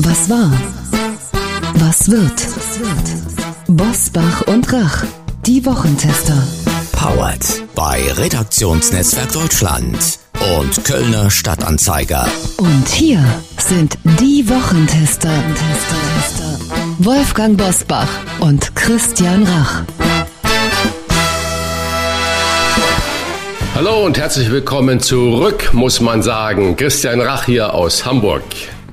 Was war? Was wird? Bosbach und Rach, die Wochentester. Powered bei Redaktionsnetzwerk Deutschland und Kölner Stadtanzeiger. Und hier sind die Wochentester. Wolfgang Bosbach und Christian Rach. Hallo und herzlich willkommen zurück, muss man sagen. Christian Rach hier aus Hamburg.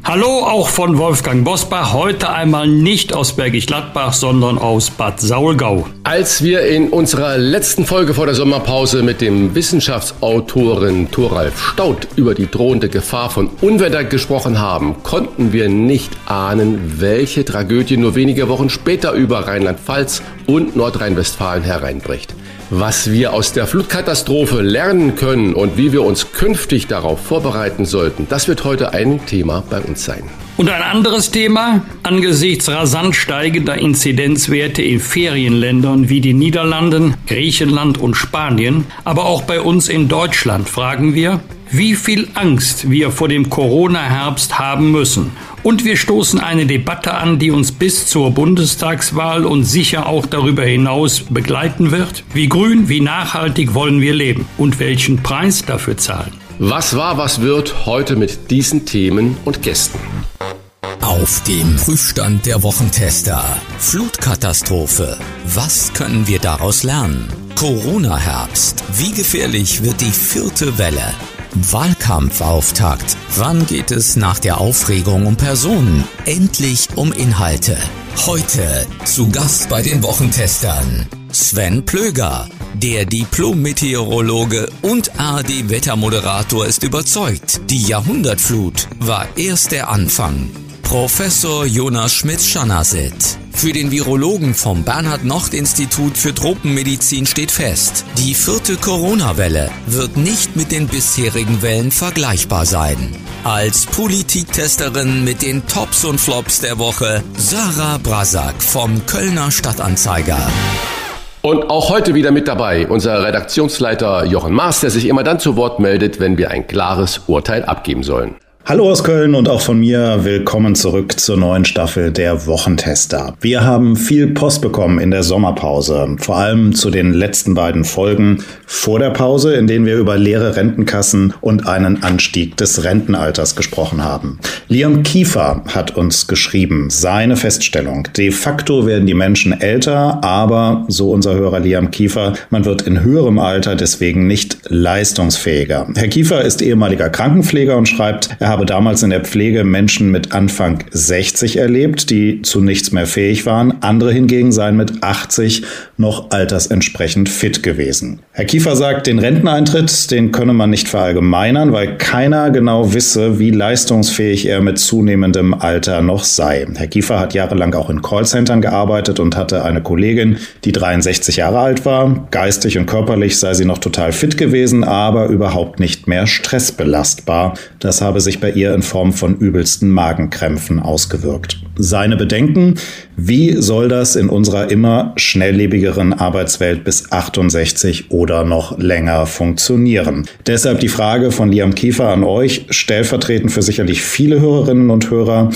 Hallo auch von Wolfgang Bosbach, heute einmal nicht aus Bergisch Gladbach, sondern aus Bad Saulgau. Als wir in unserer letzten Folge vor der Sommerpause mit dem Wissenschaftsautoren Thoralf Staud über die drohende Gefahr von Unwetter gesprochen haben, konnten wir nicht ahnen, welche Tragödie nur wenige Wochen später über Rheinland-Pfalz und Nordrhein-Westfalen hereinbricht. Was wir aus der Flutkatastrophe lernen können und wie wir uns künftig darauf vorbereiten sollten, das wird heute ein Thema bei uns sein. Und ein anderes Thema, angesichts rasant steigender Inzidenzwerte in Ferienländern wie die Niederlanden, Griechenland und Spanien, aber auch bei uns in Deutschland fragen wir, wie viel Angst wir vor dem Corona-Herbst haben müssen. Und wir stoßen eine Debatte an, die uns bis zur Bundestagswahl und sicher auch darüber hinaus begleiten wird. Wie grün, wie nachhaltig wollen wir leben und welchen Preis dafür zahlen. Was war, was wird heute mit diesen Themen und Gästen? Auf dem Prüfstand der Wochentester. Flutkatastrophe. Was können wir daraus lernen? Corona-Herbst. Wie gefährlich wird die vierte Welle? Wahlkampfauftakt. Wann geht es nach der Aufregung um Personen? Endlich um Inhalte. Heute zu Gast bei den Wochentestern. Sven Plöger, der Diplom-Meteorologe und ARD-Wettermoderator ist überzeugt, die Jahrhundertflut war erst der Anfang. Professor Jonas Schmitz-Schanasit. Für den Virologen vom Bernhard-Nocht-Institut für Tropenmedizin steht fest, die vierte Corona-Welle wird nicht mit den bisherigen Wellen vergleichbar sein. Als Politiktesterin mit den Tops und Flops der Woche Sarah Brasak vom Kölner Stadtanzeiger. Und auch heute wieder mit dabei unser Redaktionsleiter Jochen Maas, der sich immer dann zu Wort meldet, wenn wir ein klares Urteil abgeben sollen. Hallo aus Köln und auch von mir willkommen zurück zur neuen Staffel der Wochentester. Wir haben viel Post bekommen in der Sommerpause, vor allem zu den letzten beiden Folgen vor der Pause, in denen wir über leere Rentenkassen und einen Anstieg des Rentenalters gesprochen haben. Liam Kiefer hat uns geschrieben, seine Feststellung, de facto werden die Menschen älter, aber, so unser Hörer Liam Kiefer, man wird in höherem Alter deswegen nicht leistungsfähiger. Herr Kiefer ist ehemaliger Krankenpfleger und schreibt, er habe damals in der Pflege Menschen mit Anfang 60 erlebt, die zu nichts mehr fähig waren. Andere hingegen seien mit 80 noch altersentsprechend fit gewesen. Herr Kiefer sagt, den Renteneintritt, den könne man nicht verallgemeinern, weil keiner genau wisse, wie leistungsfähig er mit zunehmendem Alter noch sei. Herr Kiefer hat jahrelang auch in Callcentern gearbeitet und hatte eine Kollegin, die 63 Jahre alt war. Geistig und körperlich sei sie noch total fit gewesen, aber überhaupt nicht mehr stressbelastbar. Das habe sich bei ihr in Form von übelsten Magenkrämpfen ausgewirkt. Seine Bedenken, wie soll das in unserer immer schnelllebigeren Arbeitswelt bis 68 oder noch länger funktionieren? Deshalb die Frage von Liam Kiefer an euch, stellvertretend für sicherlich viele Hörerinnen und Hörer.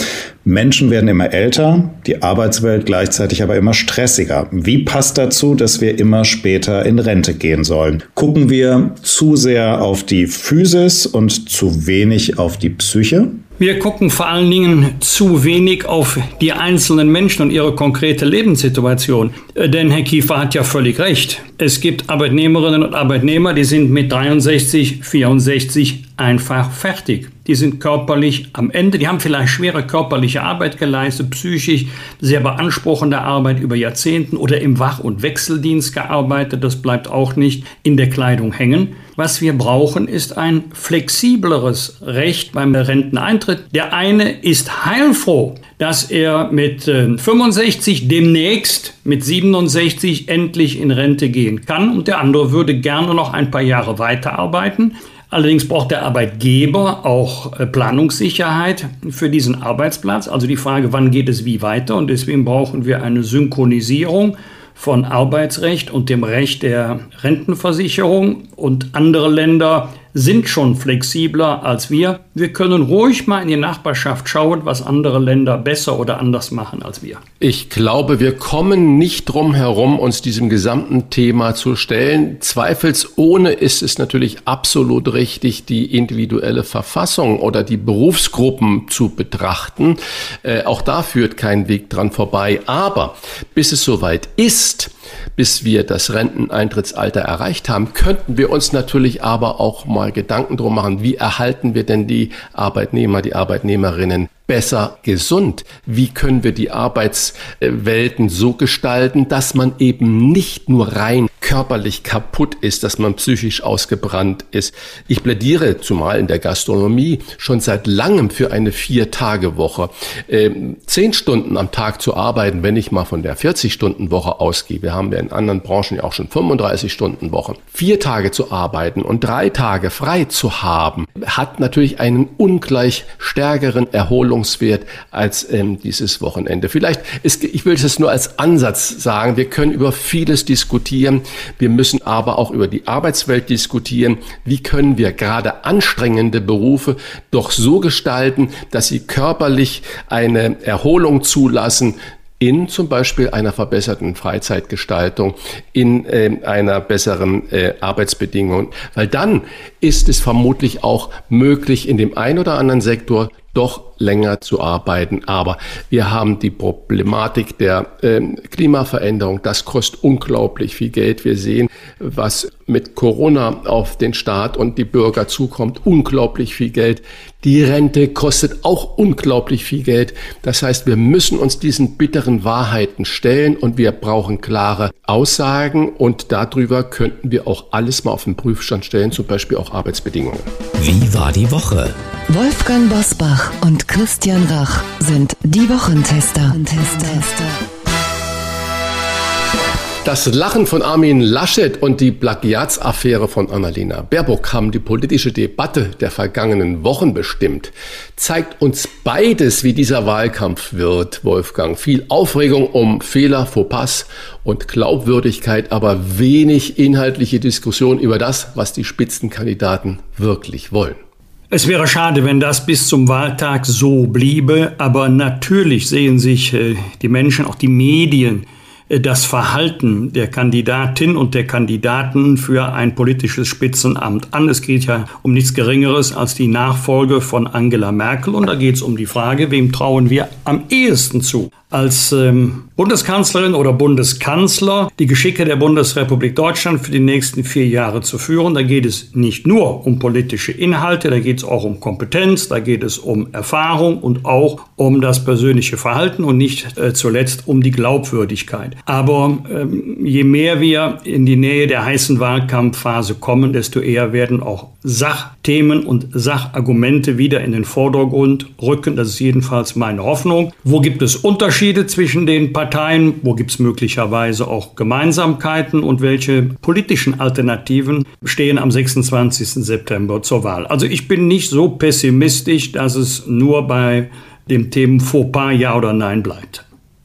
Menschen werden immer älter, die Arbeitswelt gleichzeitig aber immer stressiger. Wie passt dazu, dass wir immer später in Rente gehen sollen? Gucken wir zu sehr auf die Physis und zu wenig auf die Psyche? Wir gucken vor allen Dingen zu wenig auf die einzelnen Menschen und ihre konkrete Lebenssituation. Äh, denn Herr Kiefer hat ja völlig recht. Es gibt Arbeitnehmerinnen und Arbeitnehmer, die sind mit 63, 64 einfach fertig. Die sind körperlich am Ende, die haben vielleicht schwere körperliche Arbeit geleistet, psychisch sehr beanspruchende Arbeit über Jahrzehnten oder im Wach- und Wechseldienst gearbeitet. Das bleibt auch nicht in der Kleidung hängen. Was wir brauchen, ist ein flexibleres Recht beim Renteneintritt. Der eine ist heilfroh, dass er mit 65 äh, demnächst mit 67 endlich in Rente gehen kann und der andere würde gerne noch ein paar Jahre weiterarbeiten. Allerdings braucht der Arbeitgeber auch äh, Planungssicherheit für diesen Arbeitsplatz. Also die Frage, wann geht es wie weiter? Und deswegen brauchen wir eine Synchronisierung von Arbeitsrecht und dem Recht der Rentenversicherung. Und andere Länder sind schon flexibler als wir. Wir können ruhig mal in die Nachbarschaft schauen, was andere Länder besser oder anders machen als wir. Ich glaube, wir kommen nicht drum herum, uns diesem gesamten Thema zu stellen. Zweifelsohne ist es natürlich absolut richtig, die individuelle Verfassung oder die Berufsgruppen zu betrachten. Äh, auch da führt kein Weg dran vorbei. Aber bis es soweit ist, bis wir das Renteneintrittsalter erreicht haben, könnten wir uns natürlich aber auch mal Gedanken drum machen, wie erhalten wir denn die Arbeitnehmer, die Arbeitnehmerinnen besser gesund? Wie können wir die Arbeitswelten so gestalten, dass man eben nicht nur rein körperlich kaputt ist, dass man psychisch ausgebrannt ist? Ich plädiere zumal in der Gastronomie schon seit langem für eine Vier-Tage-Woche. Ähm, zehn Stunden am Tag zu arbeiten, wenn ich mal von der 40-Stunden-Woche ausgehe. Wir haben ja in anderen Branchen ja auch schon 35-Stunden-Wochen. Vier Tage zu arbeiten und drei Tage frei zu haben, hat natürlich einen ungleich stärkeren Erholung Erfahrungswert als ähm, dieses Wochenende. Vielleicht ist, ich will es nur als Ansatz sagen, wir können über vieles diskutieren. Wir müssen aber auch über die Arbeitswelt diskutieren. Wie können wir gerade anstrengende Berufe doch so gestalten, dass sie körperlich eine Erholung zulassen, in zum Beispiel einer verbesserten Freizeitgestaltung, in äh, einer besseren äh, Arbeitsbedingung. Weil dann ist es vermutlich auch möglich, in dem einen oder anderen Sektor doch länger zu arbeiten. Aber wir haben die Problematik der äh, Klimaveränderung. Das kostet unglaublich viel Geld. Wir sehen, was mit Corona auf den Staat und die Bürger zukommt. Unglaublich viel Geld. Die Rente kostet auch unglaublich viel Geld. Das heißt, wir müssen uns diesen bitteren Wahrheiten stellen und wir brauchen klare Aussagen und darüber könnten wir auch alles mal auf den Prüfstand stellen, zum Beispiel auch Arbeitsbedingungen. Wie war die Woche? Wolfgang Bosbach und Christian Rach sind die Wochentester. Das Lachen von Armin Laschet und die Plagiatsaffäre von Annalena Baerbock haben die politische Debatte der vergangenen Wochen bestimmt. Zeigt uns beides, wie dieser Wahlkampf wird, Wolfgang. Viel Aufregung um Fehler, Fauxpas und Glaubwürdigkeit, aber wenig inhaltliche Diskussion über das, was die Spitzenkandidaten wirklich wollen. Es wäre schade, wenn das bis zum Wahltag so bliebe, aber natürlich sehen sich äh, die Menschen, auch die Medien, äh, das Verhalten der Kandidatin und der Kandidaten für ein politisches Spitzenamt an. Es geht ja um nichts Geringeres als die Nachfolge von Angela Merkel und da geht es um die Frage, wem trauen wir am ehesten zu? Als ähm, Bundeskanzlerin oder Bundeskanzler die Geschicke der Bundesrepublik Deutschland für die nächsten vier Jahre zu führen. Da geht es nicht nur um politische Inhalte, da geht es auch um Kompetenz, da geht es um Erfahrung und auch um das persönliche Verhalten und nicht äh, zuletzt um die Glaubwürdigkeit. Aber ähm, je mehr wir in die Nähe der heißen Wahlkampfphase kommen, desto eher werden auch Sachthemen und Sachargumente wieder in den Vordergrund rücken. Das ist jedenfalls meine Hoffnung. Wo gibt es Unterschiede? Zwischen den Parteien? Wo gibt es möglicherweise auch Gemeinsamkeiten? Und welche politischen Alternativen stehen am 26. September zur Wahl? Also ich bin nicht so pessimistisch, dass es nur bei dem Themen Fauxpas Ja oder Nein bleibt.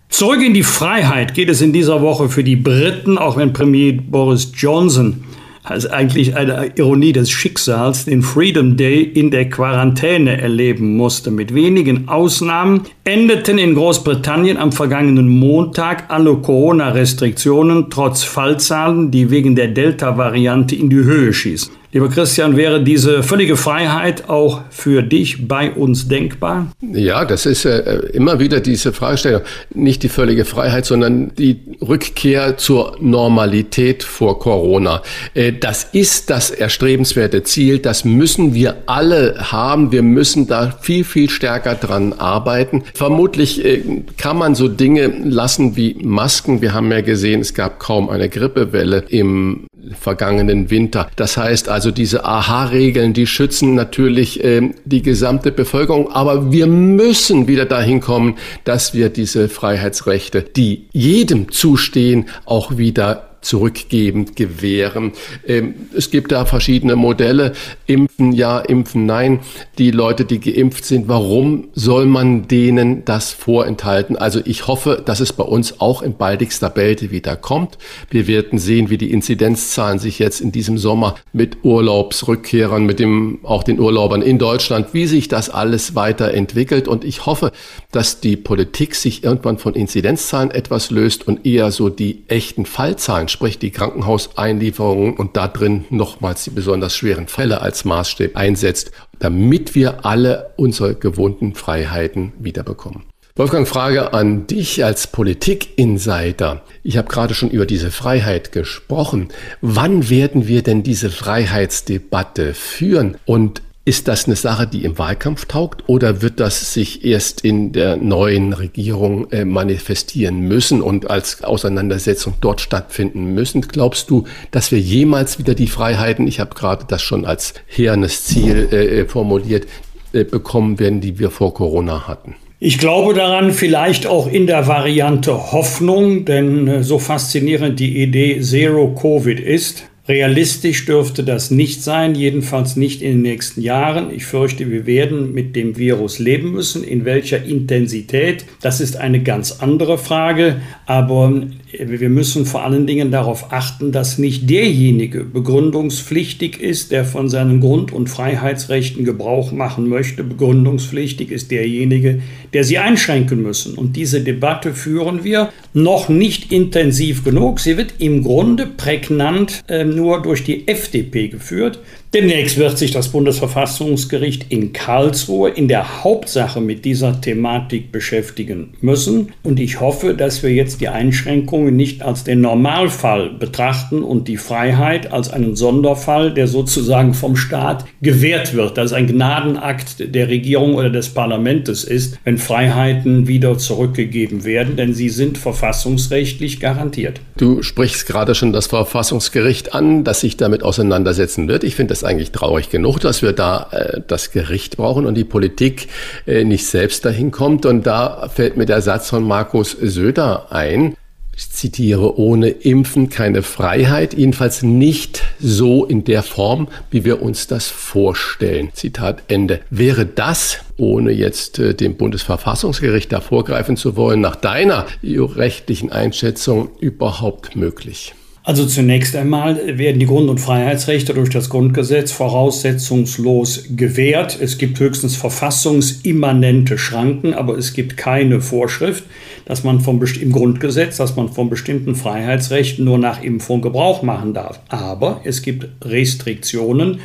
Zurück in die Freiheit geht es in dieser Woche für die Briten, auch wenn Premier Boris Johnson als eigentlich eine Ironie des Schicksals, den Freedom Day in der Quarantäne erleben musste. Mit wenigen Ausnahmen endeten in Großbritannien am vergangenen Montag alle Corona-Restriktionen trotz Fallzahlen, die wegen der Delta-Variante in die Höhe schießen. Lieber Christian, wäre diese völlige Freiheit auch für dich bei uns denkbar? Ja, das ist äh, immer wieder diese Fragestellung. Nicht die völlige Freiheit, sondern die Rückkehr zur Normalität vor Corona. Äh, das ist das erstrebenswerte Ziel. Das müssen wir alle haben. Wir müssen da viel, viel stärker dran arbeiten. Vermutlich äh, kann man so Dinge lassen wie Masken. Wir haben ja gesehen, es gab kaum eine Grippewelle im vergangenen Winter. Das heißt also, diese AHA-Regeln, die schützen natürlich äh, die gesamte Bevölkerung, aber wir müssen wieder dahin kommen, dass wir diese Freiheitsrechte, die jedem zustehen, auch wieder zurückgebend gewähren. Ähm, es gibt da verschiedene Modelle. Impfen ja, impfen nein. Die Leute, die geimpft sind, warum soll man denen das vorenthalten? Also ich hoffe, dass es bei uns auch in baldigster Belte wieder kommt. Wir werden sehen, wie die Inzidenzzahlen sich jetzt in diesem Sommer mit Urlaubsrückkehrern, mit dem, auch den Urlaubern in Deutschland, wie sich das alles weiterentwickelt. Und ich hoffe, dass die Politik sich irgendwann von Inzidenzzahlen etwas löst und eher so die echten Fallzahlen, sprich die Krankenhauseinlieferungen und da drin nochmals die besonders schweren Fälle als Maßstab einsetzt, damit wir alle unsere gewohnten Freiheiten wiederbekommen. Wolfgang, Frage an dich als Politik-Insider. Ich habe gerade schon über diese Freiheit gesprochen. Wann werden wir denn diese Freiheitsdebatte führen? Und ist das eine Sache, die im Wahlkampf taugt oder wird das sich erst in der neuen Regierung äh, manifestieren müssen und als Auseinandersetzung dort stattfinden müssen? Glaubst du, dass wir jemals wieder die Freiheiten, ich habe gerade das schon als hernes Ziel äh, äh formuliert, äh, bekommen werden, die wir vor Corona hatten? Ich glaube daran vielleicht auch in der Variante Hoffnung, denn äh, so faszinierend die Idee Zero Covid ist, Realistisch dürfte das nicht sein, jedenfalls nicht in den nächsten Jahren. Ich fürchte, wir werden mit dem Virus leben müssen. In welcher Intensität, das ist eine ganz andere Frage. Aber wir müssen vor allen Dingen darauf achten, dass nicht derjenige begründungspflichtig ist, der von seinen Grund- und Freiheitsrechten Gebrauch machen möchte. Begründungspflichtig ist derjenige, der sie einschränken müssen. Und diese Debatte führen wir noch nicht intensiv genug. Sie wird im Grunde prägnant äh, nur durch die FDP geführt. Demnächst wird sich das Bundesverfassungsgericht in Karlsruhe in der Hauptsache mit dieser Thematik beschäftigen müssen. Und ich hoffe, dass wir jetzt die Einschränkungen nicht als den Normalfall betrachten und die Freiheit als einen Sonderfall, der sozusagen vom Staat gewährt wird, dass ein Gnadenakt der Regierung oder des Parlaments ist, wenn Freiheiten wieder zurückgegeben werden, denn sie sind verfassungsrechtlich garantiert. Du sprichst gerade schon das Verfassungsgericht an, das sich damit auseinandersetzen wird. Ich finde das eigentlich traurig genug, dass wir da äh, das Gericht brauchen und die Politik äh, nicht selbst dahin kommt. Und da fällt mir der Satz von Markus Söder ein. Ich zitiere, ohne Impfen keine Freiheit, jedenfalls nicht so in der Form, wie wir uns das vorstellen. Zitat Ende. Wäre das, ohne jetzt äh, dem Bundesverfassungsgericht da vorgreifen zu wollen, nach deiner rechtlichen Einschätzung überhaupt möglich? Also zunächst einmal werden die Grund- und Freiheitsrechte durch das Grundgesetz voraussetzungslos gewährt. Es gibt höchstens verfassungsimmanente Schranken, aber es gibt keine Vorschrift, dass man vom, im Grundgesetz, dass man von bestimmten Freiheitsrechten nur nach Impfung Gebrauch machen darf. Aber es gibt Restriktionen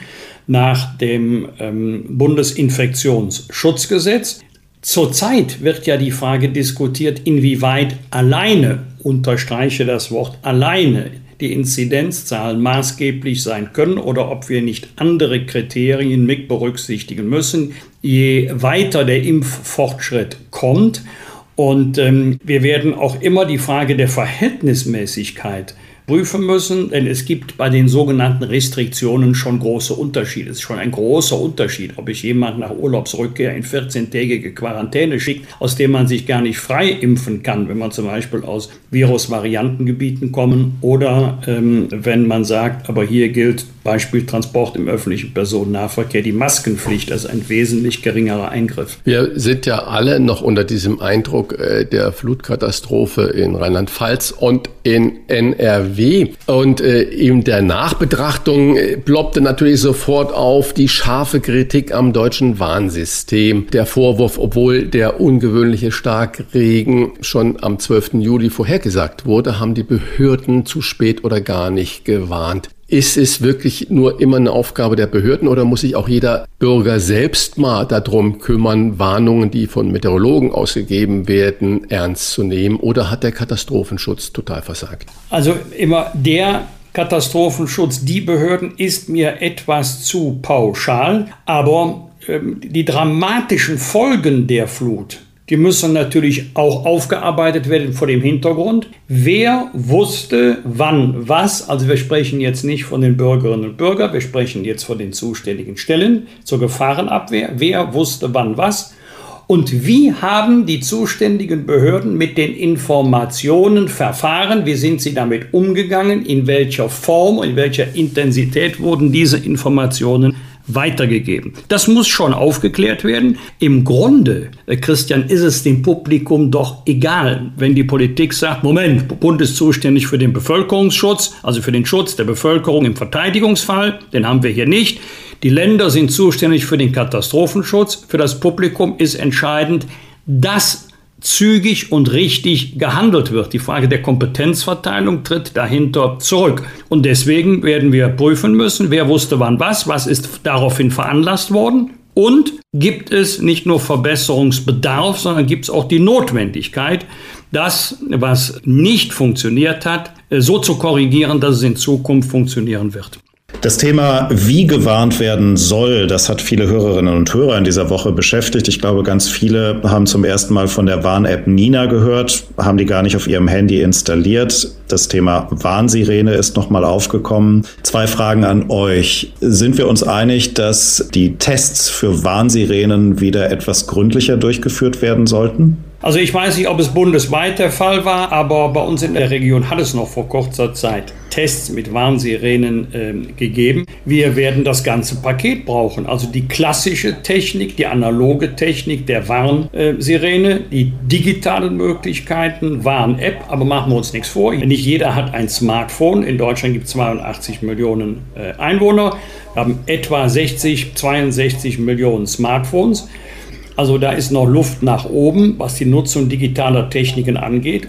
nach dem ähm, Bundesinfektionsschutzgesetz. Zurzeit wird ja die Frage diskutiert, inwieweit alleine, unterstreiche das Wort alleine, die Inzidenzzahlen maßgeblich sein können oder ob wir nicht andere Kriterien mit berücksichtigen müssen, je weiter der Impffortschritt kommt. Und ähm, wir werden auch immer die Frage der Verhältnismäßigkeit prüfen müssen, denn es gibt bei den sogenannten Restriktionen schon große Unterschiede. Es ist schon ein großer Unterschied, ob ich jemanden nach Urlaubsrückkehr in 14-tägige Quarantäne schickt, aus dem man sich gar nicht frei impfen kann, wenn man zum Beispiel aus Virusvariantengebieten kommen oder ähm, wenn man sagt, aber hier gilt Beispiel Transport im öffentlichen Personennahverkehr, die Maskenpflicht als ein wesentlich geringerer Eingriff. Wir sind ja alle noch unter diesem Eindruck äh, der Flutkatastrophe in Rheinland-Pfalz und in NRW. Und äh, in der Nachbetrachtung äh, ploppte natürlich sofort auf die scharfe Kritik am deutschen Warnsystem. Der Vorwurf, obwohl der ungewöhnliche Starkregen schon am 12. Juli vorhergesagt wurde, haben die Behörden zu spät oder gar nicht gewarnt. Ist es wirklich nur immer eine Aufgabe der Behörden oder muss sich auch jeder Bürger selbst mal darum kümmern, Warnungen, die von Meteorologen ausgegeben werden, ernst zu nehmen? Oder hat der Katastrophenschutz total versagt? Also immer der Katastrophenschutz, die Behörden ist mir etwas zu pauschal, aber ähm, die dramatischen Folgen der Flut, die müssen natürlich auch aufgearbeitet werden vor dem Hintergrund. Wer wusste wann was? Also wir sprechen jetzt nicht von den Bürgerinnen und Bürgern, wir sprechen jetzt von den zuständigen Stellen zur Gefahrenabwehr. Wer wusste wann was? Und wie haben die zuständigen Behörden mit den Informationen verfahren? Wie sind sie damit umgegangen? In welcher Form, in welcher Intensität wurden diese Informationen weitergegeben. Das muss schon aufgeklärt werden. Im Grunde, äh, Christian, ist es dem Publikum doch egal, wenn die Politik sagt, Moment, Bund ist zuständig für den Bevölkerungsschutz, also für den Schutz der Bevölkerung im Verteidigungsfall, den haben wir hier nicht. Die Länder sind zuständig für den Katastrophenschutz. Für das Publikum ist entscheidend, dass zügig und richtig gehandelt wird. Die Frage der Kompetenzverteilung tritt dahinter zurück. Und deswegen werden wir prüfen müssen, wer wusste wann was, was ist daraufhin veranlasst worden und gibt es nicht nur Verbesserungsbedarf, sondern gibt es auch die Notwendigkeit, das, was nicht funktioniert hat, so zu korrigieren, dass es in Zukunft funktionieren wird. Das Thema, wie gewarnt werden soll, das hat viele Hörerinnen und Hörer in dieser Woche beschäftigt. Ich glaube, ganz viele haben zum ersten Mal von der Warn-App Nina gehört, haben die gar nicht auf ihrem Handy installiert. Das Thema Warnsirene ist nochmal aufgekommen. Zwei Fragen an euch. Sind wir uns einig, dass die Tests für Warnsirenen wieder etwas gründlicher durchgeführt werden sollten? Also ich weiß nicht, ob es bundesweit der Fall war, aber bei uns in der Region hat es noch vor kurzer Zeit Tests mit Warnsirenen äh, gegeben. Wir werden das ganze Paket brauchen. Also die klassische Technik, die analoge Technik der Warnsirene, die digitalen Möglichkeiten, Warn-App, aber machen wir uns nichts vor. Nicht jeder hat ein Smartphone. In Deutschland gibt es 82 Millionen äh, Einwohner. Wir haben etwa 60, 62 Millionen Smartphones. Also da ist noch Luft nach oben, was die Nutzung digitaler Techniken angeht.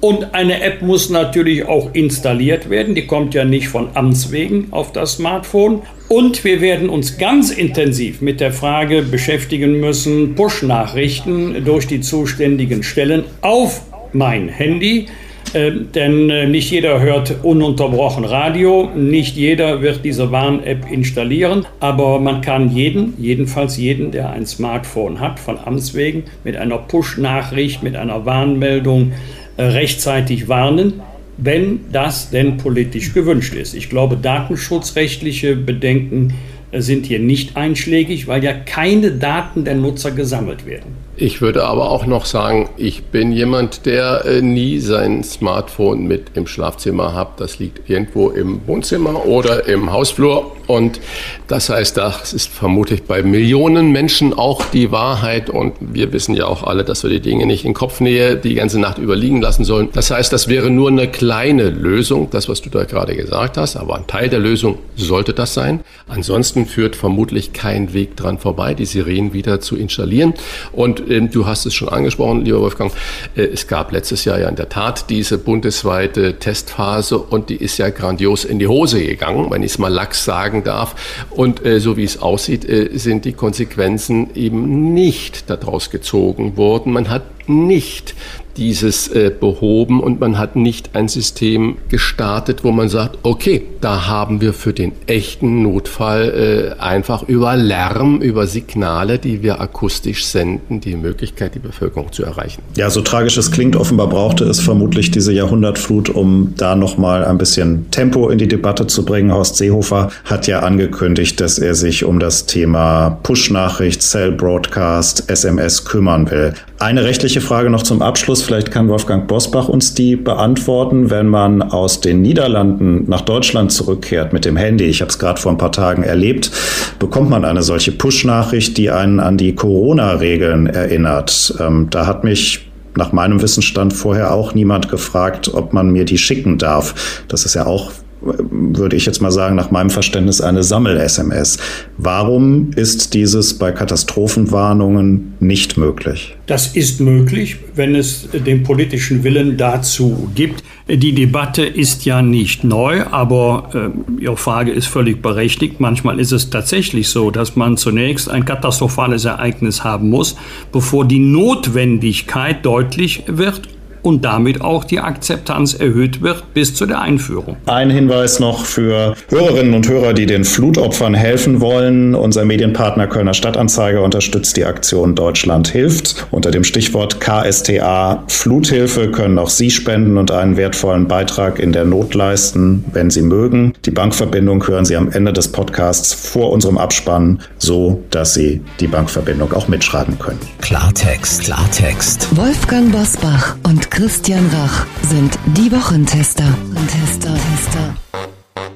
Und eine App muss natürlich auch installiert werden. Die kommt ja nicht von Amts wegen auf das Smartphone. Und wir werden uns ganz intensiv mit der Frage beschäftigen müssen, Push-Nachrichten durch die zuständigen Stellen auf mein Handy denn äh, nicht jeder hört ununterbrochen Radio, nicht jeder wird diese Warn-App installieren, aber man kann jeden, jedenfalls jeden, der ein Smartphone hat, von Amts wegen mit einer Push-Nachricht, mit einer Warnmeldung äh, rechtzeitig warnen wenn das denn politisch gewünscht ist. Ich glaube, datenschutzrechtliche Bedenken äh, sind hier nicht einschlägig, weil ja keine Daten der Nutzer gesammelt werden. Ich würde aber auch noch sagen, ich bin jemand, der äh, nie sein Smartphone mit im Schlafzimmer hat. Das liegt irgendwo im Wohnzimmer oder im Hausflur. Und das heißt, das ist vermutlich bei Millionen Menschen auch die Wahrheit. Und wir wissen ja auch alle, dass wir die Dinge nicht in Kopfnähe die ganze Nacht überliegen lassen sollen. Das heißt, das wäre nur eine kleine Lösung, das, was du da gerade gesagt hast. Aber ein Teil der Lösung sollte das sein. Ansonsten führt vermutlich kein Weg dran vorbei, die Sirenen wieder zu installieren. Und du hast es schon angesprochen, lieber Wolfgang, äh, es gab letztes Jahr ja in der Tat diese bundesweite Testphase und die ist ja grandios in die Hose gegangen, wenn ich es mal lax sagen darf. Und äh, so wie es aussieht, äh, sind die Konsequenzen eben nicht daraus gezogen worden. Man hat nicht dieses behoben und man hat nicht ein System gestartet, wo man sagt, okay, da haben wir für den echten Notfall äh, einfach über Lärm, über Signale, die wir akustisch senden, die Möglichkeit, die Bevölkerung zu erreichen. Ja, so tragisch es klingt, offenbar brauchte es vermutlich diese Jahrhundertflut, um da nochmal ein bisschen Tempo in die Debatte zu bringen. Horst Seehofer hat ja angekündigt, dass er sich um das Thema Push-Nachricht, Cell-Broadcast, SMS kümmern will. Eine rechtliche Frage noch zum Abschluss. Vielleicht kann Wolfgang Bosbach uns die beantworten, wenn man aus den Niederlanden nach Deutschland zurückkehrt mit dem Handy. Ich habe es gerade vor ein paar Tagen erlebt. Bekommt man eine solche Push-Nachricht, die einen an die Corona-Regeln erinnert? Ähm, da hat mich nach meinem Wissensstand vorher auch niemand gefragt, ob man mir die schicken darf. Das ist ja auch würde ich jetzt mal sagen, nach meinem Verständnis eine Sammel-SMS. Warum ist dieses bei Katastrophenwarnungen nicht möglich? Das ist möglich, wenn es den politischen Willen dazu gibt. Die Debatte ist ja nicht neu, aber äh, Ihre Frage ist völlig berechtigt. Manchmal ist es tatsächlich so, dass man zunächst ein katastrophales Ereignis haben muss, bevor die Notwendigkeit deutlich wird und damit auch die Akzeptanz erhöht wird bis zu der Einführung. Ein Hinweis noch für Hörerinnen und Hörer, die den Flutopfern helfen wollen. Unser Medienpartner Kölner Stadtanzeiger unterstützt die Aktion Deutschland hilft. Unter dem Stichwort KSTA Fluthilfe können auch Sie spenden und einen wertvollen Beitrag in der Not leisten, wenn Sie mögen. Die Bankverbindung hören Sie am Ende des Podcasts vor unserem Abspann, so dass Sie die Bankverbindung auch mitschreiben können. Klartext, Klartext. Wolfgang Bosbach und Christian Rach sind die Wochentester. Tester, Tester.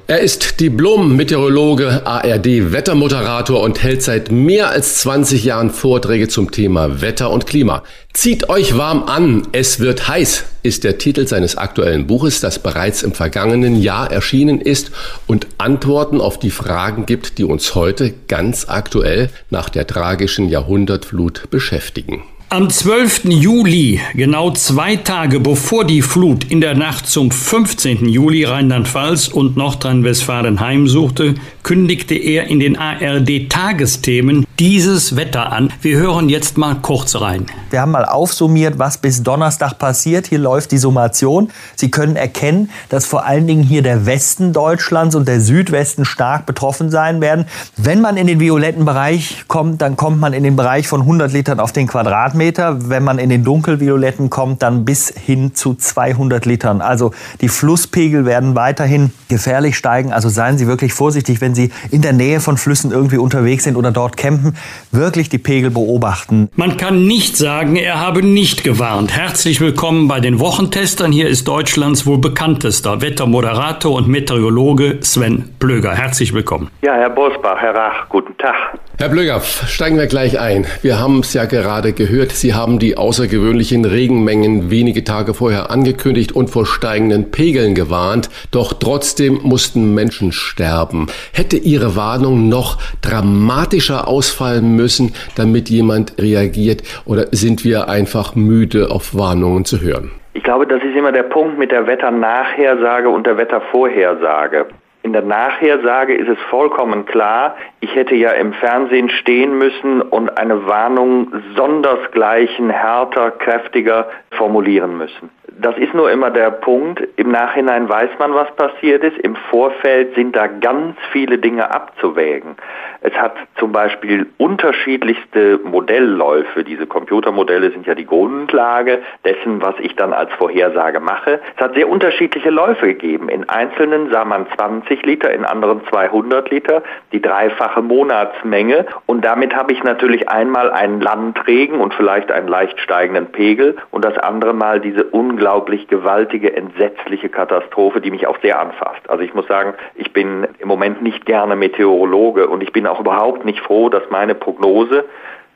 Er ist Diplom-Meteorologe, ARD-Wettermoderator und hält seit mehr als 20 Jahren Vorträge zum Thema Wetter und Klima. Zieht euch warm an, es wird heiß, ist der Titel seines aktuellen Buches, das bereits im vergangenen Jahr erschienen ist und Antworten auf die Fragen gibt, die uns heute ganz aktuell nach der tragischen Jahrhundertflut beschäftigen. Am 12. Juli, genau zwei Tage bevor die Flut in der Nacht zum 15. Juli Rheinland-Pfalz und Nordrhein-Westfalen heimsuchte, kündigte er in den ARD-Tagesthemen dieses Wetter an. Wir hören jetzt mal kurz rein. Wir haben mal aufsummiert, was bis Donnerstag passiert. Hier läuft die Summation. Sie können erkennen, dass vor allen Dingen hier der Westen Deutschlands und der Südwesten stark betroffen sein werden. Wenn man in den violetten Bereich kommt, dann kommt man in den Bereich von 100 Litern auf den Quadratmeter. Quadratmeter. Wenn man in den dunkelvioletten kommt, dann bis hin zu 200 Litern. Also die Flusspegel werden weiterhin gefährlich steigen. Also seien Sie wirklich vorsichtig, wenn Sie in der Nähe von Flüssen irgendwie unterwegs sind oder dort campen. Wirklich die Pegel beobachten. Man kann nicht sagen, er habe nicht gewarnt. Herzlich willkommen bei den Wochentestern. Hier ist Deutschlands wohl bekanntester Wettermoderator und Meteorologe Sven Blöger. Herzlich willkommen. Ja, Herr Bosbach, Herr Rach, guten Tag. Herr Blöger, steigen wir gleich ein. Wir haben es ja gerade gehört, Sie haben die außergewöhnlichen Regenmengen wenige Tage vorher angekündigt und vor steigenden Pegeln gewarnt. Doch trotzdem mussten Menschen sterben. Hätte Ihre Warnung noch dramatischer ausfallen müssen, damit jemand reagiert? Oder sind wir einfach müde, auf Warnungen zu hören? Ich glaube, das ist immer der Punkt mit der Wetternachhersage und der Wettervorhersage. In der Nachhersage ist es vollkommen klar, ich hätte ja im Fernsehen stehen müssen und eine Warnung sondersgleichen, härter, kräftiger formulieren müssen. Das ist nur immer der Punkt. Im Nachhinein weiß man, was passiert ist. Im Vorfeld sind da ganz viele Dinge abzuwägen. Es hat zum Beispiel unterschiedlichste Modellläufe. Diese Computermodelle sind ja die Grundlage dessen, was ich dann als Vorhersage mache. Es hat sehr unterschiedliche Läufe gegeben. In einzelnen sah man 20 Liter, in anderen 200 Liter, die dreifache Monatsmenge. Und damit habe ich natürlich einmal einen Landregen und vielleicht einen leicht steigenden Pegel und das andere Mal diese unglaublich gewaltige, entsetzliche Katastrophe, die mich auch sehr anfasst. Also ich muss sagen, ich bin im Moment nicht gerne Meteorologe und ich bin auch überhaupt nicht froh, dass meine Prognose,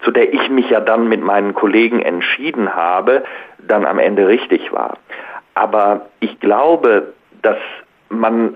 zu der ich mich ja dann mit meinen Kollegen entschieden habe, dann am Ende richtig war. Aber ich glaube, dass man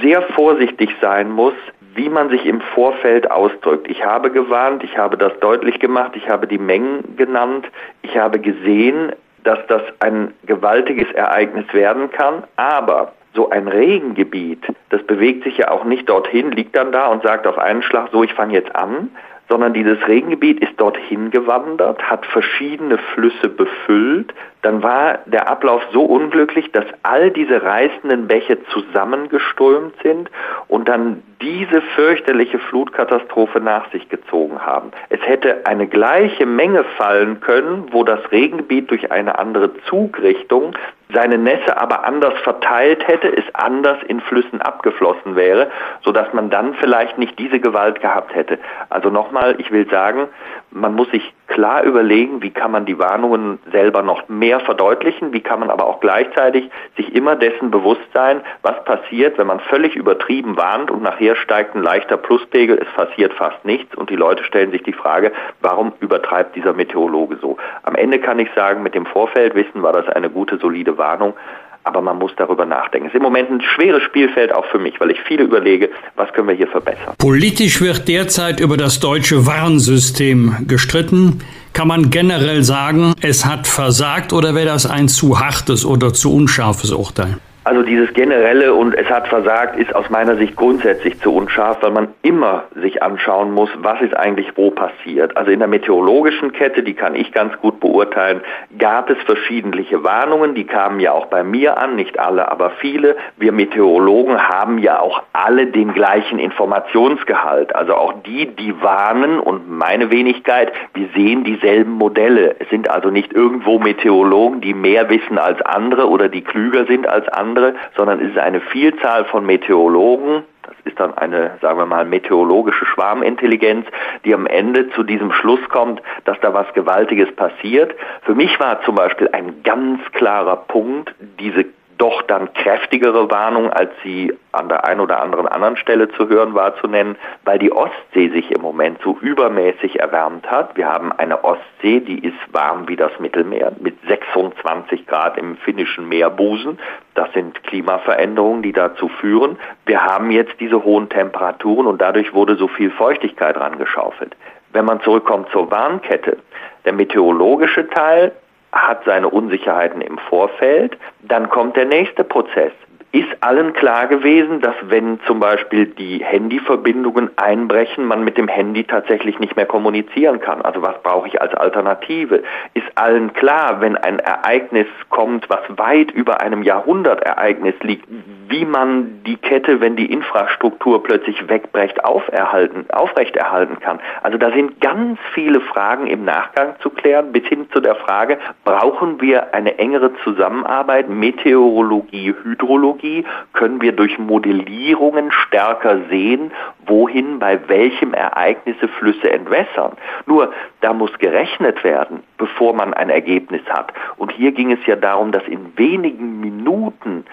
sehr vorsichtig sein muss, wie man sich im Vorfeld ausdrückt. Ich habe gewarnt, ich habe das deutlich gemacht, ich habe die Mengen genannt, ich habe gesehen, dass das ein gewaltiges Ereignis werden kann, aber so ein Regengebiet, das bewegt sich ja auch nicht dorthin, liegt dann da und sagt auf einen Schlag, so ich fange jetzt an, sondern dieses Regengebiet ist dorthin gewandert, hat verschiedene Flüsse befüllt. Dann war der Ablauf so unglücklich, dass all diese reißenden Bäche zusammengeströmt sind und dann diese fürchterliche Flutkatastrophe nach sich gezogen haben. Es hätte eine gleiche Menge fallen können, wo das Regengebiet durch eine andere Zugrichtung seine Nässe aber anders verteilt hätte, es anders in Flüssen abgeflossen wäre, sodass man dann vielleicht nicht diese Gewalt gehabt hätte. Also nochmal, ich will sagen, man muss sich klar überlegen, wie kann man die Warnungen selber noch mehr verdeutlichen, wie kann man aber auch gleichzeitig sich immer dessen bewusst sein, was passiert, wenn man völlig übertrieben warnt und nachher steigt ein leichter Pluspegel, es passiert fast nichts und die Leute stellen sich die Frage, warum übertreibt dieser Meteorologe so? Am Ende kann ich sagen, mit dem Vorfeldwissen war das eine gute, solide Warnung aber man muss darüber nachdenken. Es ist im Moment ein schweres Spielfeld auch für mich, weil ich viele überlege, was können wir hier verbessern. Politisch wird derzeit über das deutsche Warnsystem gestritten. Kann man generell sagen, es hat versagt oder wäre das ein zu hartes oder zu unscharfes Urteil? Also dieses generelle und es hat versagt ist aus meiner Sicht grundsätzlich zu unscharf, weil man immer sich anschauen muss, was ist eigentlich wo passiert. Also in der meteorologischen Kette, die kann ich ganz gut beurteilen, gab es verschiedentliche Warnungen, die kamen ja auch bei mir an, nicht alle, aber viele. Wir Meteorologen haben ja auch alle den gleichen Informationsgehalt. Also auch die, die warnen und meine Wenigkeit, wir sehen dieselben Modelle. Es sind also nicht irgendwo Meteorologen, die mehr wissen als andere oder die klüger sind als andere andere, sondern es ist eine Vielzahl von Meteorologen, das ist dann eine, sagen wir mal, meteorologische Schwarmintelligenz, die am Ende zu diesem Schluss kommt, dass da was Gewaltiges passiert. Für mich war zum Beispiel ein ganz klarer Punkt diese doch dann kräftigere Warnung, als sie an der einen oder anderen anderen Stelle zu hören war, zu nennen, weil die Ostsee sich im Moment so übermäßig erwärmt hat. Wir haben eine Ostsee, die ist warm wie das Mittelmeer mit 26 Grad im finnischen Meerbusen. Das sind Klimaveränderungen, die dazu führen. Wir haben jetzt diese hohen Temperaturen und dadurch wurde so viel Feuchtigkeit rangeschaufelt. Wenn man zurückkommt zur Warnkette, der meteorologische Teil hat seine Unsicherheiten im Vorfeld. Dann kommt der nächste Prozess ist allen klar gewesen, dass wenn zum Beispiel die Handyverbindungen einbrechen, man mit dem Handy tatsächlich nicht mehr kommunizieren kann. Also was brauche ich als Alternative? Ist allen klar, wenn ein Ereignis kommt, was weit über einem Jahrhundertereignis liegt, wie man die Kette, wenn die Infrastruktur plötzlich wegbrecht, aufrechterhalten kann. Also da sind ganz viele Fragen im Nachgang zu klären, bis hin zu der Frage, brauchen wir eine engere Zusammenarbeit, Meteorologie, Hydrologie, können wir durch Modellierungen stärker sehen, wohin bei welchem Ereignisse Flüsse entwässern. Nur da muss gerechnet werden, bevor man ein Ergebnis hat. Und hier ging es ja darum, dass in wenigen Minuten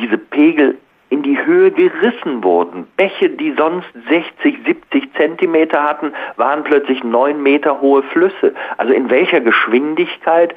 diese Pegel in die Höhe gerissen wurden. Bäche, die sonst 60, 70 Zentimeter hatten, waren plötzlich neun Meter hohe Flüsse. Also in welcher Geschwindigkeit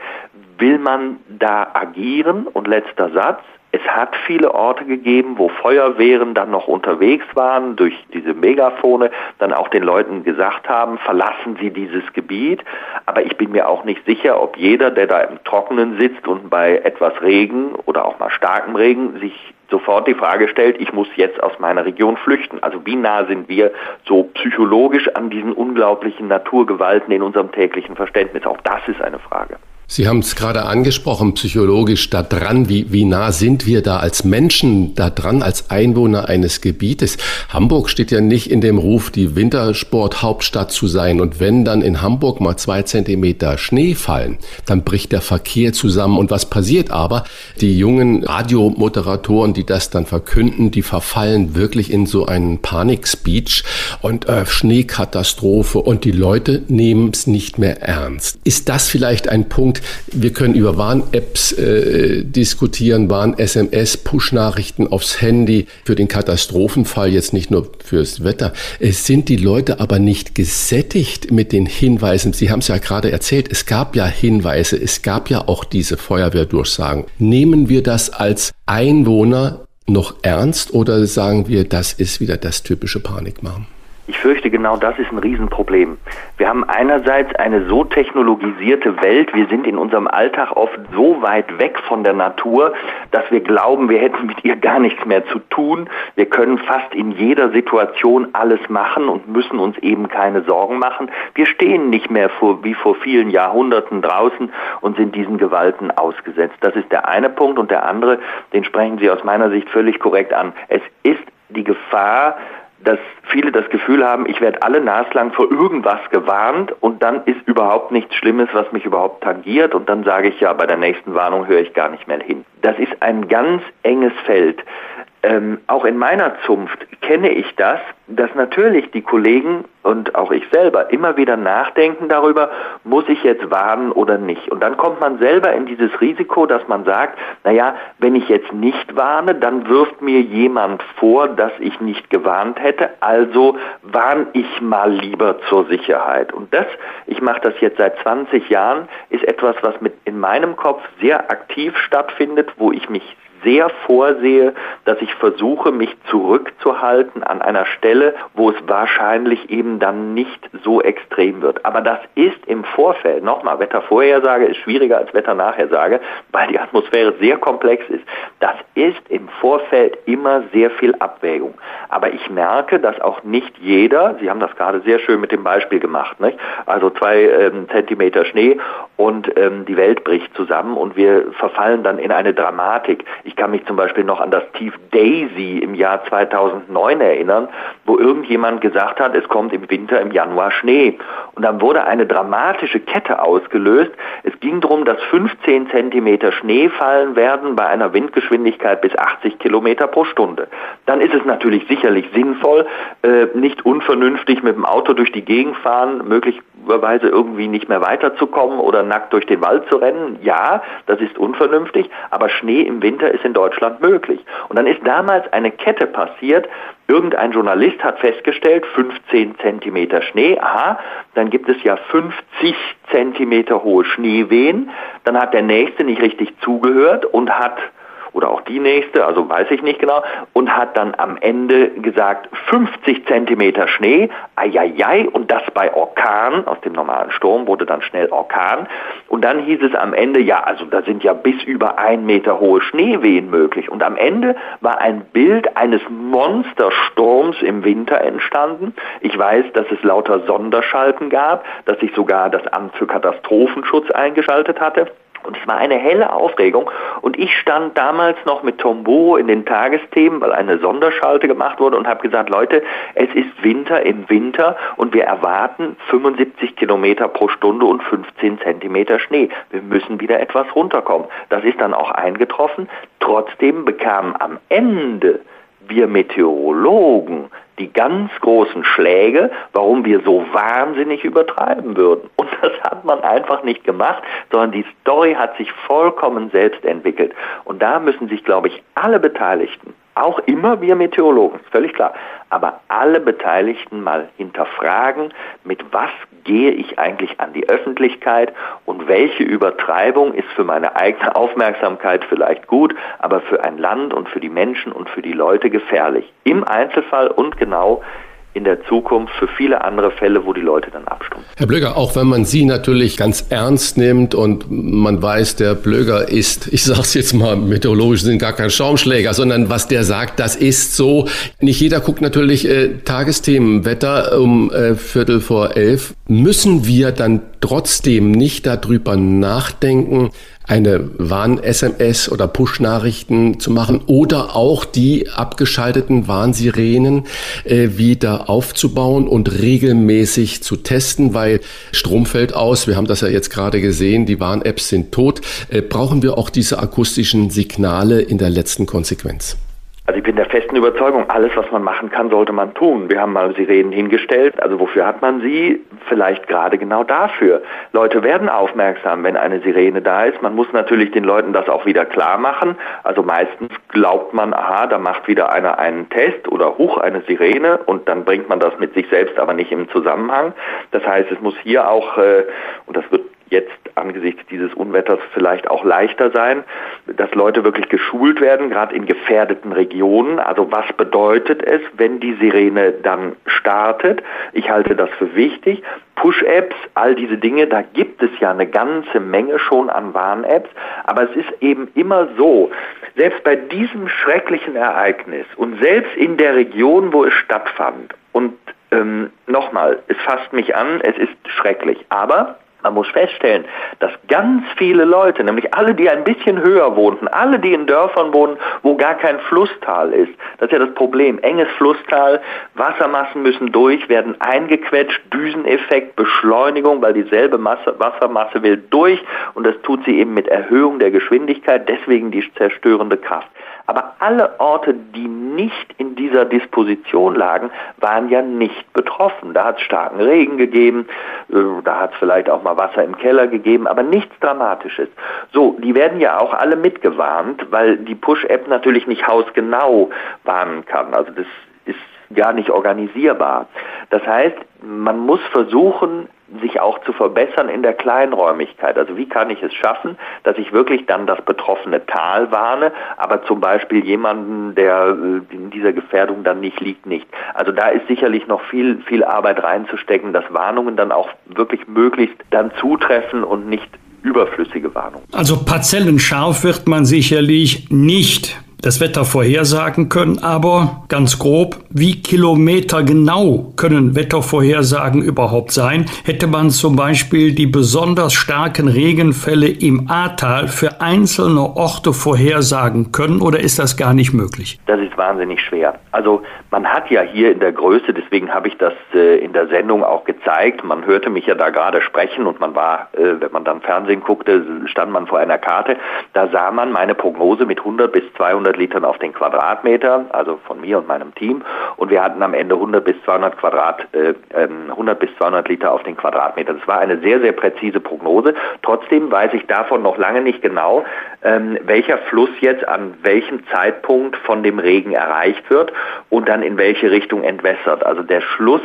will man da agieren? Und letzter Satz, es hat viele Orte gegeben, wo Feuerwehren dann noch unterwegs waren, durch diese Megafone dann auch den Leuten gesagt haben, verlassen Sie dieses Gebiet. Aber ich bin mir auch nicht sicher, ob jeder, der da im Trockenen sitzt und bei etwas Regen oder auch mal starkem Regen sich sofort die Frage stellt, ich muss jetzt aus meiner Region flüchten. Also wie nah sind wir so psychologisch an diesen unglaublichen Naturgewalten in unserem täglichen Verständnis? Auch das ist eine Frage. Sie haben es gerade angesprochen, psychologisch da dran. Wie, wie nah sind wir da als Menschen da dran, als Einwohner eines Gebietes? Hamburg steht ja nicht in dem Ruf, die Wintersporthauptstadt zu sein. Und wenn dann in Hamburg mal zwei Zentimeter Schnee fallen, dann bricht der Verkehr zusammen. Und was passiert aber? Die jungen Radiomoderatoren, die das dann verkünden, die verfallen wirklich in so einen Panikspeech und äh, Schneekatastrophe und die Leute nehmen es nicht mehr ernst. Ist das vielleicht ein Punkt, wir können über Warn-Apps äh, diskutieren, Warn-SMS, Push-Nachrichten aufs Handy für den Katastrophenfall, jetzt nicht nur fürs Wetter. Es sind die Leute aber nicht gesättigt mit den Hinweisen. Sie haben es ja gerade erzählt, es gab ja Hinweise, es gab ja auch diese Feuerwehrdurchsagen. Nehmen wir das als Einwohner noch ernst oder sagen wir, das ist wieder das typische Panikmachen? Ich fürchte, genau das ist ein Riesenproblem. Wir haben einerseits eine so technologisierte Welt, wir sind in unserem Alltag oft so weit weg von der Natur, dass wir glauben, wir hätten mit ihr gar nichts mehr zu tun. Wir können fast in jeder Situation alles machen und müssen uns eben keine Sorgen machen. Wir stehen nicht mehr vor, wie vor vielen Jahrhunderten draußen und sind diesen Gewalten ausgesetzt. Das ist der eine Punkt und der andere, den sprechen Sie aus meiner Sicht völlig korrekt an. Es ist die Gefahr, dass viele das Gefühl haben, ich werde alle naslang vor irgendwas gewarnt und dann ist überhaupt nichts Schlimmes, was mich überhaupt tangiert und dann sage ich ja, bei der nächsten Warnung höre ich gar nicht mehr hin. Das ist ein ganz enges Feld. Ähm, auch in meiner Zunft kenne ich das, dass natürlich die Kollegen und auch ich selber immer wieder nachdenken darüber, muss ich jetzt warnen oder nicht. Und dann kommt man selber in dieses Risiko, dass man sagt, naja, wenn ich jetzt nicht warne, dann wirft mir jemand vor, dass ich nicht gewarnt hätte, also warne ich mal lieber zur Sicherheit. Und das, ich mache das jetzt seit 20 Jahren, ist etwas, was mit in meinem Kopf sehr aktiv stattfindet, wo ich mich sehr vorsehe, dass ich versuche, mich zurückzuhalten an einer Stelle, wo es wahrscheinlich eben dann nicht so extrem wird. Aber das ist im Vorfeld, nochmal, Wettervorhersage ist schwieriger als Wetternachhersage, weil die Atmosphäre sehr komplex ist. Das ist im Vorfeld immer sehr viel Abwägung. Aber ich merke, dass auch nicht jeder, Sie haben das gerade sehr schön mit dem Beispiel gemacht, nicht? also zwei ähm, Zentimeter Schnee und ähm, die Welt bricht zusammen und wir verfallen dann in eine Dramatik. Ich kann mich zum Beispiel noch an das Tief Daisy im Jahr 2009 erinnern, wo irgendjemand gesagt hat, es kommt im Winter im Januar Schnee. Und dann wurde eine dramatische Kette ausgelöst. Es ging darum, dass 15 Zentimeter Schnee fallen werden bei einer Windgeschwindigkeit bis 80 Kilometer pro Stunde. Dann ist es natürlich sicherlich sinnvoll, äh, nicht unvernünftig mit dem Auto durch die Gegend fahren, möglicherweise irgendwie nicht mehr weiterzukommen oder nackt durch den Wald zu rennen. Ja, das ist unvernünftig, aber Schnee im Winter ist in Deutschland möglich. Und dann ist damals eine Kette passiert, Irgendein Journalist hat festgestellt, 15 Zentimeter Schnee, aha, dann gibt es ja 50 Zentimeter hohe Schneewehen. Dann hat der Nächste nicht richtig zugehört und hat oder auch die nächste, also weiß ich nicht genau, und hat dann am Ende gesagt 50 Zentimeter Schnee, eieiei, und das bei Orkan, aus dem normalen Sturm wurde dann schnell Orkan, und dann hieß es am Ende, ja, also da sind ja bis über ein Meter hohe Schneewehen möglich, und am Ende war ein Bild eines Monstersturms im Winter entstanden. Ich weiß, dass es lauter Sonderschalten gab, dass sich sogar das Amt für Katastrophenschutz eingeschaltet hatte. Und es war eine helle Aufregung. Und ich stand damals noch mit Tombo in den Tagesthemen, weil eine Sonderschalte gemacht wurde und habe gesagt, Leute, es ist Winter im Winter und wir erwarten 75 Kilometer pro Stunde und 15 Zentimeter Schnee. Wir müssen wieder etwas runterkommen. Das ist dann auch eingetroffen. Trotzdem bekamen am Ende wir Meteorologen die ganz großen Schläge, warum wir so wahnsinnig übertreiben würden. Und das hat man einfach nicht gemacht, sondern die Story hat sich vollkommen selbst entwickelt. Und da müssen sich, glaube ich, alle Beteiligten, auch immer wir Meteorologen, völlig klar, aber alle Beteiligten mal hinterfragen, mit was gehe ich eigentlich an die Öffentlichkeit und welche Übertreibung ist für meine eigene Aufmerksamkeit vielleicht gut, aber für ein Land und für die Menschen und für die Leute gefährlich. Im Einzelfall und genau in der Zukunft für viele andere Fälle, wo die Leute dann abstumpfen. Herr Blöger, auch wenn man Sie natürlich ganz ernst nimmt und man weiß, der Blöger ist, ich sage es jetzt mal, meteorologisch sind gar kein Schaumschläger, sondern was der sagt, das ist so. Nicht jeder guckt natürlich äh, Tagesthemen, Wetter um äh, Viertel vor elf. Müssen wir dann trotzdem nicht darüber nachdenken, eine Warn-SMS oder Push-Nachrichten zu machen oder auch die abgeschalteten Warnsirenen äh, wieder aufzubauen und regelmäßig zu testen, weil Strom fällt aus. Wir haben das ja jetzt gerade gesehen, die Warn-Apps sind tot. Äh, brauchen wir auch diese akustischen Signale in der letzten Konsequenz? Also ich bin der festen Überzeugung, alles, was man machen kann, sollte man tun. Wir haben mal Sirenen hingestellt. Also wofür hat man sie? Vielleicht gerade genau dafür. Leute werden aufmerksam, wenn eine Sirene da ist. Man muss natürlich den Leuten das auch wieder klar machen. Also meistens glaubt man, aha, da macht wieder einer einen Test oder hoch eine Sirene und dann bringt man das mit sich selbst aber nicht im Zusammenhang. Das heißt, es muss hier auch, äh, und das wird jetzt angesichts dieses Unwetters vielleicht auch leichter sein, dass Leute wirklich geschult werden, gerade in gefährdeten Regionen. Also was bedeutet es, wenn die Sirene dann startet? Ich halte das für wichtig. Push-Apps, all diese Dinge, da gibt es ja eine ganze Menge schon an Warn-Apps, aber es ist eben immer so, selbst bei diesem schrecklichen Ereignis und selbst in der Region, wo es stattfand, und ähm, nochmal, es fasst mich an, es ist schrecklich, aber man muss feststellen, dass ganz viele Leute, nämlich alle, die ein bisschen höher wohnten, alle, die in Dörfern wohnen, wo gar kein Flusstal ist, das ist ja das Problem. Enges Flusstal, Wassermassen müssen durch, werden eingequetscht, Düseneffekt, Beschleunigung, weil dieselbe Masse, Wassermasse will durch und das tut sie eben mit Erhöhung der Geschwindigkeit, deswegen die zerstörende Kraft. Aber alle Orte, die nicht in dieser Disposition lagen, waren ja nicht betroffen. Da hat es starken Regen gegeben, äh, da hat es vielleicht auch mal Wasser im Keller gegeben, aber nichts Dramatisches. So, die werden ja auch alle mitgewarnt, weil die Push-App natürlich nicht hausgenau warnen kann. Also das ist gar nicht organisierbar. Das heißt, man muss versuchen, sich auch zu verbessern in der Kleinräumigkeit. Also wie kann ich es schaffen, dass ich wirklich dann das betroffene Tal warne, aber zum Beispiel jemanden, der äh, in dieser Gefährdung dann nicht liegt, nicht. Also da ist sicherlich noch viel, viel Arbeit reinzustecken, dass Warnungen dann auch wirklich möglichst dann zutreffen und nicht überflüssige Warnungen. Also parzellenscharf wird man sicherlich nicht das Wetter vorhersagen können, aber ganz grob, wie kilometergenau können Wettervorhersagen überhaupt sein? Hätte man zum Beispiel die besonders starken Regenfälle im Ahrtal für einzelne Orte vorhersagen können oder ist das gar nicht möglich? Das ist wahnsinnig schwer. Also man hat ja hier in der Größe, deswegen habe ich das äh, in der Sendung auch gezeigt, man hörte mich ja da gerade sprechen und man war, äh, wenn man dann Fernsehen guckte, stand man vor einer Karte, da sah man meine Prognose mit 100 bis 200 100 Litern auf den Quadratmeter, also von mir und meinem Team. Und wir hatten am Ende 100 bis 200 Quadrat, äh, 100 ähm, bis 200 Liter auf den Quadratmeter. Das war eine sehr, sehr präzise Prognose. Trotzdem weiß ich davon noch lange nicht genau, ähm, welcher Fluss jetzt an welchem Zeitpunkt von dem Regen erreicht wird und dann in welche Richtung entwässert. Also der Schluss,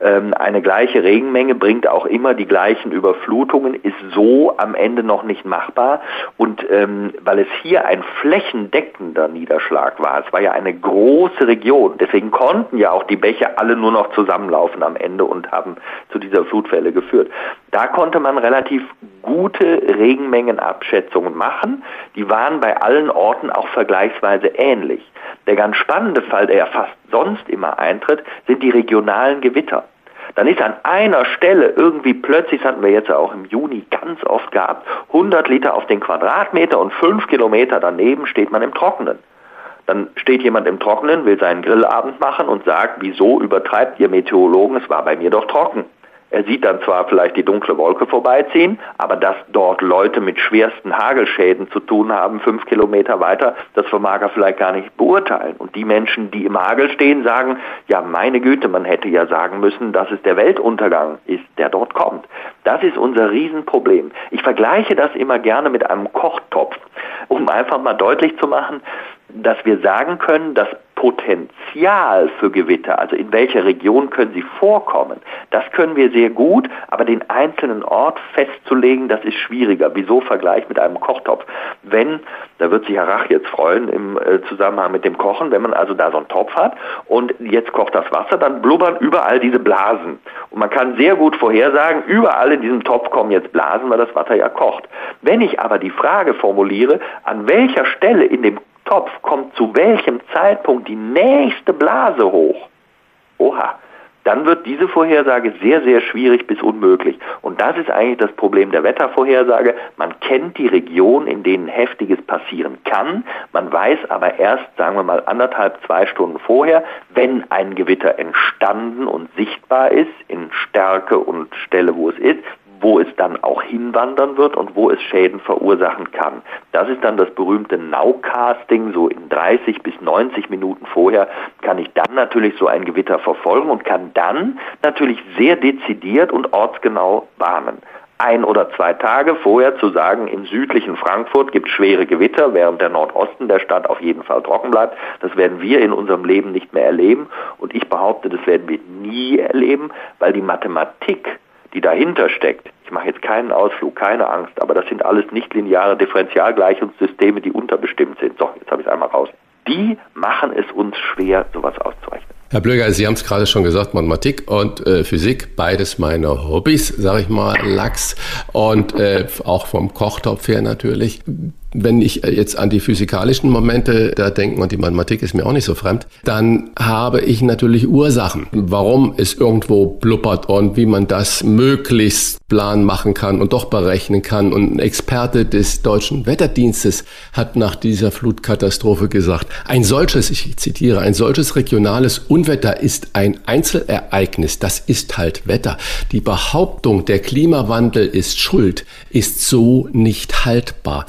ähm, eine gleiche Regenmenge bringt auch immer die gleichen Überflutungen, ist so am Ende noch nicht machbar. Und ähm, weil es hier ein flächendeckender Niederschlag war. Es war ja eine große Region. Deswegen konnten ja auch die Bäche alle nur noch zusammenlaufen am Ende und haben zu dieser Flutwelle geführt. Da konnte man relativ gute Regenmengenabschätzungen machen. Die waren bei allen Orten auch vergleichsweise ähnlich. Der ganz spannende Fall, der ja fast sonst immer eintritt, sind die regionalen Gewitter dann ist an einer Stelle irgendwie plötzlich, das hatten wir jetzt auch im Juni ganz oft gehabt, 100 Liter auf den Quadratmeter und 5 Kilometer daneben steht man im Trockenen. Dann steht jemand im Trockenen, will seinen Grillabend machen und sagt, wieso übertreibt ihr Meteorologen, es war bei mir doch trocken. Er sieht dann zwar vielleicht die dunkle Wolke vorbeiziehen, aber dass dort Leute mit schwersten Hagelschäden zu tun haben, fünf Kilometer weiter, das vermag er vielleicht gar nicht beurteilen. Und die Menschen, die im Hagel stehen, sagen, ja meine Güte, man hätte ja sagen müssen, dass es der Weltuntergang ist, der dort kommt. Das ist unser Riesenproblem. Ich vergleiche das immer gerne mit einem Kochtopf, um einfach mal deutlich zu machen, dass wir sagen können, das Potenzial für Gewitter, also in welcher Region können sie vorkommen, das können wir sehr gut, aber den einzelnen Ort festzulegen, das ist schwieriger. Wieso Vergleich mit einem Kochtopf? Wenn, da wird sich Herr Rach jetzt freuen im äh, Zusammenhang mit dem Kochen, wenn man also da so einen Topf hat und jetzt kocht das Wasser, dann blubbern überall diese Blasen. Und man kann sehr gut vorhersagen, überall in diesem Topf kommen jetzt Blasen, weil das Wasser ja kocht. Wenn ich aber die Frage formuliere, an welcher Stelle in dem Topf kommt zu welchem Zeitpunkt die nächste Blase hoch. Oha, dann wird diese Vorhersage sehr, sehr schwierig bis unmöglich. Und das ist eigentlich das Problem der Wettervorhersage. Man kennt die Region, in denen Heftiges passieren kann. Man weiß aber erst, sagen wir mal, anderthalb, zwei Stunden vorher, wenn ein Gewitter entstanden und sichtbar ist, in Stärke und Stelle, wo es ist, wo es dann auch hinwandern wird und wo es Schäden verursachen kann. Das ist dann das berühmte Nowcasting, so in 30 bis 90 Minuten vorher kann ich dann natürlich so ein Gewitter verfolgen und kann dann natürlich sehr dezidiert und ortsgenau warnen ein oder zwei Tage vorher zu sagen, im südlichen Frankfurt gibt es schwere Gewitter, während der Nordosten der Stadt auf jeden Fall trocken bleibt. Das werden wir in unserem Leben nicht mehr erleben. Und ich behaupte, das werden wir nie erleben, weil die Mathematik die dahinter steckt, ich mache jetzt keinen Ausflug, keine Angst, aber das sind alles nichtlineare Differentialgleichungssysteme, die unterbestimmt sind. So, jetzt habe ich es einmal raus. Die machen es uns schwer, sowas auszurechnen. Herr Blöger, Sie haben es gerade schon gesagt, Mathematik und äh, Physik, beides meine Hobbys, sage ich mal, Lachs und äh, auch vom Kochtopf her natürlich wenn ich jetzt an die physikalischen Momente da denke, und die Mathematik ist mir auch nicht so fremd, dann habe ich natürlich Ursachen, warum es irgendwo blubbert und wie man das möglichst plan machen kann und doch berechnen kann. Und ein Experte des deutschen Wetterdienstes hat nach dieser Flutkatastrophe gesagt, ein solches, ich zitiere, ein solches regionales Unwetter ist ein Einzelereignis, das ist halt Wetter. Die Behauptung, der Klimawandel ist schuld, ist so nicht haltbar.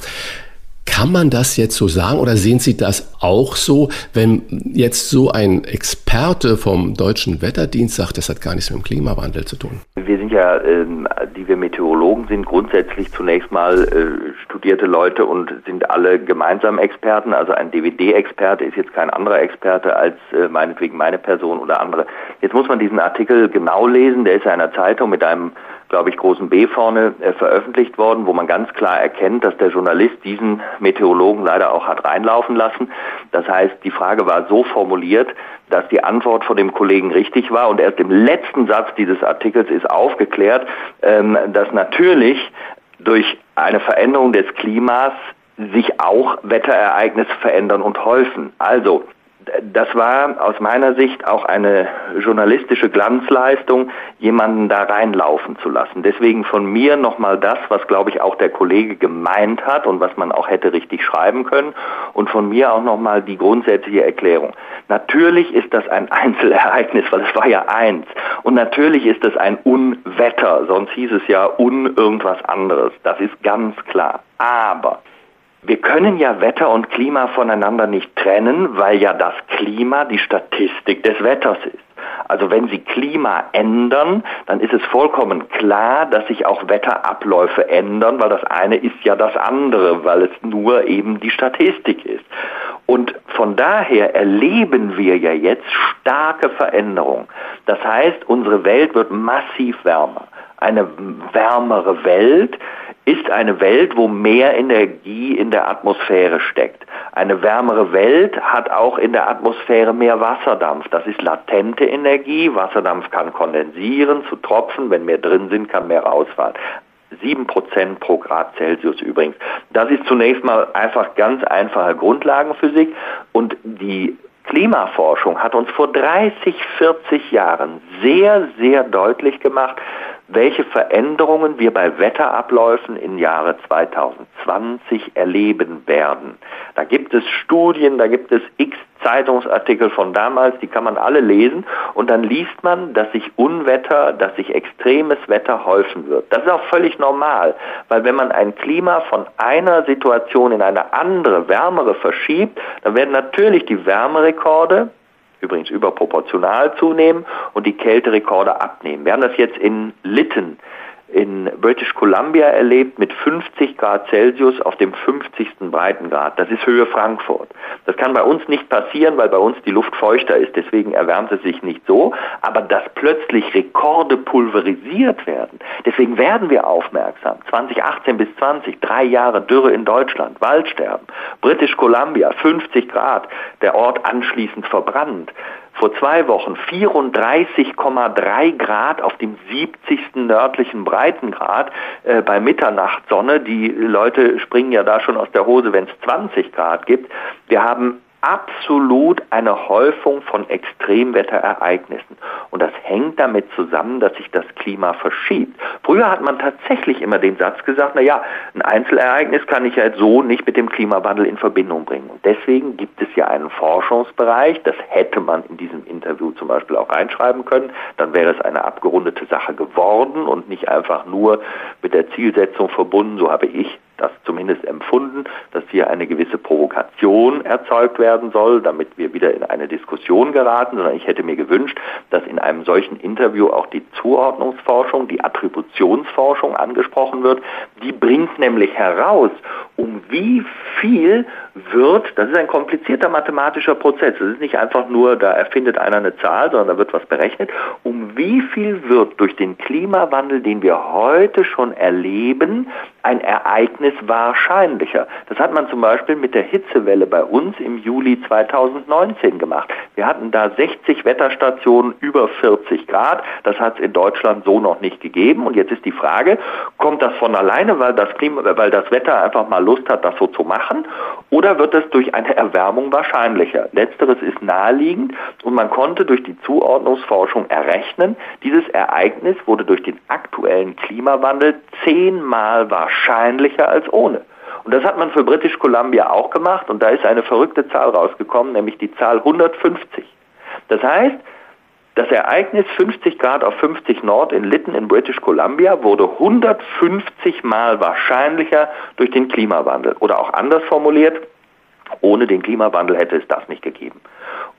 Kann man das jetzt so sagen oder sehen Sie das auch so, wenn jetzt so ein Experte vom Deutschen Wetterdienst sagt, das hat gar nichts mit dem Klimawandel zu tun? Wir sind ja, ähm, die wir Meteorologen sind, grundsätzlich zunächst mal äh, studierte Leute und sind alle gemeinsam Experten. Also ein DVD-Experte ist jetzt kein anderer Experte als äh, meinetwegen meine Person oder andere. Jetzt muss man diesen Artikel genau lesen. Der ist in einer Zeitung mit einem glaube ich, großen B vorne äh, veröffentlicht worden, wo man ganz klar erkennt, dass der Journalist diesen Meteorologen leider auch hat reinlaufen lassen. Das heißt, die Frage war so formuliert, dass die Antwort von dem Kollegen richtig war und erst im letzten Satz dieses Artikels ist aufgeklärt, ähm, dass natürlich durch eine Veränderung des Klimas sich auch Wetterereignisse verändern und häufen. Also das war aus meiner Sicht auch eine journalistische Glanzleistung, jemanden da reinlaufen zu lassen. Deswegen von mir nochmal das, was glaube ich auch der Kollege gemeint hat und was man auch hätte richtig schreiben können und von mir auch nochmal die grundsätzliche Erklärung. Natürlich ist das ein Einzelereignis, weil es war ja eins. Und natürlich ist es ein Unwetter, sonst hieß es ja un irgendwas anderes. Das ist ganz klar. Aber wir können ja Wetter und Klima voneinander nicht trennen, weil ja das Klima die Statistik des Wetters ist. Also wenn Sie Klima ändern, dann ist es vollkommen klar, dass sich auch Wetterabläufe ändern, weil das eine ist ja das andere, weil es nur eben die Statistik ist. Und von daher erleben wir ja jetzt starke Veränderungen. Das heißt, unsere Welt wird massiv wärmer. Eine wärmere Welt ist eine Welt, wo mehr Energie in der Atmosphäre steckt. Eine wärmere Welt hat auch in der Atmosphäre mehr Wasserdampf. Das ist latente Energie. Wasserdampf kann kondensieren zu Tropfen. Wenn mehr drin sind, kann mehr rausfahren. 7% pro Grad Celsius übrigens. Das ist zunächst mal einfach ganz einfache Grundlagenphysik und die Klimaforschung hat uns vor 30, 40 Jahren sehr, sehr deutlich gemacht, welche Veränderungen wir bei Wetterabläufen im Jahre 2020 erleben werden. Da gibt es Studien, da gibt es x Zeitungsartikel von damals, die kann man alle lesen und dann liest man, dass sich Unwetter, dass sich extremes Wetter häufen wird. Das ist auch völlig normal, weil wenn man ein Klima von einer Situation in eine andere, wärmere verschiebt, dann werden natürlich die Wärmerekorde übrigens überproportional zunehmen und die Kälterekorde abnehmen. Wir haben das jetzt in Lytton in British Columbia erlebt mit 50 Grad Celsius auf dem 50. Breitengrad. Das ist Höhe Frankfurt. Das kann bei uns nicht passieren, weil bei uns die Luft feuchter ist. Deswegen erwärmt es sich nicht so. Aber dass plötzlich Rekorde pulverisiert werden, deswegen werden wir aufmerksam. 2018 bis 20, drei Jahre Dürre in Deutschland, Waldsterben. British Columbia, 50 Grad, der Ort anschließend verbrannt vor zwei Wochen 34,3 Grad auf dem 70. nördlichen Breitengrad äh, bei Mitternachtssonne. Die Leute springen ja da schon aus der Hose, wenn es 20 Grad gibt. Wir haben absolut eine Häufung von Extremwetterereignissen. Und das hängt damit zusammen, dass sich das Klima verschiebt. Früher hat man tatsächlich immer den Satz gesagt, na ja, ein Einzelereignis kann ich ja jetzt so nicht mit dem Klimawandel in Verbindung bringen. Und deswegen gibt es ja einen Forschungsbereich, das hätte man in diesem Interview zum Beispiel auch reinschreiben können, dann wäre es eine abgerundete Sache geworden und nicht einfach nur mit der Zielsetzung verbunden, so habe ich das zumindest empfunden, dass hier eine gewisse Provokation erzeugt werden soll, damit wir wieder in eine Diskussion geraten, sondern ich hätte mir gewünscht, dass in einem solchen Interview auch die Zuordnungsforschung, die Attributionsforschung angesprochen wird. Die bringt nämlich heraus, um wie viel wird, das ist ein komplizierter mathematischer Prozess, es ist nicht einfach nur, da erfindet einer eine Zahl, sondern da wird was berechnet, um wie viel wird durch den Klimawandel, den wir heute schon erleben, ein Ereignis wahrscheinlicher. Das hat man zum Beispiel mit der Hitzewelle bei uns im Juli 2019 gemacht. Wir hatten da 60 Wetterstationen über 40 Grad. Das hat es in Deutschland so noch nicht gegeben. Und jetzt ist die Frage, kommt das von alleine, weil das, Klima, weil das Wetter einfach mal Lust hat, das so zu machen? Oder wird es durch eine Erwärmung wahrscheinlicher? Letzteres ist naheliegend und man konnte durch die Zuordnungsforschung errechnen, dieses Ereignis wurde durch den aktuellen Klimawandel zehnmal wahrscheinlicher als ohne. Und das hat man für British Columbia auch gemacht und da ist eine verrückte Zahl rausgekommen, nämlich die Zahl 150. Das heißt, Das Ereignis 50 Grad auf 50 Nord in Lytton in British Columbia wurde 150 Mal wahrscheinlicher durch den Klimawandel. Oder auch anders formuliert, ohne den Klimawandel hätte es das nicht gegeben.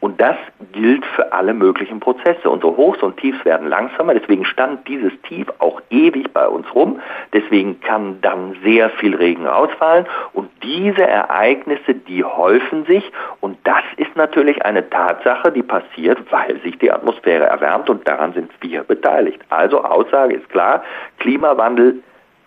Und das gilt für alle möglichen Prozesse. Unsere Hochs und Tiefs werden langsamer, deswegen stand dieses Tief auch ewig bei uns rum. Deswegen kann dann sehr viel Regen rausfallen. Und diese Ereignisse, die häufen sich. Und das ist natürlich eine Tatsache, die passiert, weil sich die Atmosphäre erwärmt und daran sind wir beteiligt. Also Aussage ist klar, Klimawandel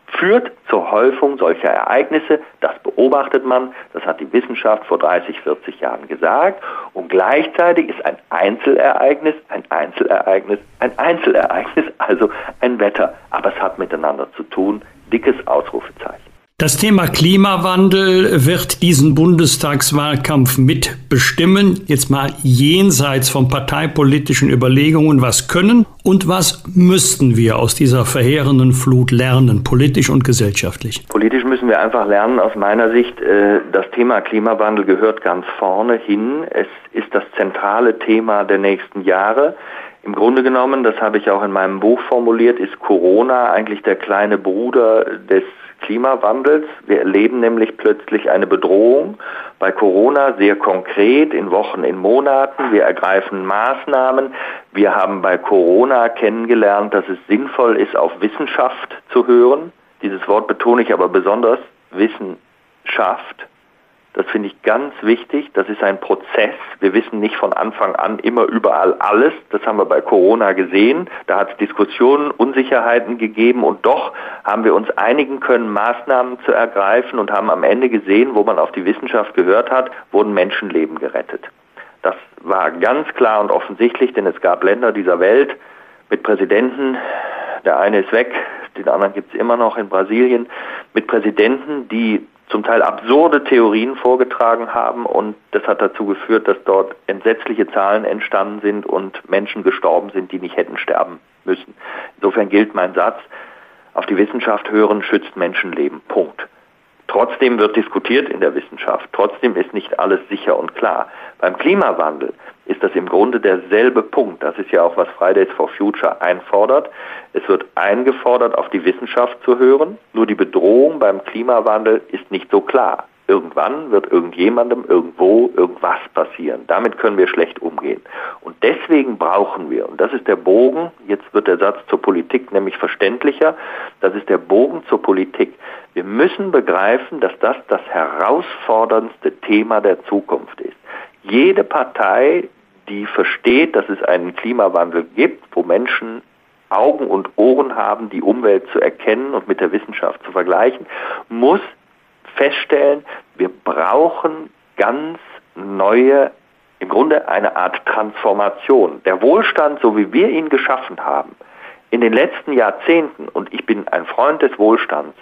führt zur Häufung solcher Ereignisse. Das beobachtet man, das hat die Wissenschaft vor 30, 40 Jahren gesagt. Und gleichzeitig ist ein Einzelereignis ein Einzelereignis ein Einzelereignis, also ein Wetter. Aber es hat miteinander zu tun. Dickes Ausrufezeichen. Das Thema Klimawandel wird diesen Bundestagswahlkampf mitbestimmen. Jetzt mal jenseits von parteipolitischen Überlegungen, was können und was müssten wir aus dieser verheerenden Flut lernen, politisch und gesellschaftlich? Politisch müssen wir einfach lernen, aus meiner Sicht, äh, das Thema Klimawandel gehört ganz vorne hin. Es ist das zentrale Thema der nächsten Jahre. Im Grunde genommen, das habe ich auch in meinem Buch formuliert, ist Corona eigentlich der kleine Bruder des Klimawandels. Wir erleben nämlich plötzlich eine Bedrohung bei Corona sehr konkret in Wochen, in Monaten. Wir ergreifen Maßnahmen. Wir haben bei Corona kennengelernt, dass es sinnvoll ist, auf Wissenschaft zu hören. Dieses Wort betone ich aber besonders, Wissenschaft. Das finde ich ganz wichtig. Das ist ein Prozess. Wir wissen nicht von Anfang an immer überall alles. Das haben wir bei Corona gesehen. Da hat es Diskussionen, Unsicherheiten gegeben und doch haben wir uns einigen können, Maßnahmen zu ergreifen und haben am Ende gesehen, wo man auf die Wissenschaft gehört hat, wurden Menschenleben gerettet. Das war ganz klar und offensichtlich, denn es gab Länder dieser Welt mit Präsidenten, der eine ist weg, den anderen gibt es immer noch in Brasilien, mit Präsidenten, die zum Teil absurde Theorien vorgetragen haben und das hat dazu geführt, dass dort entsetzliche Zahlen entstanden sind und Menschen gestorben sind, die nicht hätten sterben müssen. Insofern gilt mein Satz, auf die Wissenschaft hören schützt Menschenleben. Punkt. Trotzdem wird diskutiert in der Wissenschaft. Trotzdem ist nicht alles sicher und klar. Beim Klimawandel ist das im Grunde derselbe Punkt. Das ist ja auch, was Fridays for Future einfordert. Es wird eingefordert, auf die Wissenschaft zu hören. Nur die Bedrohung beim Klimawandel ist nicht so klar. Irgendwann wird irgendjemandem irgendwo irgendwas passieren. Damit können wir schlecht umgehen. Und deswegen brauchen wir, und das ist der Bogen, jetzt wird der Satz zur Politik nämlich verständlicher, das ist der Bogen zur Politik. Wir müssen begreifen, dass das das herausforderndste Thema der Zukunft ist. Jede Partei, die versteht, dass es einen Klimawandel gibt, wo Menschen Augen und Ohren haben, die Umwelt zu erkennen und mit der Wissenschaft zu vergleichen, muss feststellen, wir brauchen ganz neue, im Grunde eine Art Transformation. Der Wohlstand, so wie wir ihn geschaffen haben, in den letzten Jahrzehnten, und ich bin ein Freund des Wohlstands,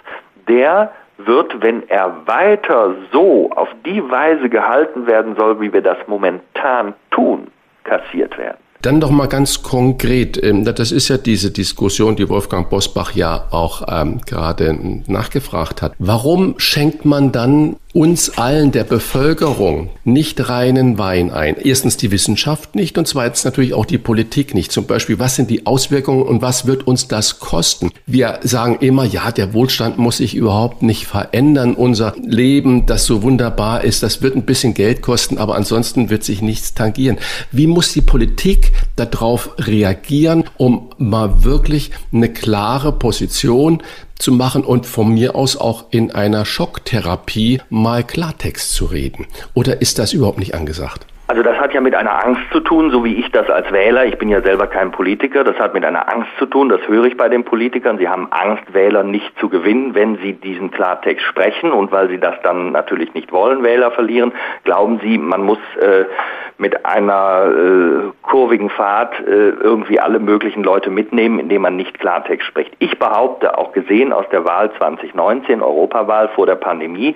der wird, wenn er weiter so auf die Weise gehalten werden soll, wie wir das momentan tun, kassiert werden. Dann doch mal ganz konkret, ähm, das ist ja diese Diskussion, die Wolfgang Bosbach ja auch ähm, gerade nachgefragt hat. Warum schenkt man dann uns allen der Bevölkerung nicht reinen Wein ein. Erstens die Wissenschaft nicht und zweitens natürlich auch die Politik nicht. Zum Beispiel, was sind die Auswirkungen und was wird uns das kosten? Wir sagen immer, ja, der Wohlstand muss sich überhaupt nicht verändern. Unser Leben, das so wunderbar ist, das wird ein bisschen Geld kosten, aber ansonsten wird sich nichts tangieren. Wie muss die Politik darauf reagieren, um mal wirklich eine klare Position zu machen und von mir aus auch in einer Schocktherapie mal Klartext zu reden? Oder ist das überhaupt nicht angesagt? Also das hat ja mit einer Angst zu tun, so wie ich das als Wähler, ich bin ja selber kein Politiker, das hat mit einer Angst zu tun, das höre ich bei den Politikern. Sie haben Angst, Wähler nicht zu gewinnen, wenn sie diesen Klartext sprechen und weil sie das dann natürlich nicht wollen, Wähler verlieren, glauben sie, man muss äh, mit einer äh, kurvigen Fahrt äh, irgendwie alle möglichen Leute mitnehmen, indem man nicht Klartext spricht. Ich behaupte, auch gesehen aus der Wahl 2019, Europawahl vor der Pandemie,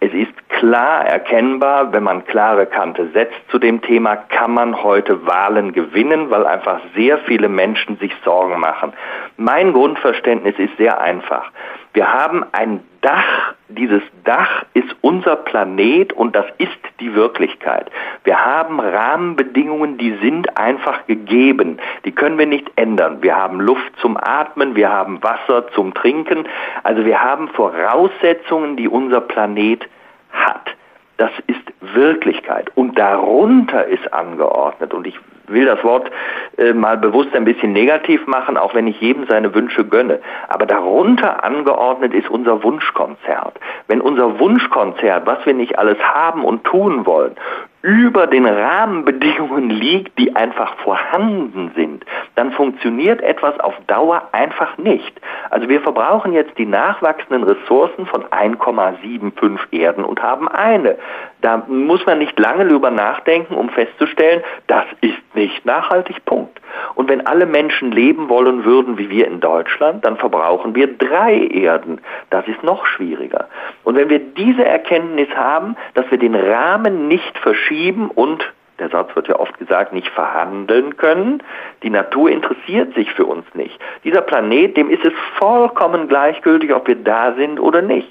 es ist klar erkennbar, wenn man klare Kante setzt zu dem Thema, kann man heute Wahlen gewinnen, weil einfach sehr viele Menschen sich Sorgen machen. Mein Grundverständnis ist sehr einfach. Wir haben ein Dach dieses Dach ist unser Planet und das ist die Wirklichkeit. Wir haben Rahmenbedingungen, die sind einfach gegeben. Die können wir nicht ändern. Wir haben Luft zum Atmen, wir haben Wasser zum Trinken. Also wir haben Voraussetzungen, die unser Planet hat. Das ist Wirklichkeit. Und darunter ist angeordnet. Und ich will das Wort äh, mal bewusst ein bisschen negativ machen, auch wenn ich jedem seine Wünsche gönne. Aber darunter angeordnet ist unser Wunschkonzert. Wenn unser Wunschkonzert, was wir nicht alles haben und tun wollen, über den Rahmenbedingungen liegt, die einfach vorhanden sind, dann funktioniert etwas auf Dauer einfach nicht. Also wir verbrauchen jetzt die nachwachsenden Ressourcen von 1,75 Erden und haben eine. Da muss man nicht lange drüber nachdenken, um festzustellen, das ist nicht nachhaltig, Punkt. Und wenn alle Menschen leben wollen würden wie wir in Deutschland, dann verbrauchen wir drei Erden. Das ist noch schwieriger. Und wenn wir diese Erkenntnis haben, dass wir den Rahmen nicht verschieben und der Satz wird ja oft gesagt, nicht verhandeln können. Die Natur interessiert sich für uns nicht. Dieser Planet, dem ist es vollkommen gleichgültig, ob wir da sind oder nicht.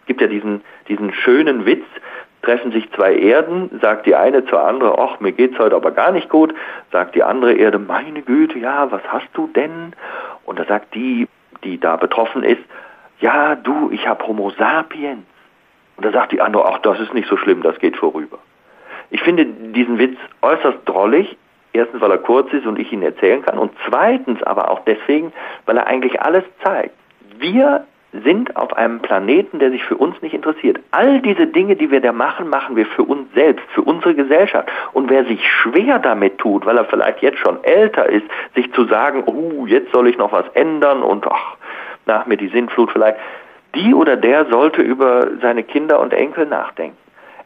Es gibt ja diesen, diesen schönen Witz, treffen sich zwei Erden, sagt die eine zur anderen, ach, mir geht's heute aber gar nicht gut, sagt die andere Erde, meine Güte, ja, was hast du denn? Und da sagt die, die da betroffen ist, ja, du, ich habe Homo sapiens. Und da sagt die andere, ach, das ist nicht so schlimm, das geht vorüber. Ich finde diesen Witz äußerst drollig, erstens, weil er kurz ist und ich ihn erzählen kann, und zweitens aber auch deswegen, weil er eigentlich alles zeigt. Wir sind auf einem Planeten, der sich für uns nicht interessiert. All diese Dinge, die wir da machen, machen wir für uns selbst, für unsere Gesellschaft. Und wer sich schwer damit tut, weil er vielleicht jetzt schon älter ist, sich zu sagen, oh, jetzt soll ich noch was ändern und ach, nach mir die Sintflut vielleicht, die oder der sollte über seine Kinder und Enkel nachdenken.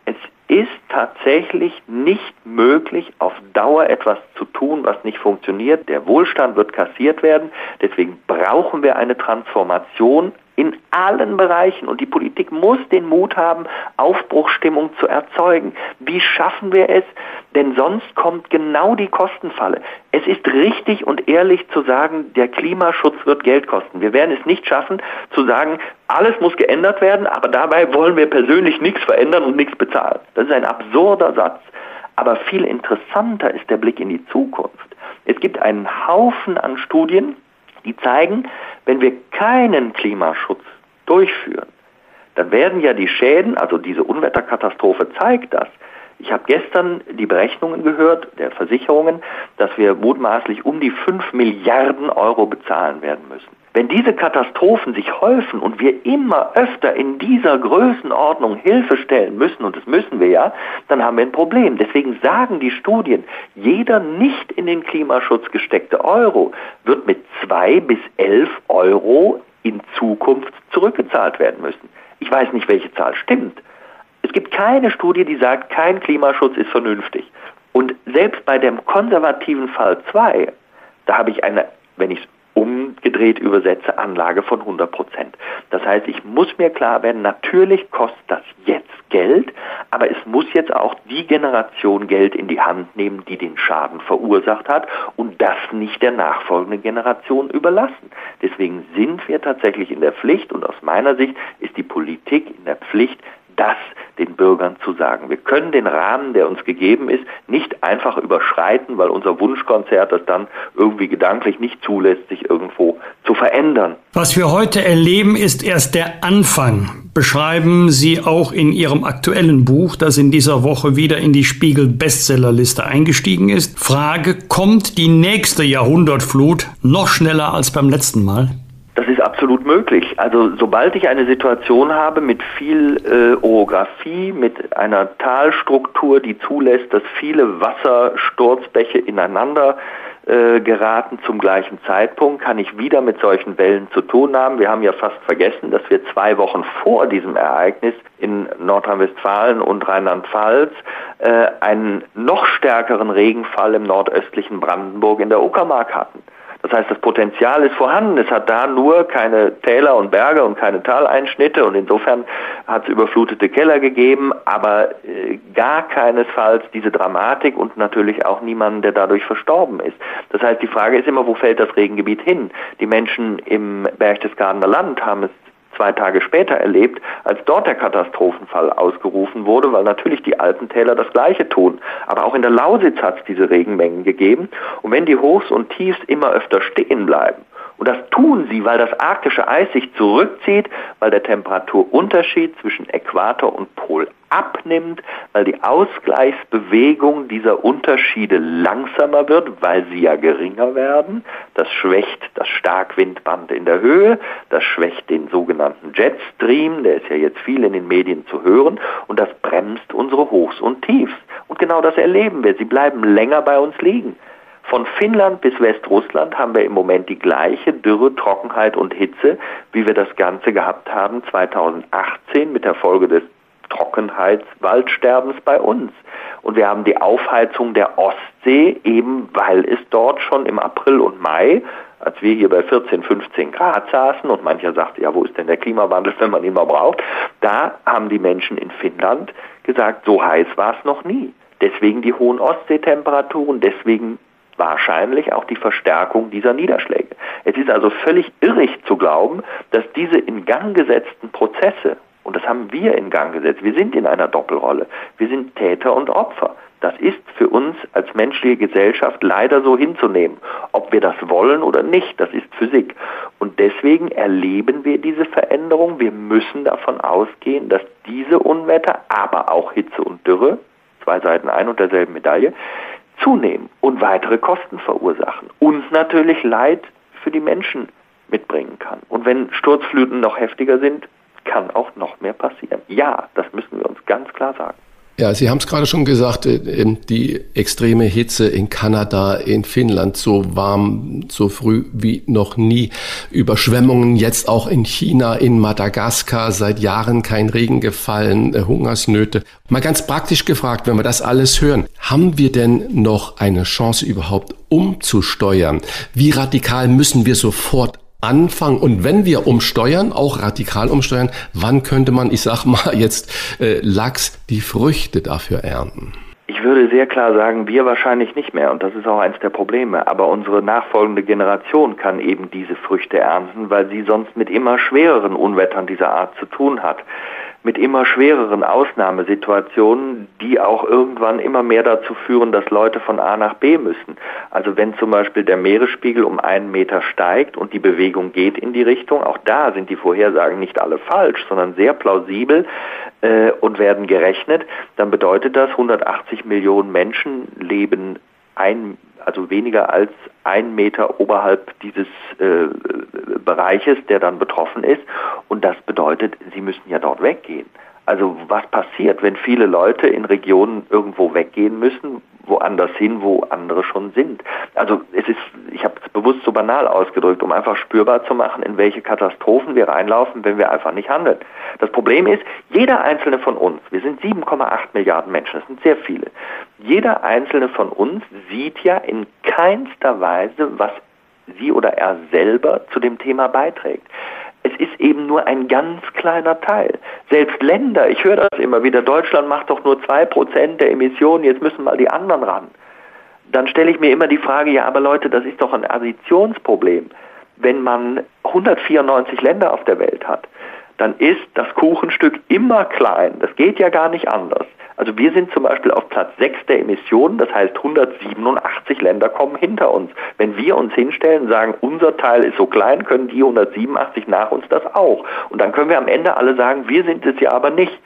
Es ist tatsächlich nicht möglich, auf Dauer etwas zu tun, was nicht funktioniert. Der Wohlstand wird kassiert werden. Deswegen brauchen wir eine Transformation in allen Bereichen. Und die Politik muss den Mut haben, Aufbruchstimmung zu erzeugen. Wie schaffen wir es? Denn sonst kommt genau die Kostenfalle. Es ist richtig und ehrlich zu sagen, der Klimaschutz wird Geld kosten. Wir werden es nicht schaffen, zu sagen, alles muss geändert werden, aber dabei wollen wir persönlich nichts verändern und nichts bezahlen. Das ist ein absurder Satz. Aber viel interessanter ist der Blick in die Zukunft. Es gibt einen Haufen an Studien, die zeigen, wenn wir keinen Klimaschutz durchführen, dann werden ja die Schäden, also diese Unwetterkatastrophe zeigt das. Ich habe gestern die Berechnungen gehört der Versicherungen, dass wir mutmaßlich um die 5 Milliarden Euro bezahlen werden müssen. Wenn diese Katastrophen sich häufen und wir immer öfter in dieser Größenordnung Hilfe stellen müssen, und das müssen wir ja, dann haben wir ein Problem. Deswegen sagen die Studien, jeder nicht in den Klimaschutz gesteckte Euro wird mit zwei bis elf Euro in Zukunft zurückgezahlt werden müssen. Ich weiß nicht, welche Zahl stimmt. Es gibt keine Studie, die sagt, kein Klimaschutz ist vernünftig. Und selbst bei dem konservativen Fall 2, da habe ich eine, wenn ich es umgedreht übersetze, Anlage von 100 Prozent. Das heißt, ich muss mir klar werden, natürlich kostet das jetzt Geld, aber es muss jetzt auch die Generation Geld in die Hand nehmen, die den Schaden verursacht hat und das nicht der nachfolgenden Generation überlassen. Deswegen sind wir tatsächlich in der Pflicht und aus meiner Sicht ist die Politik in der Pflicht, das den Bürgern zu sagen. Wir können den Rahmen, der uns gegeben ist, nicht einfach überschreiten, weil unser Wunschkonzert das dann irgendwie gedanklich nicht zulässt, sich irgendwo zu verändern. Was wir heute erleben, ist erst der Anfang. Beschreiben Sie auch in Ihrem aktuellen Buch, das in dieser Woche wieder in die Spiegel Bestsellerliste eingestiegen ist. Frage, kommt die nächste Jahrhundertflut noch schneller als beim letzten Mal? Das ist absolut möglich. Also sobald ich eine Situation habe mit viel äh, Orographie, mit einer Talstruktur, die zulässt, dass viele Wassersturzbäche ineinander äh, geraten zum gleichen Zeitpunkt, kann ich wieder mit solchen Wellen zu tun haben. Wir haben ja fast vergessen, dass wir zwei Wochen vor diesem Ereignis in Nordrhein-Westfalen und Rheinland-Pfalz äh, einen noch stärkeren Regenfall im nordöstlichen Brandenburg in der Uckermark hatten. Das heißt, das Potenzial ist vorhanden. Es hat da nur keine Täler und Berge und keine Taleinschnitte und insofern hat es überflutete Keller gegeben, aber äh, gar keinesfalls diese Dramatik und natürlich auch niemanden, der dadurch verstorben ist. Das heißt, die Frage ist immer, wo fällt das Regengebiet hin? Die Menschen im Berchtesgadener Land haben es zwei Tage später erlebt, als dort der Katastrophenfall ausgerufen wurde, weil natürlich die Alpentäler das Gleiche tun. Aber auch in der Lausitz hat es diese Regenmengen gegeben. Und wenn die Hochs und Tiefs immer öfter stehen bleiben, und das tun sie, weil das arktische Eis sich zurückzieht, weil der Temperaturunterschied zwischen Äquator und Pol abnimmt, weil die Ausgleichsbewegung dieser Unterschiede langsamer wird, weil sie ja geringer werden. Das schwächt das Starkwindband in der Höhe, das schwächt den sogenannten Jetstream, der ist ja jetzt viel in den Medien zu hören, und das bremst unsere Hochs und Tiefs. Und genau das erleben wir. Sie bleiben länger bei uns liegen. Von Finnland bis Westrussland haben wir im Moment die gleiche Dürre, Trockenheit und Hitze, wie wir das Ganze gehabt haben 2018 mit der Folge des Trockenheitswaldsterbens bei uns. Und wir haben die Aufheizung der Ostsee, eben weil es dort schon im April und Mai, als wir hier bei 14, 15 Grad saßen und mancher sagt, ja, wo ist denn der Klimawandel, wenn man ihn mal braucht, da haben die Menschen in Finnland gesagt, so heiß war es noch nie. Deswegen die hohen Ostseetemperaturen, deswegen wahrscheinlich auch die Verstärkung dieser Niederschläge. Es ist also völlig irrig zu glauben, dass diese in Gang gesetzten Prozesse, und das haben wir in Gang gesetzt, wir sind in einer Doppelrolle, wir sind Täter und Opfer. Das ist für uns als menschliche Gesellschaft leider so hinzunehmen. Ob wir das wollen oder nicht, das ist Physik. Und deswegen erleben wir diese Veränderung. Wir müssen davon ausgehen, dass diese Unwetter, aber auch Hitze und Dürre, zwei Seiten ein und derselben Medaille, zunehmen und weitere Kosten verursachen und natürlich Leid für die Menschen mitbringen kann. Und wenn Sturzfluten noch heftiger sind, kann auch noch mehr passieren. Ja, das müssen wir uns ganz klar sagen. Ja, Sie haben es gerade schon gesagt, äh, die extreme Hitze in Kanada, in Finnland, so warm, so früh wie noch nie. Überschwemmungen jetzt auch in China, in Madagaskar, seit Jahren kein Regen gefallen, äh, Hungersnöte. Mal ganz praktisch gefragt, wenn wir das alles hören, haben wir denn noch eine Chance überhaupt umzusteuern? Wie radikal müssen wir sofort anfangen und wenn wir umsteuern, auch radikal umsteuern, wann könnte man, ich sag mal jetzt äh, Lachs, die Früchte dafür ernten? Ich würde sehr klar sagen, wir wahrscheinlich nicht mehr und das ist auch eins der Probleme. Aber unsere nachfolgende Generation kann eben diese Früchte ernten, weil sie sonst mit immer schwereren Unwettern dieser Art zu tun hat mit immer schwereren Ausnahmesituationen, die auch irgendwann immer mehr dazu führen, dass Leute von A nach B müssen. Also wenn zum Beispiel der Meeresspiegel um einen Meter steigt und die Bewegung geht in die Richtung, auch da sind die Vorhersagen nicht alle falsch, sondern sehr plausibel äh, und werden gerechnet, dann bedeutet das, 180 Millionen Menschen leben ein also weniger als ein Meter oberhalb dieses äh, Bereiches, der dann betroffen ist. Und das bedeutet, sie müssen ja dort weggehen. Also was passiert, wenn viele Leute in Regionen irgendwo weggehen müssen, woanders hin, wo andere schon sind? Also es ist, ich habe es bewusst so banal ausgedrückt, um einfach spürbar zu machen, in welche Katastrophen wir reinlaufen, wenn wir einfach nicht handeln. Das Problem ist, jeder einzelne von uns, wir sind 7,8 Milliarden Menschen, das sind sehr viele, jeder einzelne von uns sieht ja in keinster Weise, was sie oder er selber zu dem Thema beiträgt es ist eben nur ein ganz kleiner Teil. Selbst Länder, ich höre das immer wieder, Deutschland macht doch nur zwei Prozent der Emissionen, jetzt müssen mal die anderen ran. Dann stelle ich mir immer die Frage, ja, aber Leute, das ist doch ein Additionsproblem. Wenn man 194 Länder auf der Welt hat, dann ist das Kuchenstück immer klein. Das geht ja gar nicht anders. Also wir sind zum Beispiel auf Platz 6 der Emissionen, das heißt 187 Länder kommen hinter uns. Wenn wir uns hinstellen und sagen, unser Teil ist so klein, können die 187 nach uns das auch. Und dann können wir am Ende alle sagen, wir sind es ja aber nicht.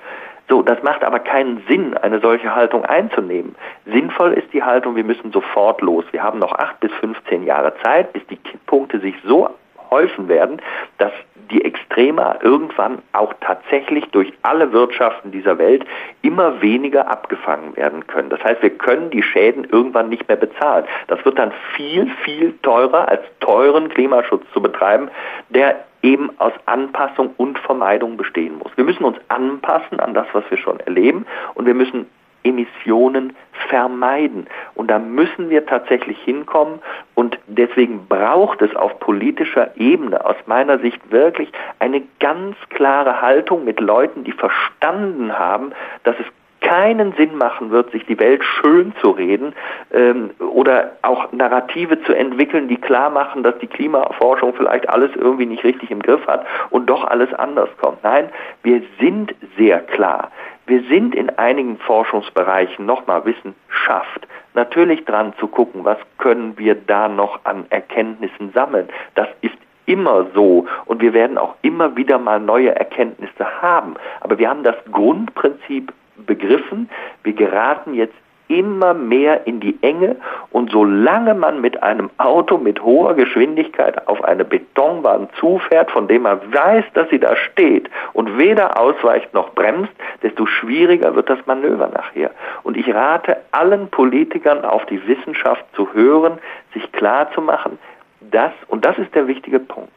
So, das macht aber keinen Sinn, eine solche Haltung einzunehmen. Sinnvoll ist die Haltung, wir müssen sofort los. Wir haben noch acht bis 15 Jahre Zeit, bis die Kipppunkte sich so häufen werden, dass die Extrema irgendwann auch tatsächlich durch alle Wirtschaften dieser Welt immer weniger abgefangen werden können. Das heißt, wir können die Schäden irgendwann nicht mehr bezahlen. Das wird dann viel, viel teurer als teuren Klimaschutz zu betreiben, der eben aus Anpassung und Vermeidung bestehen muss. Wir müssen uns anpassen an das, was wir schon erleben und wir müssen Emissionen vermeiden. Und da müssen wir tatsächlich hinkommen. Und deswegen braucht es auf politischer Ebene aus meiner Sicht wirklich eine ganz klare Haltung mit Leuten, die verstanden haben, dass es keinen Sinn machen wird, sich die Welt schön zu reden ähm, oder auch Narrative zu entwickeln, die klar machen, dass die Klimaforschung vielleicht alles irgendwie nicht richtig im Griff hat und doch alles anders kommt. Nein, wir sind sehr klar. Wir sind in einigen Forschungsbereichen nochmal Wissenschaft natürlich dran zu gucken, was können wir da noch an Erkenntnissen sammeln. Das ist immer so und wir werden auch immer wieder mal neue Erkenntnisse haben. Aber wir haben das Grundprinzip begriffen. Wir geraten jetzt immer mehr in die Enge und solange man mit einem Auto mit hoher Geschwindigkeit auf eine Betonbahn zufährt, von dem man weiß, dass sie da steht und weder ausweicht noch bremst, desto schwieriger wird das Manöver nachher. Und ich rate allen Politikern auf die Wissenschaft zu hören, sich klar zu machen, dass, und das ist der wichtige Punkt,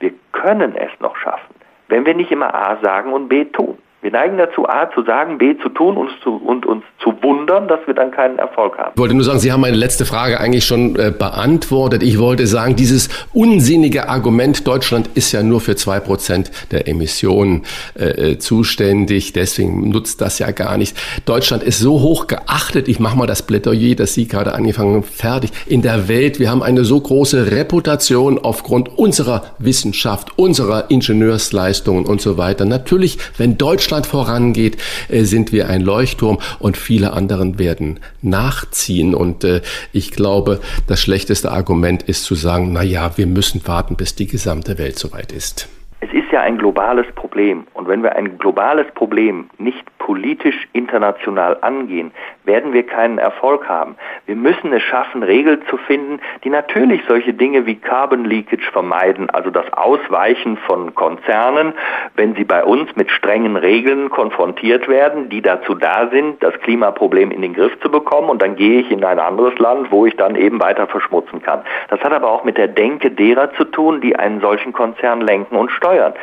wir können es noch schaffen, wenn wir nicht immer A sagen und B tun. Wir neigen dazu, A zu sagen, B zu tun und, zu, und uns zu wundern, dass wir dann keinen Erfolg haben. Ich wollte nur sagen, Sie haben meine letzte Frage eigentlich schon äh, beantwortet. Ich wollte sagen, dieses unsinnige Argument, Deutschland ist ja nur für zwei Prozent der Emissionen äh, äh, zuständig, deswegen nutzt das ja gar nicht. Deutschland ist so hoch geachtet, ich mache mal das Plädoyer, das Sie gerade angefangen haben, fertig, in der Welt. Wir haben eine so große Reputation aufgrund unserer Wissenschaft, unserer Ingenieursleistungen und so weiter. Natürlich, wenn Deutschland Deutschland vorangeht, äh, sind wir ein Leuchtturm und viele anderen werden nachziehen. Und äh, ich glaube, das schlechteste Argument ist zu sagen, na ja, wir müssen warten, bis die gesamte Welt soweit ist. Ja ein globales Problem. Und wenn wir ein globales Problem nicht politisch international angehen, werden wir keinen Erfolg haben. Wir müssen es schaffen, Regeln zu finden, die natürlich solche Dinge wie Carbon Leakage vermeiden, also das Ausweichen von Konzernen, wenn sie bei uns mit strengen Regeln konfrontiert werden, die dazu da sind, das Klimaproblem in den Griff zu bekommen und dann gehe ich in ein anderes Land, wo ich dann eben weiter verschmutzen kann. Das hat aber auch mit der Denke derer zu tun, die einen solchen Konzern lenken und steuern.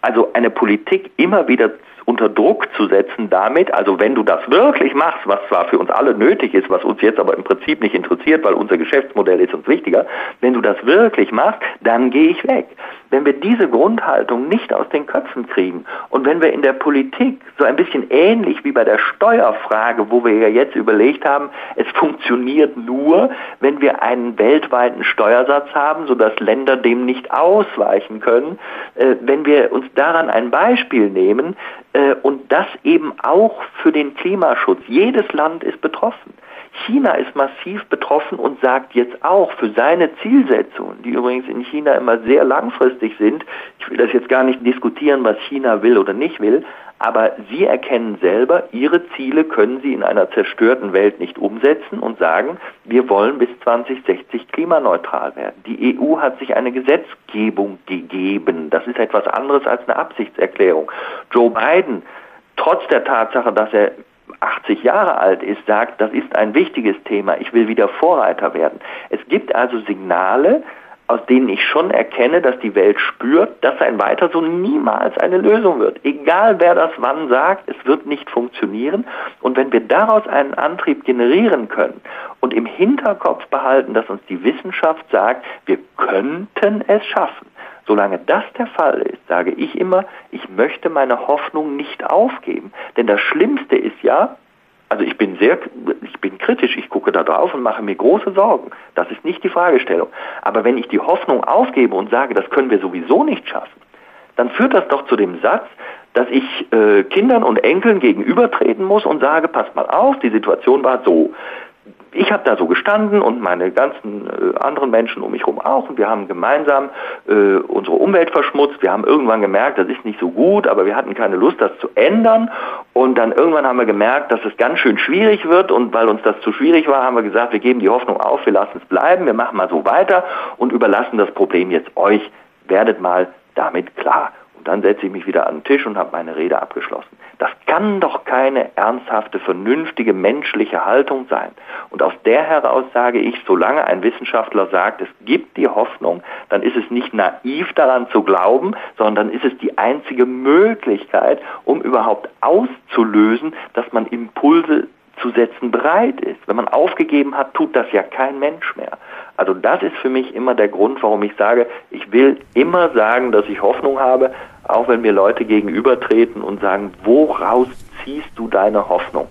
Also eine Politik immer wieder unter Druck zu setzen damit, also wenn du das wirklich machst, was zwar für uns alle nötig ist, was uns jetzt aber im Prinzip nicht interessiert, weil unser Geschäftsmodell ist uns wichtiger, wenn du das wirklich machst, dann gehe ich weg. Wenn wir diese Grundhaltung nicht aus den Köpfen kriegen und wenn wir in der Politik so ein bisschen ähnlich wie bei der Steuerfrage, wo wir ja jetzt überlegt haben, es funktioniert nur, wenn wir einen weltweiten Steuersatz haben, sodass Länder dem nicht ausweichen können, äh, wenn wir uns daran ein Beispiel nehmen, äh, und das eben auch für den Klimaschutz. Jedes Land ist betroffen. China ist massiv betroffen und sagt jetzt auch für seine Zielsetzungen, die übrigens in China immer sehr langfristig sind, ich will das jetzt gar nicht diskutieren, was China will oder nicht will, aber sie erkennen selber, ihre Ziele können sie in einer zerstörten Welt nicht umsetzen und sagen, wir wollen bis 2060 klimaneutral werden. Die EU hat sich eine Gesetzgebung gegeben. Das ist etwas anderes als eine Absichtserklärung. Joe Biden, trotz der Tatsache, dass er 80 Jahre alt ist, sagt, das ist ein wichtiges Thema, ich will wieder Vorreiter werden. Es gibt also Signale, aus denen ich schon erkenne, dass die Welt spürt, dass ein Weiter so niemals eine Lösung wird. Egal wer das wann sagt, es wird nicht funktionieren. Und wenn wir daraus einen Antrieb generieren können und im Hinterkopf behalten, dass uns die Wissenschaft sagt, wir könnten es schaffen, Solange das der Fall ist, sage ich immer, ich möchte meine Hoffnung nicht aufgeben. Denn das Schlimmste ist ja, also ich bin sehr, ich bin kritisch, ich gucke da drauf und mache mir große Sorgen. Das ist nicht die Fragestellung. Aber wenn ich die Hoffnung aufgebe und sage, das können wir sowieso nicht schaffen, dann führt das doch zu dem Satz, dass ich äh, Kindern und Enkeln gegenübertreten muss und sage, passt mal auf, die Situation war so ich habe da so gestanden und meine ganzen äh, anderen Menschen um mich herum auch und wir haben gemeinsam äh, unsere Umwelt verschmutzt. Wir haben irgendwann gemerkt, das ist nicht so gut, aber wir hatten keine Lust, das zu ändern. Und dann irgendwann haben wir gemerkt, dass es ganz schön schwierig wird und weil uns das zu schwierig war, haben wir gesagt, wir geben die Hoffnung auf, wir lassen es bleiben, wir machen mal so weiter und überlassen das Problem jetzt euch. Werdet mal damit klar. Dann setze ich mich wieder an den Tisch und habe meine Rede abgeschlossen. Das kann doch keine ernsthafte, vernünftige menschliche Haltung sein. Und aus der heraus sage ich, solange ein Wissenschaftler sagt, es gibt die Hoffnung, dann ist es nicht naiv daran zu glauben, sondern ist es die einzige Möglichkeit, um überhaupt auszulösen, dass man Impulse zu setzen bereit ist. Wenn man aufgegeben hat, tut das ja kein Mensch mehr. Also das ist für mich immer der Grund, warum ich sage, ich will immer sagen, dass ich Hoffnung habe, auch wenn mir Leute gegenübertreten und sagen, woraus ziehst du deine Hoffnung?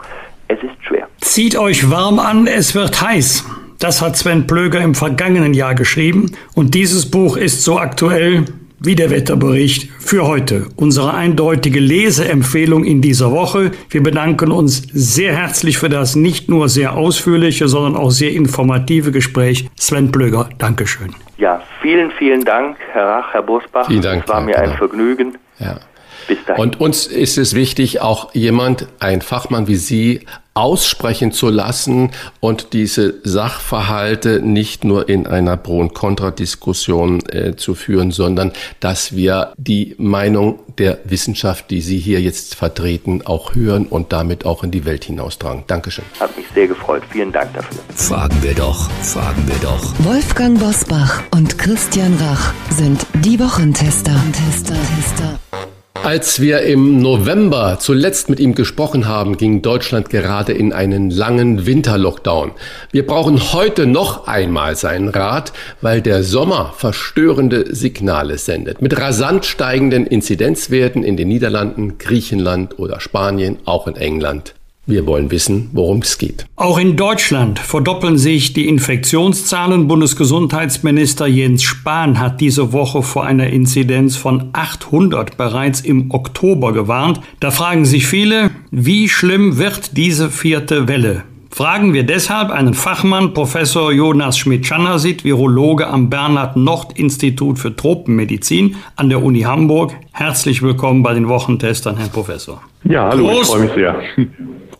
Es ist schwer. Zieht euch warm an, es wird heiß. Das hat Sven Plöger im vergangenen Jahr geschrieben und dieses Buch ist so aktuell wie der Wetterbericht für heute. Unsere eindeutige Leseempfehlung in dieser Woche. Wir bedanken uns sehr herzlich für das nicht nur sehr ausführliche, sondern auch sehr informative Gespräch. Sven Plöger, Dankeschön. Ja, vielen, vielen Dank, Herr Rach, Herr Bosbach. Vielen Dank. Es war mir ein Vergnügen. Ja. Bis dahin. Und uns ist es wichtig, auch jemand, ein Fachmann wie Sie, aussprechen zu lassen und diese Sachverhalte nicht nur in einer Pro- und Kontradiskussion äh, zu führen, sondern dass wir die Meinung der Wissenschaft, die Sie hier jetzt vertreten, auch hören und damit auch in die Welt hinaustragen. Dankeschön. Hat mich sehr gefreut. Vielen Dank dafür. Fragen wir doch, fragen wir doch. Wolfgang Bosbach und Christian Rach sind die Wochentester. Tester, Tester. Als wir im November zuletzt mit ihm gesprochen haben, ging Deutschland gerade in einen langen Winterlockdown. Wir brauchen heute noch einmal seinen Rat, weil der Sommer verstörende Signale sendet. Mit rasant steigenden Inzidenzwerten in den Niederlanden, Griechenland oder Spanien, auch in England. Wir wollen wissen, worum es geht. Auch in Deutschland verdoppeln sich die Infektionszahlen. Bundesgesundheitsminister Jens Spahn hat diese Woche vor einer Inzidenz von 800 bereits im Oktober gewarnt. Da fragen sich viele, wie schlimm wird diese vierte Welle? Fragen wir deshalb einen Fachmann, Professor Jonas Schmidt-Schanasit, Virologe am Bernhard-Nocht-Institut für Tropenmedizin an der Uni Hamburg. Herzlich willkommen bei den Wochentestern, Herr Professor. Ja, hallo, Groß ich freue mich sehr.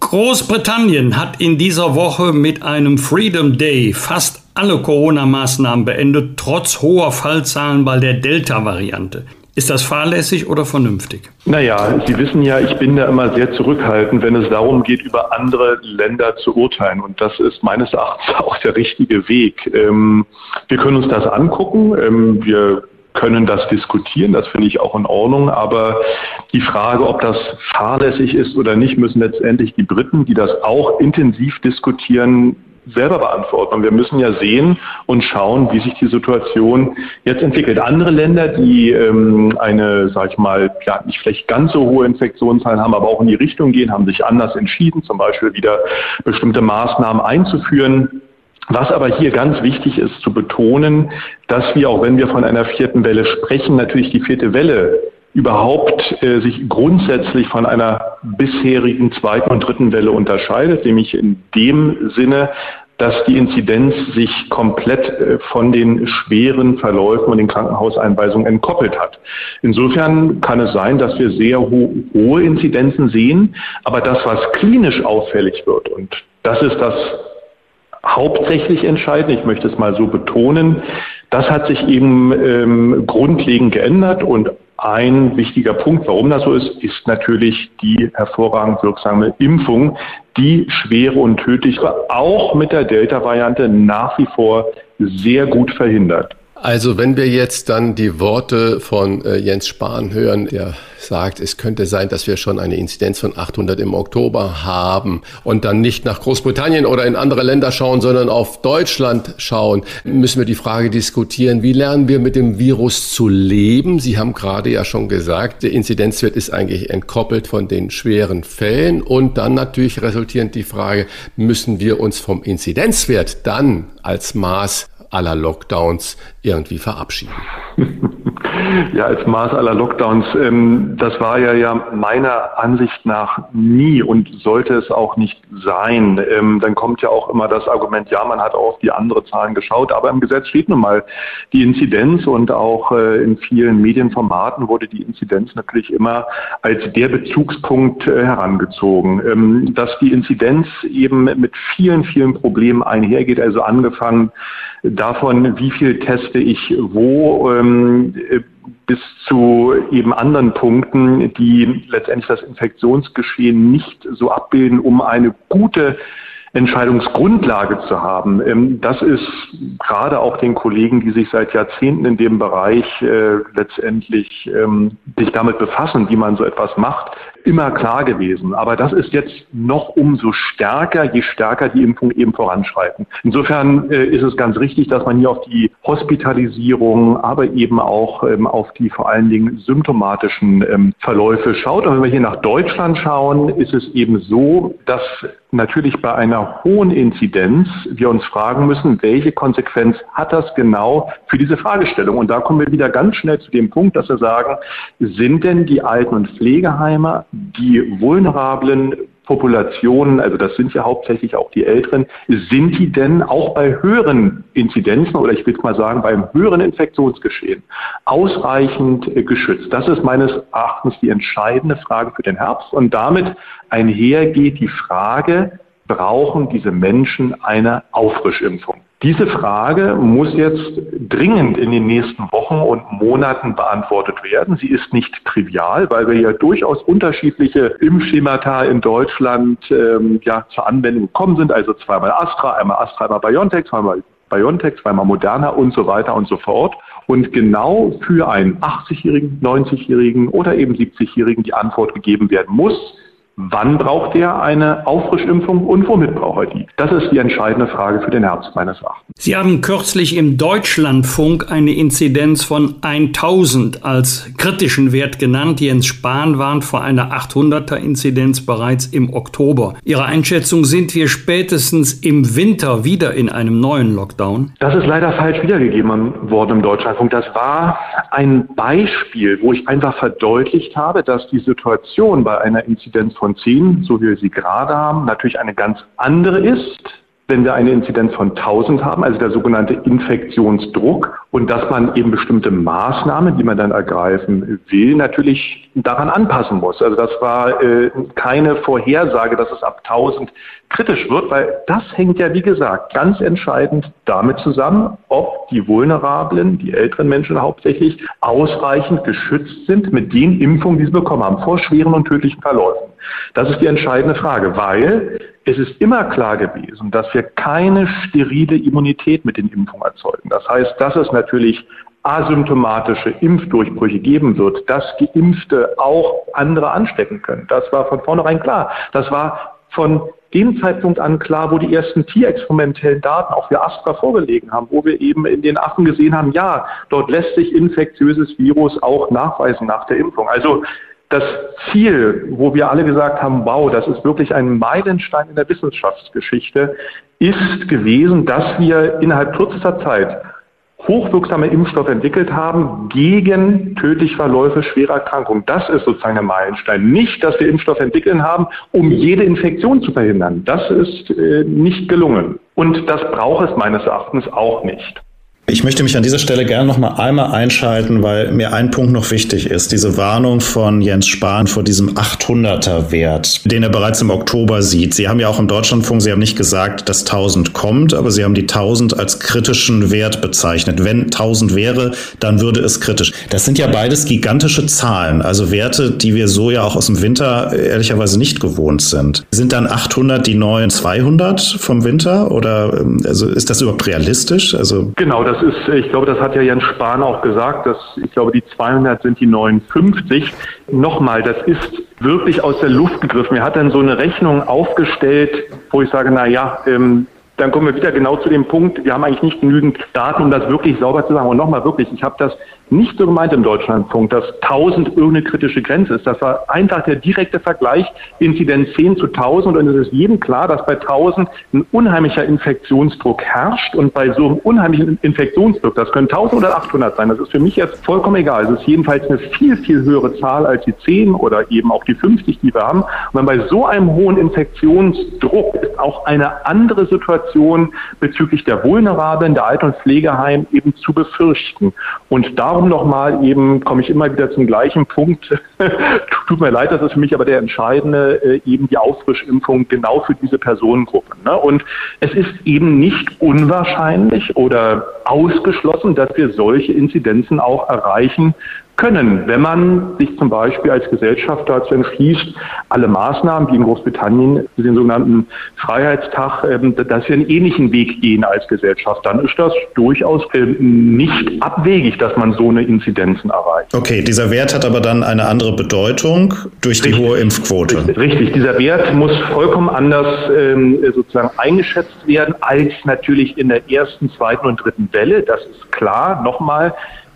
Großbritannien hat in dieser Woche mit einem Freedom Day fast alle Corona-Maßnahmen beendet, trotz hoher Fallzahlen bei der Delta-Variante. Ist das fahrlässig oder vernünftig? Naja, Sie wissen ja, ich bin da immer sehr zurückhaltend, wenn es darum geht, über andere Länder zu urteilen. Und das ist meines Erachtens auch der richtige Weg. Ähm, wir können uns das angucken. Ähm, wir können das diskutieren, das finde ich auch in Ordnung, aber die Frage, ob das fahrlässig ist oder nicht, müssen letztendlich die Briten, die das auch intensiv diskutieren, selber beantworten. Und wir müssen ja sehen und schauen, wie sich die Situation jetzt entwickelt. Andere Länder, die ähm, eine, sag ich mal, ja, nicht vielleicht ganz so hohe Infektionszahlen haben, aber auch in die Richtung gehen, haben sich anders entschieden, zum Beispiel wieder bestimmte Maßnahmen einzuführen. Was aber hier ganz wichtig ist zu betonen, dass wir, auch wenn wir von einer vierten Welle sprechen, natürlich die vierte Welle überhaupt äh, sich grundsätzlich von einer bisherigen zweiten und dritten Welle unterscheidet, nämlich in dem Sinne, dass die Inzidenz sich komplett äh, von den schweren Verläufen und den Krankenhauseinweisungen entkoppelt hat. Insofern kann es sein, dass wir sehr ho hohe Inzidenzen sehen, aber das, was klinisch auffällig wird, und das ist das hauptsächlich entscheidend, ich möchte es mal so betonen, das hat sich eben ähm, grundlegend geändert und ein wichtiger Punkt, warum das so ist, ist natürlich die hervorragend wirksame Impfung, die schwere und tödliche auch mit der Delta-Variante nach wie vor sehr gut verhindert. Also wenn wir jetzt dann die Worte von äh, Jens Spahn hören, der sagt, es könnte sein, dass wir schon eine Inzidenz von 800 im Oktober haben und dann nicht nach Großbritannien oder in andere Länder schauen, sondern auf Deutschland schauen, müssen wir die Frage diskutieren, wie lernen wir mit dem Virus zu leben? Sie haben gerade ja schon gesagt, der Inzidenzwert ist eigentlich entkoppelt von den schweren Fällen und dann natürlich resultierend die Frage, müssen wir uns vom Inzidenzwert dann als Maß aller Lockdowns irgendwie verabschieden? Ja, als Maß aller Lockdowns, ähm, das war ja, ja meiner Ansicht nach nie und sollte es auch nicht sein. Ähm, dann kommt ja auch immer das Argument, ja, man hat auch auf die anderen Zahlen geschaut, aber im Gesetz steht nun mal die Inzidenz und auch äh, in vielen Medienformaten wurde die Inzidenz natürlich immer als der Bezugspunkt äh, herangezogen. Ähm, dass die Inzidenz eben mit vielen, vielen Problemen einhergeht, also angefangen davon, wie viel teste ich wo, ähm, bis zu eben anderen Punkten, die letztendlich das Infektionsgeschehen nicht so abbilden, um eine gute Entscheidungsgrundlage zu haben. Ähm, das ist gerade auch den Kollegen, die sich seit Jahrzehnten in dem Bereich äh, letztendlich ähm, sich damit befassen, wie man so etwas macht, immer klar gewesen. Aber das ist jetzt noch umso stärker, je stärker die Impfung eben voranschreiten. Insofern äh, ist es ganz richtig, dass man hier auf die Hospitalisierung, aber eben auch ähm, auf die vor allen Dingen symptomatischen ähm, Verläufe schaut. Und wenn wir hier nach Deutschland schauen, ist es eben so, dass natürlich bei einer hohen Inzidenz wir uns fragen müssen, welche Konsequenz hat das genau für diese Fragestellung? Und da kommen wir wieder ganz schnell zu dem Punkt, dass wir sagen, sind denn die Alten- und Pflegeheime, die vulnerablen Populationen, also das sind ja hauptsächlich auch die Älteren, sind die denn auch bei höheren Inzidenzen oder ich will mal sagen beim höheren Infektionsgeschehen ausreichend geschützt? Das ist meines Erachtens die entscheidende Frage für den Herbst und damit einhergeht die Frage, brauchen diese Menschen eine Auffrischimpfung? Diese Frage muss jetzt dringend in den nächsten Wochen und Monaten beantwortet werden. Sie ist nicht trivial, weil wir ja durchaus unterschiedliche Impfschemata in Deutschland ähm, ja, zur Anwendung gekommen sind. Also zweimal Astra, einmal Astra, einmal BioNTech, zweimal BioNTech, zweimal Moderna und so weiter und so fort. Und genau für einen 80-Jährigen, 90-Jährigen oder eben 70-Jährigen die Antwort gegeben werden muss, Wann braucht er eine Auffrischimpfung und womit braucht er die? Das ist die entscheidende Frage für den Herbst meines Erachtens. Sie haben kürzlich im Deutschlandfunk eine Inzidenz von 1000 als kritischen Wert genannt. Jens Spahn warnt vor einer 800er Inzidenz bereits im Oktober. Ihre Einschätzung, sind wir spätestens im Winter wieder in einem neuen Lockdown? Das ist leider falsch wiedergegeben worden im Deutschlandfunk. Das war ein Beispiel, wo ich einfach verdeutlicht habe, dass die Situation bei einer Inzidenz von von 10, so wie wir sie gerade haben, natürlich eine ganz andere ist, wenn wir eine Inzidenz von 1000 haben, also der sogenannte Infektionsdruck, und dass man eben bestimmte Maßnahmen, die man dann ergreifen will, natürlich daran anpassen muss. Also das war äh, keine Vorhersage, dass es ab 1000 kritisch wird, weil das hängt ja, wie gesagt, ganz entscheidend damit zusammen, ob die Vulnerablen, die älteren Menschen hauptsächlich, ausreichend geschützt sind mit den Impfungen, die sie bekommen haben, vor schweren und tödlichen Verläufen. Das ist die entscheidende Frage, weil es ist immer klar gewesen, dass wir keine sterile Immunität mit den Impfungen erzeugen. Das heißt, dass es natürlich asymptomatische Impfdurchbrüche geben wird, dass Geimpfte auch andere anstecken können. Das war von vornherein klar. Das war von dem Zeitpunkt an klar, wo die ersten tierexperimentellen Daten auch für Astra vorgelegen haben, wo wir eben in den Affen gesehen haben, ja, dort lässt sich infektiöses Virus auch nachweisen nach der Impfung. Also das Ziel, wo wir alle gesagt haben, wow, das ist wirklich ein Meilenstein in der Wissenschaftsgeschichte, ist gewesen, dass wir innerhalb kürzester Zeit hochwirksame Impfstoffe entwickelt haben gegen tödliche Verläufe schwerer Erkrankungen. Das ist sozusagen der Meilenstein. Nicht, dass wir Impfstoffe entwickeln haben, um jede Infektion zu verhindern. Das ist äh, nicht gelungen. Und das braucht es meines Erachtens auch nicht. Ich möchte mich an dieser Stelle gerne noch mal einmal einschalten, weil mir ein Punkt noch wichtig ist. Diese Warnung von Jens Spahn vor diesem 800er Wert, den er bereits im Oktober sieht. Sie haben ja auch im Deutschlandfunk, Sie haben nicht gesagt, dass 1000 kommt, aber Sie haben die 1000 als kritischen Wert bezeichnet. Wenn 1000 wäre, dann würde es kritisch. Das sind ja beides gigantische Zahlen, also Werte, die wir so ja auch aus dem Winter ehrlicherweise nicht gewohnt sind. Sind dann 800 die neuen 200 vom Winter oder ähm, also ist das überhaupt realistisch? Also genau, das das ist, ich glaube, das hat ja Jens Spahn auch gesagt, dass ich glaube, die 200 sind die 59. Nochmal, das ist wirklich aus der Luft gegriffen. Er hat dann so eine Rechnung aufgestellt, wo ich sage, na ja, ähm, dann kommen wir wieder genau zu dem Punkt, wir haben eigentlich nicht genügend Daten, um das wirklich sauber zu sagen. Und nochmal wirklich, ich habe das nicht so gemeint im Deutschlandfunk, dass 1000 irgendeine kritische Grenze ist. Das war einfach der direkte Vergleich, Inzidenz 10 zu 1000 und es ist jedem klar, dass bei 1000 ein unheimlicher Infektionsdruck herrscht und bei so einem unheimlichen Infektionsdruck, das können 1000 oder 800 sein, das ist für mich jetzt vollkommen egal. Es ist jedenfalls eine viel, viel höhere Zahl als die 10 oder eben auch die 50, die wir haben. Und bei so einem hohen Infektionsdruck ist auch eine andere Situation bezüglich der Vulnerablen, der Alten- und Pflegeheim eben zu befürchten. Und darum darum nochmal eben, komme ich immer wieder zum gleichen Punkt. Tut mir leid, das ist für mich aber der entscheidende, äh, eben die Auffrischimpfung genau für diese Personengruppe. Ne? Und es ist eben nicht unwahrscheinlich oder ausgeschlossen, dass wir solche Inzidenzen auch erreichen können, wenn man sich zum Beispiel als Gesellschaft dazu entschließt, alle Maßnahmen, wie in Großbritannien, den sogenannten Freiheitstag, ähm, dass wir einen ähnlichen Weg gehen als Gesellschaft, dann ist das durchaus ähm, nicht abwegig, dass man so eine Inzidenzen erreicht. Okay, dieser Wert hat aber dann eine andere Bedeutung durch die Richtig. hohe Impfquote. Richtig, dieser Wert muss vollkommen anders ähm, sozusagen eingeschätzt werden als natürlich in der ersten, zweiten und dritten Welle. Das ist klar. Nochmal,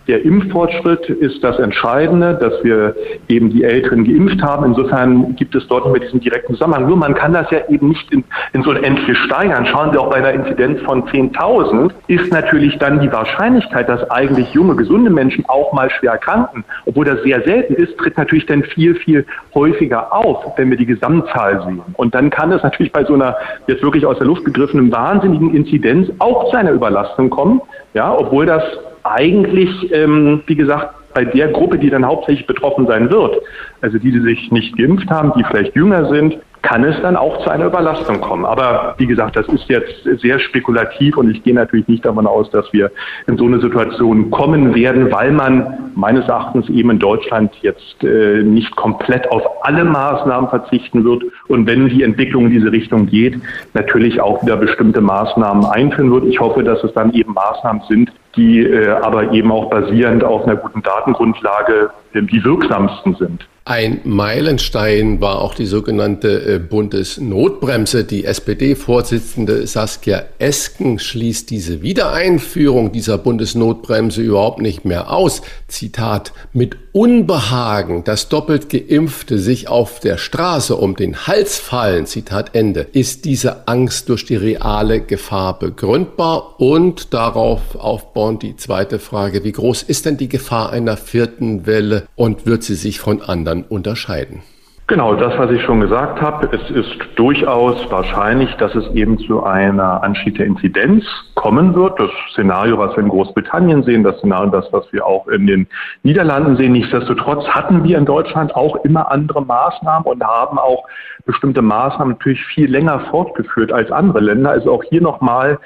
der Impffortschritt ist das Entscheidende, dass wir eben die Älteren geimpft haben. Insofern gibt es dort immer diesen direkten Zusammenhang. Nur man kann das ja eben nicht in, in so ein Endlich steigern. Schauen Sie auch bei einer Inzidenz von 10.000 ist natürlich dann die Wahrscheinlichkeit, dass eigentlich junge, gesunde Menschen auch mal schwer erkranken, obwohl das sehr selten ist, tritt natürlich dann viel, viel häufiger auf, wenn wir die Gesamtzahl sehen. Und dann kann es natürlich bei so einer jetzt wirklich aus der Luft gegriffenen wahnsinnigen Inzidenz auch zu einer Überlastung kommen. Ja, obwohl das eigentlich, ähm, wie gesagt, bei der Gruppe, die dann hauptsächlich betroffen sein wird, also die, die sich nicht geimpft haben, die vielleicht jünger sind, kann es dann auch zu einer Überlastung kommen. Aber wie gesagt, das ist jetzt sehr spekulativ und ich gehe natürlich nicht davon aus, dass wir in so eine Situation kommen werden, weil man meines Erachtens eben in Deutschland jetzt äh, nicht komplett auf alle Maßnahmen verzichten wird und wenn die Entwicklung in diese Richtung geht, natürlich auch wieder bestimmte Maßnahmen einführen wird. Ich hoffe, dass es dann eben Maßnahmen sind, die äh, aber eben auch basierend auf einer guten Datengrundlage die wirksamsten sind. Ein Meilenstein war auch die sogenannte äh, Bundesnotbremse. Die SPD-Vorsitzende Saskia Esken schließt diese Wiedereinführung dieser Bundesnotbremse überhaupt nicht mehr aus. Zitat, mit Unbehagen, dass doppelt Geimpfte sich auf der Straße um den Hals fallen, Zitat Ende, ist diese Angst durch die reale Gefahr begründbar und darauf aufbauend die zweite Frage, wie groß ist denn die Gefahr einer vierten Welle und wird sie sich von anderen unterscheiden? Genau, das, was ich schon gesagt habe. Es ist durchaus wahrscheinlich, dass es eben zu einer Anstieg der Inzidenz kommen wird. Das Szenario, was wir in Großbritannien sehen, das Szenario, das, was wir auch in den Niederlanden sehen. Nichtsdestotrotz hatten wir in Deutschland auch immer andere Maßnahmen und haben auch bestimmte Maßnahmen natürlich viel länger fortgeführt als andere Länder. Also auch hier nochmal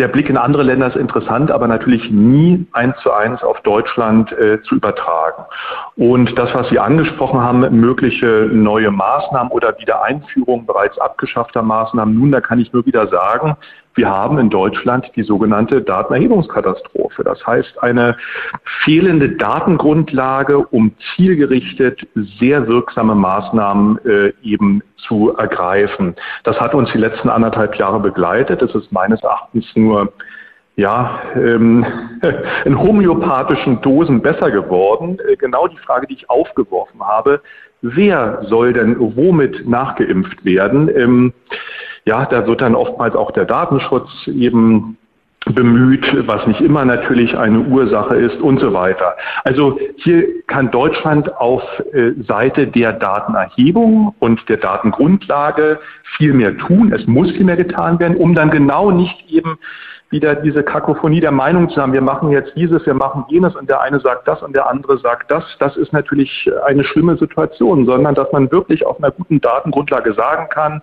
der Blick in andere Länder ist interessant, aber natürlich nie eins zu eins auf Deutschland äh, zu übertragen. Und das, was Sie angesprochen haben, mögliche neue Maßnahmen oder Wiedereinführung bereits abgeschaffter Maßnahmen, nun, da kann ich nur wieder sagen, wir haben in Deutschland die sogenannte Datenerhebungskatastrophe. Das heißt, eine fehlende Datengrundlage, um zielgerichtet sehr wirksame Maßnahmen äh, eben zu ergreifen. Das hat uns die letzten anderthalb Jahre begleitet. Es ist meines Erachtens nur ja, ähm, in homöopathischen Dosen besser geworden. Äh, genau die Frage, die ich aufgeworfen habe, wer soll denn womit nachgeimpft werden? Ähm, ja, da wird dann oftmals auch der Datenschutz eben bemüht, was nicht immer natürlich eine Ursache ist und so weiter. Also hier kann Deutschland auf äh, Seite der Datenerhebung und der Datengrundlage viel mehr tun. Es muss viel mehr getan werden, um dann genau nicht eben wieder diese Kakophonie der Meinung zu haben, wir machen jetzt dieses, wir machen jenes und der eine sagt das und der andere sagt das. Das ist natürlich eine schlimme Situation, sondern dass man wirklich auf einer guten Datengrundlage sagen kann,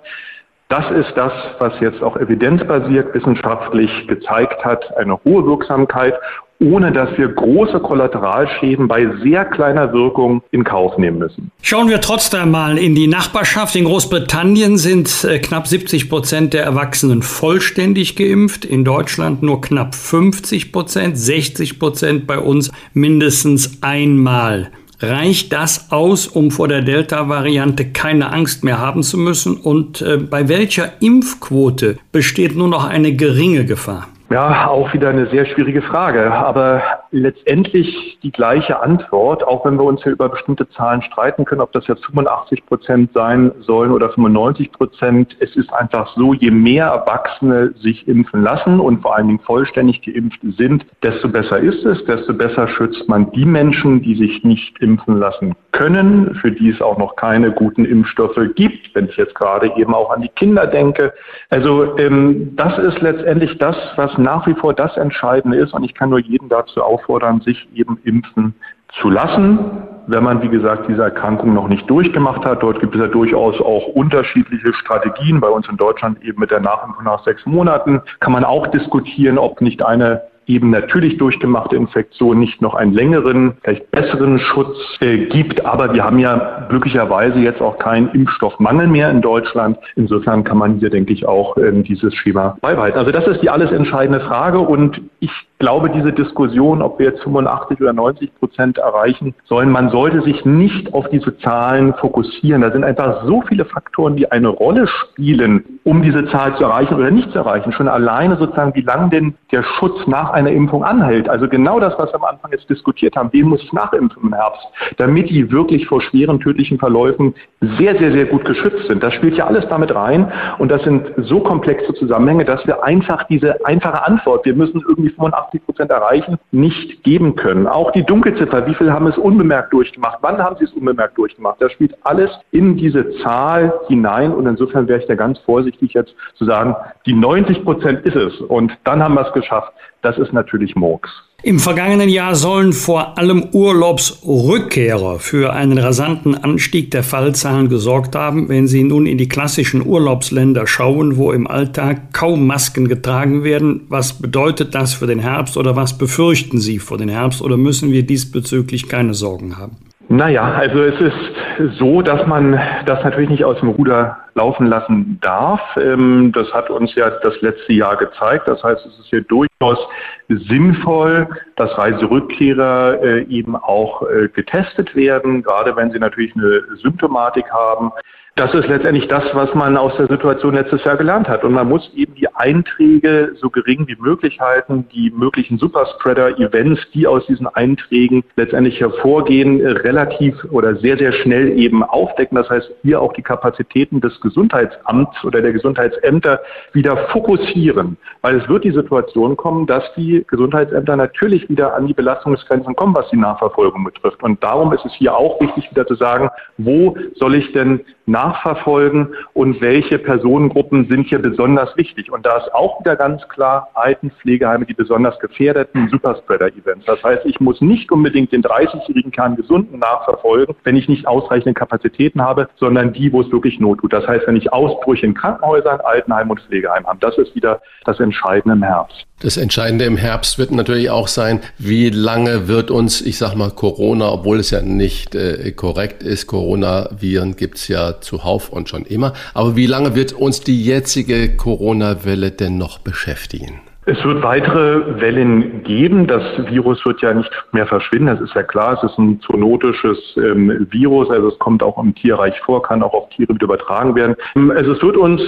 das ist das, was jetzt auch evidenzbasiert wissenschaftlich gezeigt hat, eine hohe Wirksamkeit, ohne dass wir große Kollateralschäden bei sehr kleiner Wirkung in Kauf nehmen müssen. Schauen wir trotzdem mal in die Nachbarschaft. In Großbritannien sind äh, knapp 70 Prozent der Erwachsenen vollständig geimpft, in Deutschland nur knapp 50 Prozent, 60 Prozent bei uns mindestens einmal. Reicht das aus, um vor der Delta-Variante keine Angst mehr haben zu müssen? Und äh, bei welcher Impfquote besteht nur noch eine geringe Gefahr? Ja, auch wieder eine sehr schwierige Frage, aber letztendlich die gleiche Antwort, auch wenn wir uns hier über bestimmte Zahlen streiten können, ob das jetzt 85 Prozent sein sollen oder 95 Prozent. Es ist einfach so, je mehr Erwachsene sich impfen lassen und vor allen Dingen vollständig geimpft sind, desto besser ist es, desto besser schützt man die Menschen, die sich nicht impfen lassen können, für die es auch noch keine guten Impfstoffe gibt, wenn ich jetzt gerade eben auch an die Kinder denke. Also ähm, das ist letztendlich das, was nach wie vor das Entscheidende ist. Und ich kann nur jeden dazu auffordern, sich eben impfen zu lassen, wenn man, wie gesagt, diese Erkrankung noch nicht durchgemacht hat. Dort gibt es ja durchaus auch unterschiedliche Strategien. Bei uns in Deutschland eben mit der Nachimpfung nach sechs Monaten kann man auch diskutieren, ob nicht eine eben natürlich durchgemachte Infektion nicht noch einen längeren, vielleicht besseren Schutz äh, gibt. Aber wir haben ja glücklicherweise jetzt auch keinen Impfstoffmangel mehr in Deutschland. Insofern kann man hier, denke ich, auch ähm, dieses Schema beibehalten. Also das ist die alles entscheidende Frage und ich glaube, diese Diskussion, ob wir jetzt 85 oder 90 Prozent erreichen sollen, man sollte sich nicht auf diese Zahlen fokussieren. Da sind einfach so viele Faktoren, die eine Rolle spielen, um diese Zahl zu erreichen oder nicht zu erreichen. Schon alleine sozusagen, wie lange denn der Schutz nach einer Impfung anhält. Also genau das, was wir am Anfang jetzt diskutiert haben. Wen muss ich nachimpfen im Herbst? Damit die wirklich vor schweren tödlichen Verläufen sehr, sehr, sehr gut geschützt sind. Das spielt ja alles damit rein. Und das sind so komplexe Zusammenhänge, dass wir einfach diese einfache Antwort, wir müssen irgendwie 85 80 Prozent erreichen, nicht geben können. Auch die Dunkelziffer, wie viel haben es unbemerkt durchgemacht? Wann haben sie es unbemerkt durchgemacht? Das spielt alles in diese Zahl hinein und insofern wäre ich da ganz vorsichtig jetzt zu sagen, die 90 Prozent ist es und dann haben wir es geschafft. Das ist natürlich Murks. Im vergangenen Jahr sollen vor allem Urlaubsrückkehrer für einen rasanten Anstieg der Fallzahlen gesorgt haben, wenn sie nun in die klassischen Urlaubsländer schauen, wo im Alltag kaum Masken getragen werden. Was bedeutet das für den Herbst oder was befürchten Sie vor den Herbst oder müssen wir diesbezüglich keine Sorgen haben? Naja, also es ist so, dass man das natürlich nicht aus dem Ruder laufen lassen darf. Ähm, das hat uns ja das letzte Jahr gezeigt. Das heißt, es ist hier durchaus sinnvoll, dass Reiserückkehrer äh, eben auch äh, getestet werden, gerade wenn sie natürlich eine Symptomatik haben das ist letztendlich das, was man aus der Situation letztes Jahr gelernt hat. Und man muss eben die Einträge so gering wie möglich halten, die möglichen Superspreader-Events, die aus diesen Einträgen letztendlich hervorgehen, relativ oder sehr, sehr schnell eben aufdecken. Das heißt, hier auch die Kapazitäten des Gesundheitsamts oder der Gesundheitsämter wieder fokussieren. Weil es wird die Situation kommen, dass die Gesundheitsämter natürlich wieder an die Belastungsgrenzen kommen, was die Nachverfolgung betrifft. Und darum ist es hier auch wichtig, wieder zu sagen, wo soll ich denn nachverfolgen und welche Personengruppen sind hier besonders wichtig. Und da ist auch wieder ganz klar Altenpflegeheime, die besonders gefährdeten Superspreader-Events. Das heißt, ich muss nicht unbedingt den 30-jährigen Kerngesunden nachverfolgen, wenn ich nicht ausreichende Kapazitäten habe, sondern die, wo es wirklich Not tut. Das heißt, wenn ich Ausbrüche in Krankenhäusern, Altenheimen und Pflegeheimen habe, das ist wieder das Entscheidende im Herbst. Das Entscheidende im Herbst wird natürlich auch sein, wie lange wird uns, ich sag mal, Corona, obwohl es ja nicht äh, korrekt ist, Coronaviren gibt's ja zuhauf und schon immer, aber wie lange wird uns die jetzige Corona-Welle denn noch beschäftigen? Es wird weitere Wellen geben. Das Virus wird ja nicht mehr verschwinden. Das ist ja klar. Es ist ein zoonotisches ähm, Virus. Also es kommt auch im Tierreich vor, kann auch auf Tiere wieder übertragen werden. Also es wird uns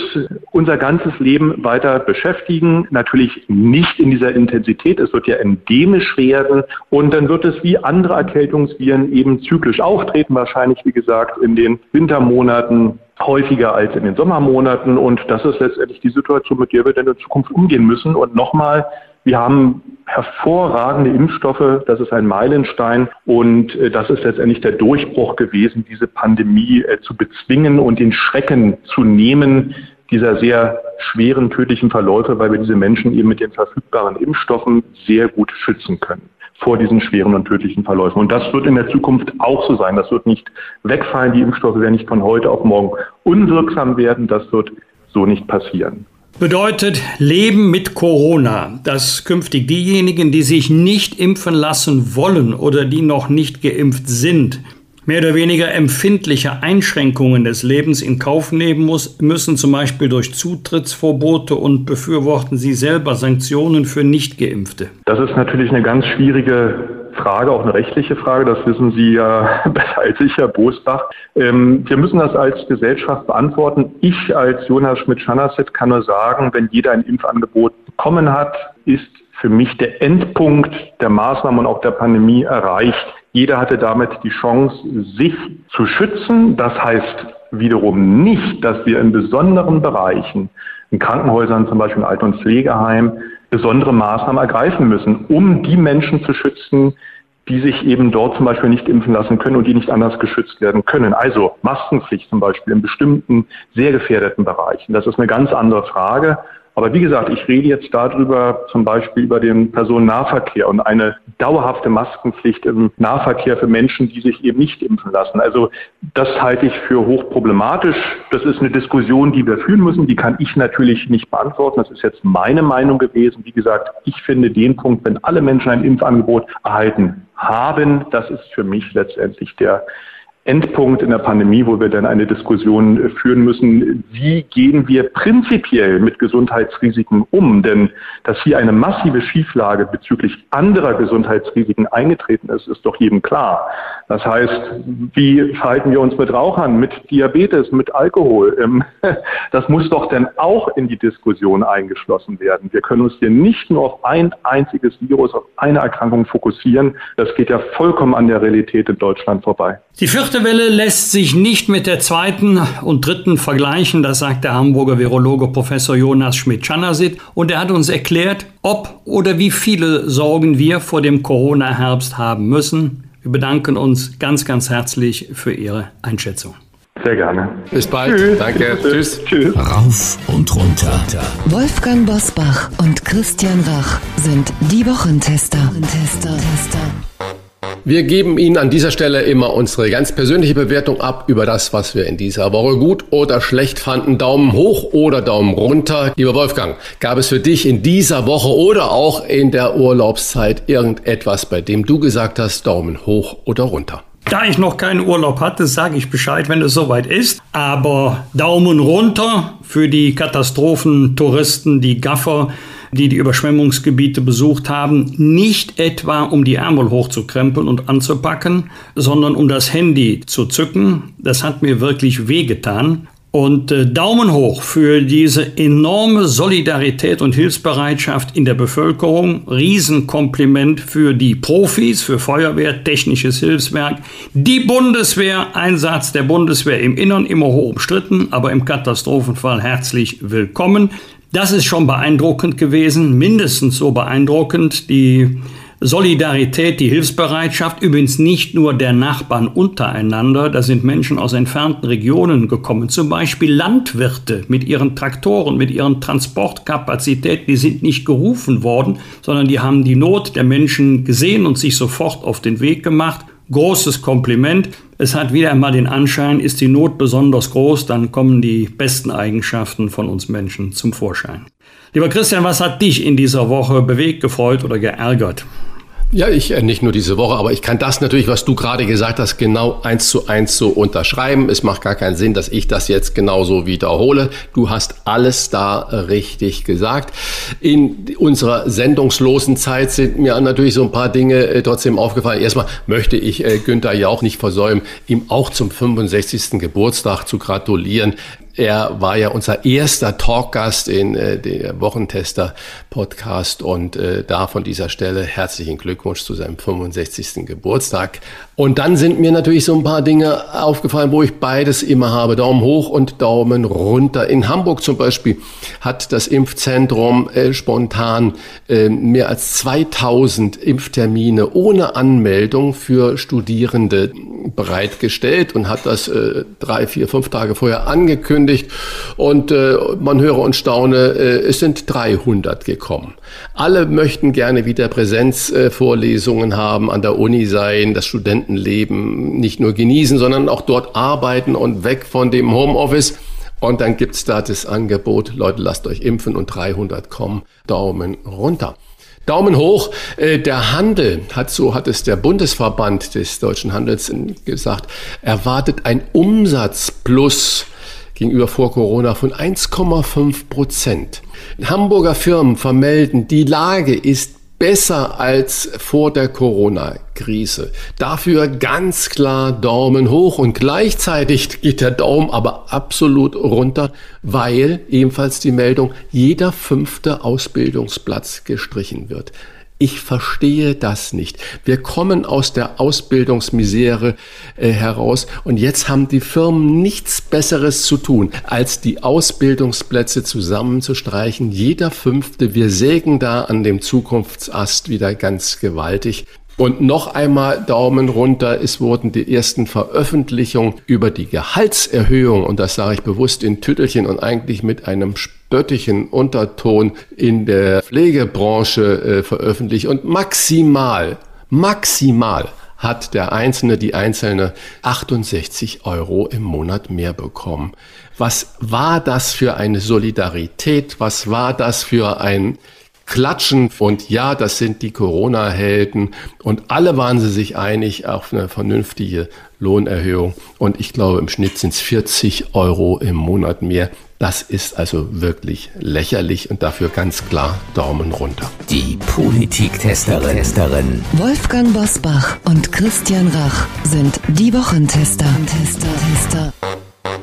unser ganzes Leben weiter beschäftigen. Natürlich nicht in dieser Intensität. Es wird ja endemisch werden. Und dann wird es wie andere Erkältungsviren eben zyklisch auftreten. Wahrscheinlich, wie gesagt, in den Wintermonaten häufiger als in den Sommermonaten. Und das ist letztendlich die Situation, mit der wir dann in Zukunft umgehen müssen. Und nochmal, wir haben hervorragende Impfstoffe, das ist ein Meilenstein und äh, das ist letztendlich der Durchbruch gewesen, diese Pandemie äh, zu bezwingen und den Schrecken zu nehmen dieser sehr schweren tödlichen Verläufe, weil wir diese Menschen eben mit den verfügbaren Impfstoffen sehr gut schützen können vor diesen schweren und tödlichen Verläufen. Und das wird in der Zukunft auch so sein. Das wird nicht wegfallen. Die Impfstoffe werden nicht von heute auf morgen unwirksam werden. Das wird so nicht passieren. Bedeutet Leben mit Corona, dass künftig diejenigen, die sich nicht impfen lassen wollen oder die noch nicht geimpft sind, mehr oder weniger empfindliche Einschränkungen des Lebens in Kauf nehmen muss, müssen, zum Beispiel durch Zutrittsverbote und befürworten Sie selber Sanktionen für Nichtgeimpfte? Das ist natürlich eine ganz schwierige Frage, auch eine rechtliche Frage, das wissen Sie ja besser als ich, Herr Bosbach. Ähm, wir müssen das als Gesellschaft beantworten. Ich als Jonas Schmidt-Schanasset kann nur sagen, wenn jeder ein Impfangebot bekommen hat, ist für mich der Endpunkt der Maßnahmen und auch der Pandemie erreicht. Jeder hatte damit die Chance, sich zu schützen. Das heißt wiederum nicht, dass wir in besonderen Bereichen, in Krankenhäusern zum Beispiel in Alten- und Pflegeheimen, besondere Maßnahmen ergreifen müssen, um die Menschen zu schützen, die sich eben dort zum Beispiel nicht impfen lassen können und die nicht anders geschützt werden können. Also Maskenpflicht zum Beispiel in bestimmten sehr gefährdeten Bereichen. Das ist eine ganz andere Frage. Aber wie gesagt, ich rede jetzt darüber, zum Beispiel über den Personennahverkehr und eine dauerhafte Maskenpflicht im Nahverkehr für Menschen, die sich eben nicht impfen lassen. Also das halte ich für hochproblematisch. Das ist eine Diskussion, die wir führen müssen. Die kann ich natürlich nicht beantworten. Das ist jetzt meine Meinung gewesen. Wie gesagt, ich finde den Punkt, wenn alle Menschen ein Impfangebot erhalten haben, das ist für mich letztendlich der Endpunkt in der Pandemie, wo wir dann eine Diskussion äh, führen müssen, wie gehen wir prinzipiell mit Gesundheitsrisiken um? Denn dass hier eine massive Schieflage bezüglich anderer Gesundheitsrisiken eingetreten ist, ist doch jedem klar. Das heißt, wie verhalten wir uns mit Rauchern, mit Diabetes, mit Alkohol? Ähm, das muss doch dann auch in die Diskussion eingeschlossen werden. Wir können uns hier nicht nur auf ein einziges Virus, auf eine Erkrankung fokussieren. Das geht ja vollkommen an der Realität in Deutschland vorbei. Die vierte Welle lässt sich nicht mit der zweiten und dritten vergleichen, das sagt der Hamburger Virologe Professor Jonas Schmidt-Chanasit. Und er hat uns erklärt, ob oder wie viele Sorgen wir vor dem Corona-Herbst haben müssen. Wir bedanken uns ganz, ganz herzlich für Ihre Einschätzung. Sehr gerne. Bis bald. Tschüss. Danke. Tschüss. Tschüss. Rauf und runter. Wolfgang Bosbach und Christian Rach sind die Wochentester. Tester. Wir geben Ihnen an dieser Stelle immer unsere ganz persönliche Bewertung ab über das, was wir in dieser Woche gut oder schlecht fanden. Daumen hoch oder Daumen runter. Lieber Wolfgang, gab es für dich in dieser Woche oder auch in der Urlaubszeit irgendetwas, bei dem du gesagt hast, Daumen hoch oder runter? Da ich noch keinen Urlaub hatte, sage ich Bescheid, wenn es soweit ist. Aber Daumen runter für die Katastrophentouristen, die Gaffer, die die Überschwemmungsgebiete besucht haben, nicht etwa um die Ärmel hochzukrempeln und anzupacken, sondern um das Handy zu zücken. Das hat mir wirklich wehgetan. Und äh, Daumen hoch für diese enorme Solidarität und Hilfsbereitschaft in der Bevölkerung. Riesenkompliment für die Profis, für Feuerwehr, technisches Hilfswerk. Die Bundeswehr, Einsatz der Bundeswehr im Innern immer hoch umstritten, aber im Katastrophenfall herzlich willkommen. Das ist schon beeindruckend gewesen, mindestens so beeindruckend. Die Solidarität, die Hilfsbereitschaft, übrigens nicht nur der Nachbarn untereinander, da sind Menschen aus entfernten Regionen gekommen, zum Beispiel Landwirte mit ihren Traktoren, mit ihren Transportkapazitäten, die sind nicht gerufen worden, sondern die haben die Not der Menschen gesehen und sich sofort auf den Weg gemacht großes Kompliment. Es hat wieder einmal den Anschein, ist die Not besonders groß, dann kommen die besten Eigenschaften von uns Menschen zum Vorschein. Lieber Christian, was hat dich in dieser Woche bewegt, gefreut oder geärgert? Ja, ich äh, nicht nur diese Woche, aber ich kann das natürlich, was du gerade gesagt hast, genau eins zu eins so unterschreiben. Es macht gar keinen Sinn, dass ich das jetzt genauso wiederhole. Du hast alles da richtig gesagt. In unserer sendungslosen Zeit sind mir natürlich so ein paar Dinge äh, trotzdem aufgefallen. Erstmal möchte ich äh, Günther Jauch nicht versäumen, ihm auch zum 65. Geburtstag zu gratulieren. Er war ja unser erster Talkgast in äh, der Wochentester-Podcast und äh, da von dieser Stelle herzlichen Glückwunsch zu seinem 65. Geburtstag. Und dann sind mir natürlich so ein paar Dinge aufgefallen, wo ich beides immer habe, Daumen hoch und Daumen runter. In Hamburg zum Beispiel hat das Impfzentrum äh, spontan äh, mehr als 2000 Impftermine ohne Anmeldung für Studierende bereitgestellt und hat das äh, drei, vier, fünf Tage vorher angekündigt. Und äh, man höre und staune, äh, es sind 300 gekommen. Alle möchten gerne wieder Präsenzvorlesungen haben, an der Uni sein, das Studentenleben nicht nur genießen, sondern auch dort arbeiten und weg von dem Homeoffice. Und dann gibt's da das Angebot, Leute, lasst euch impfen und 300 kommen, Daumen runter. Daumen hoch. Äh, der Handel hat, so hat es der Bundesverband des deutschen Handels gesagt, erwartet ein Umsatzplus gegenüber vor Corona von 1,5 Prozent. Hamburger Firmen vermelden, die Lage ist besser als vor der Corona-Krise. Dafür ganz klar Daumen hoch und gleichzeitig geht der Daumen aber absolut runter, weil ebenfalls die Meldung jeder fünfte Ausbildungsplatz gestrichen wird. Ich verstehe das nicht. Wir kommen aus der Ausbildungsmisere äh, heraus und jetzt haben die Firmen nichts Besseres zu tun, als die Ausbildungsplätze zusammenzustreichen. Jeder fünfte, wir sägen da an dem Zukunftsast wieder ganz gewaltig. Und noch einmal Daumen runter, es wurden die ersten Veröffentlichungen über die Gehaltserhöhung, und das sage ich bewusst in Tüttelchen und eigentlich mit einem spöttischen Unterton in der Pflegebranche äh, veröffentlicht und maximal, maximal hat der Einzelne, die Einzelne 68 Euro im Monat mehr bekommen. Was war das für eine Solidarität? Was war das für ein Klatschen? Und ja, das sind die Corona-Helden. Und alle waren sie sich einig auf eine vernünftige Lohnerhöhung. Und ich glaube, im Schnitt sind es 40 Euro im Monat mehr. Das ist also wirklich lächerlich und dafür ganz klar Daumen runter. Die Politiktesterin. Wolfgang Bosbach und Christian Rach sind die Wochentester.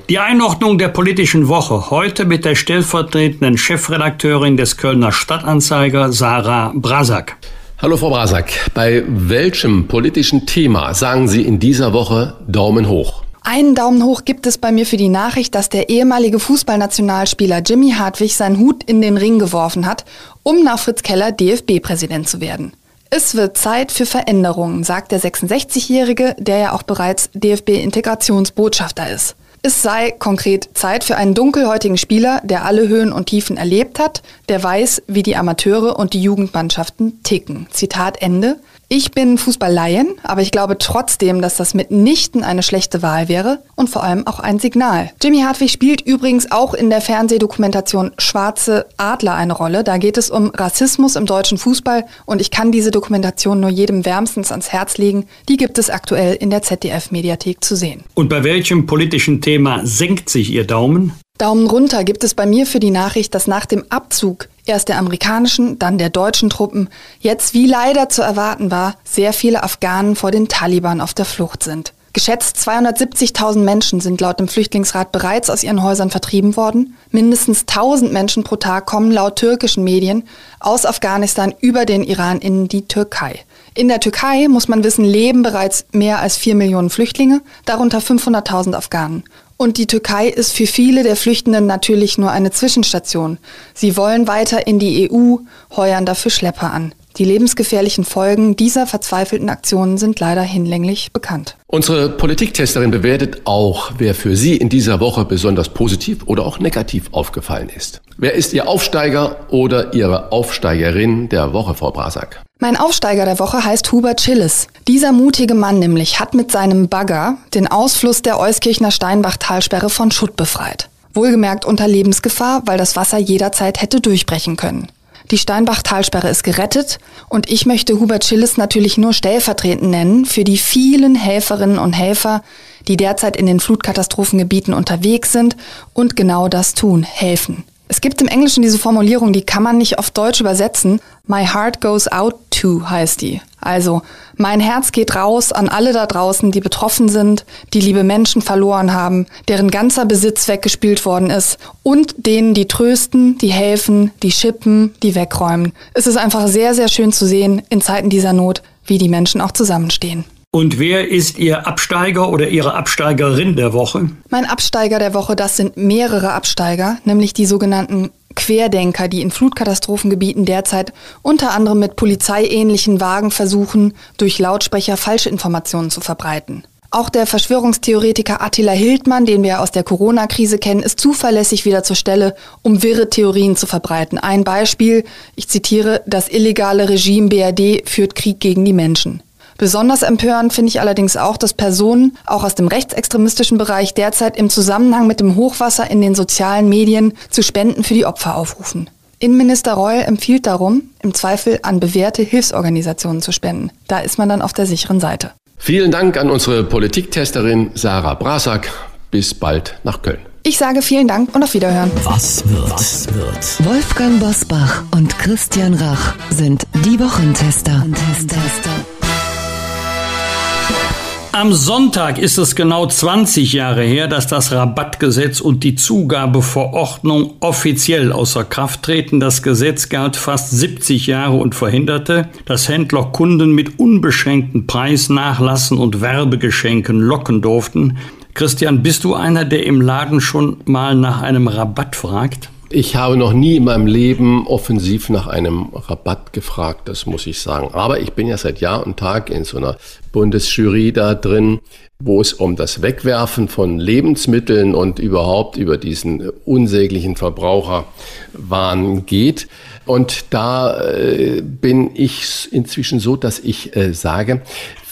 Die Einordnung der politischen Woche heute mit der stellvertretenden Chefredakteurin des Kölner Stadtanzeiger Sarah Brasak. Hallo Frau Brasak, bei welchem politischen Thema sagen Sie in dieser Woche Daumen hoch? Einen Daumen hoch gibt es bei mir für die Nachricht, dass der ehemalige Fußballnationalspieler Jimmy Hartwig seinen Hut in den Ring geworfen hat, um nach Fritz Keller DFB-Präsident zu werden. Es wird Zeit für Veränderungen, sagt der 66-Jährige, der ja auch bereits DFB-Integrationsbotschafter ist. Es sei konkret Zeit für einen dunkelhäutigen Spieler, der alle Höhen und Tiefen erlebt hat, der weiß, wie die Amateure und die Jugendmannschaften ticken. Zitat Ende. Ich bin Fußballleien, aber ich glaube trotzdem, dass das mitnichten eine schlechte Wahl wäre und vor allem auch ein Signal. Jimmy Hartwig spielt übrigens auch in der Fernsehdokumentation Schwarze Adler eine Rolle. Da geht es um Rassismus im deutschen Fußball und ich kann diese Dokumentation nur jedem wärmstens ans Herz legen. Die gibt es aktuell in der ZDF-Mediathek zu sehen. Und bei welchem politischen Thema senkt sich Ihr Daumen? Daumen runter gibt es bei mir für die Nachricht, dass nach dem Abzug erst der amerikanischen, dann der deutschen Truppen, jetzt wie leider zu erwarten war, sehr viele Afghanen vor den Taliban auf der Flucht sind. Geschätzt 270.000 Menschen sind laut dem Flüchtlingsrat bereits aus ihren Häusern vertrieben worden. Mindestens 1000 Menschen pro Tag kommen laut türkischen Medien aus Afghanistan über den Iran in die Türkei. In der Türkei, muss man wissen, leben bereits mehr als 4 Millionen Flüchtlinge, darunter 500.000 Afghanen. Und die Türkei ist für viele der Flüchtenden natürlich nur eine Zwischenstation. Sie wollen weiter in die EU, heuern dafür Schlepper an. Die lebensgefährlichen Folgen dieser verzweifelten Aktionen sind leider hinlänglich bekannt. Unsere Politiktesterin bewertet auch, wer für Sie in dieser Woche besonders positiv oder auch negativ aufgefallen ist. Wer ist Ihr Aufsteiger oder Ihre Aufsteigerin der Woche, Frau Brasak? Mein Aufsteiger der Woche heißt Hubert Schilles. Dieser mutige Mann nämlich hat mit seinem Bagger den Ausfluss der Euskirchner Steinbach-Talsperre von Schutt befreit. Wohlgemerkt unter Lebensgefahr, weil das Wasser jederzeit hätte durchbrechen können. Die Steinbach-Talsperre ist gerettet und ich möchte Hubert Schilles natürlich nur stellvertretend nennen für die vielen Helferinnen und Helfer, die derzeit in den Flutkatastrophengebieten unterwegs sind und genau das tun, helfen. Es gibt im Englischen diese Formulierung, die kann man nicht auf Deutsch übersetzen. My heart goes out to heißt die. Also, mein Herz geht raus an alle da draußen, die betroffen sind, die liebe Menschen verloren haben, deren ganzer Besitz weggespielt worden ist und denen, die trösten, die helfen, die schippen, die wegräumen. Es ist einfach sehr, sehr schön zu sehen in Zeiten dieser Not, wie die Menschen auch zusammenstehen. Und wer ist Ihr Absteiger oder Ihre Absteigerin der Woche? Mein Absteiger der Woche, das sind mehrere Absteiger, nämlich die sogenannten Querdenker, die in Flutkatastrophengebieten derzeit unter anderem mit polizeiähnlichen Wagen versuchen, durch Lautsprecher falsche Informationen zu verbreiten. Auch der Verschwörungstheoretiker Attila Hildmann, den wir aus der Corona-Krise kennen, ist zuverlässig wieder zur Stelle, um wirre Theorien zu verbreiten. Ein Beispiel, ich zitiere, das illegale Regime BRD führt Krieg gegen die Menschen. Besonders empörend finde ich allerdings auch, dass Personen, auch aus dem rechtsextremistischen Bereich, derzeit im Zusammenhang mit dem Hochwasser in den sozialen Medien zu Spenden für die Opfer aufrufen. Innenminister Reul empfiehlt darum, im Zweifel an bewährte Hilfsorganisationen zu spenden. Da ist man dann auf der sicheren Seite. Vielen Dank an unsere Politiktesterin Sarah Brasak. Bis bald nach Köln. Ich sage vielen Dank und auf Wiederhören. Was wird? Was wird? Wolfgang Bosbach und Christian Rach sind die Wochentester. Am Sonntag ist es genau 20 Jahre her, dass das Rabattgesetz und die Zugabeverordnung offiziell außer Kraft treten. Das Gesetz galt fast 70 Jahre und verhinderte, dass Händler Kunden mit unbeschränkten Preisnachlassen und Werbegeschenken locken durften. Christian, bist du einer, der im Laden schon mal nach einem Rabatt fragt? Ich habe noch nie in meinem Leben offensiv nach einem Rabatt gefragt, das muss ich sagen. Aber ich bin ja seit Jahr und Tag in so einer Bundesjury da drin, wo es um das Wegwerfen von Lebensmitteln und überhaupt über diesen unsäglichen Verbraucherwahn geht. Und da äh, bin ich inzwischen so, dass ich äh, sage,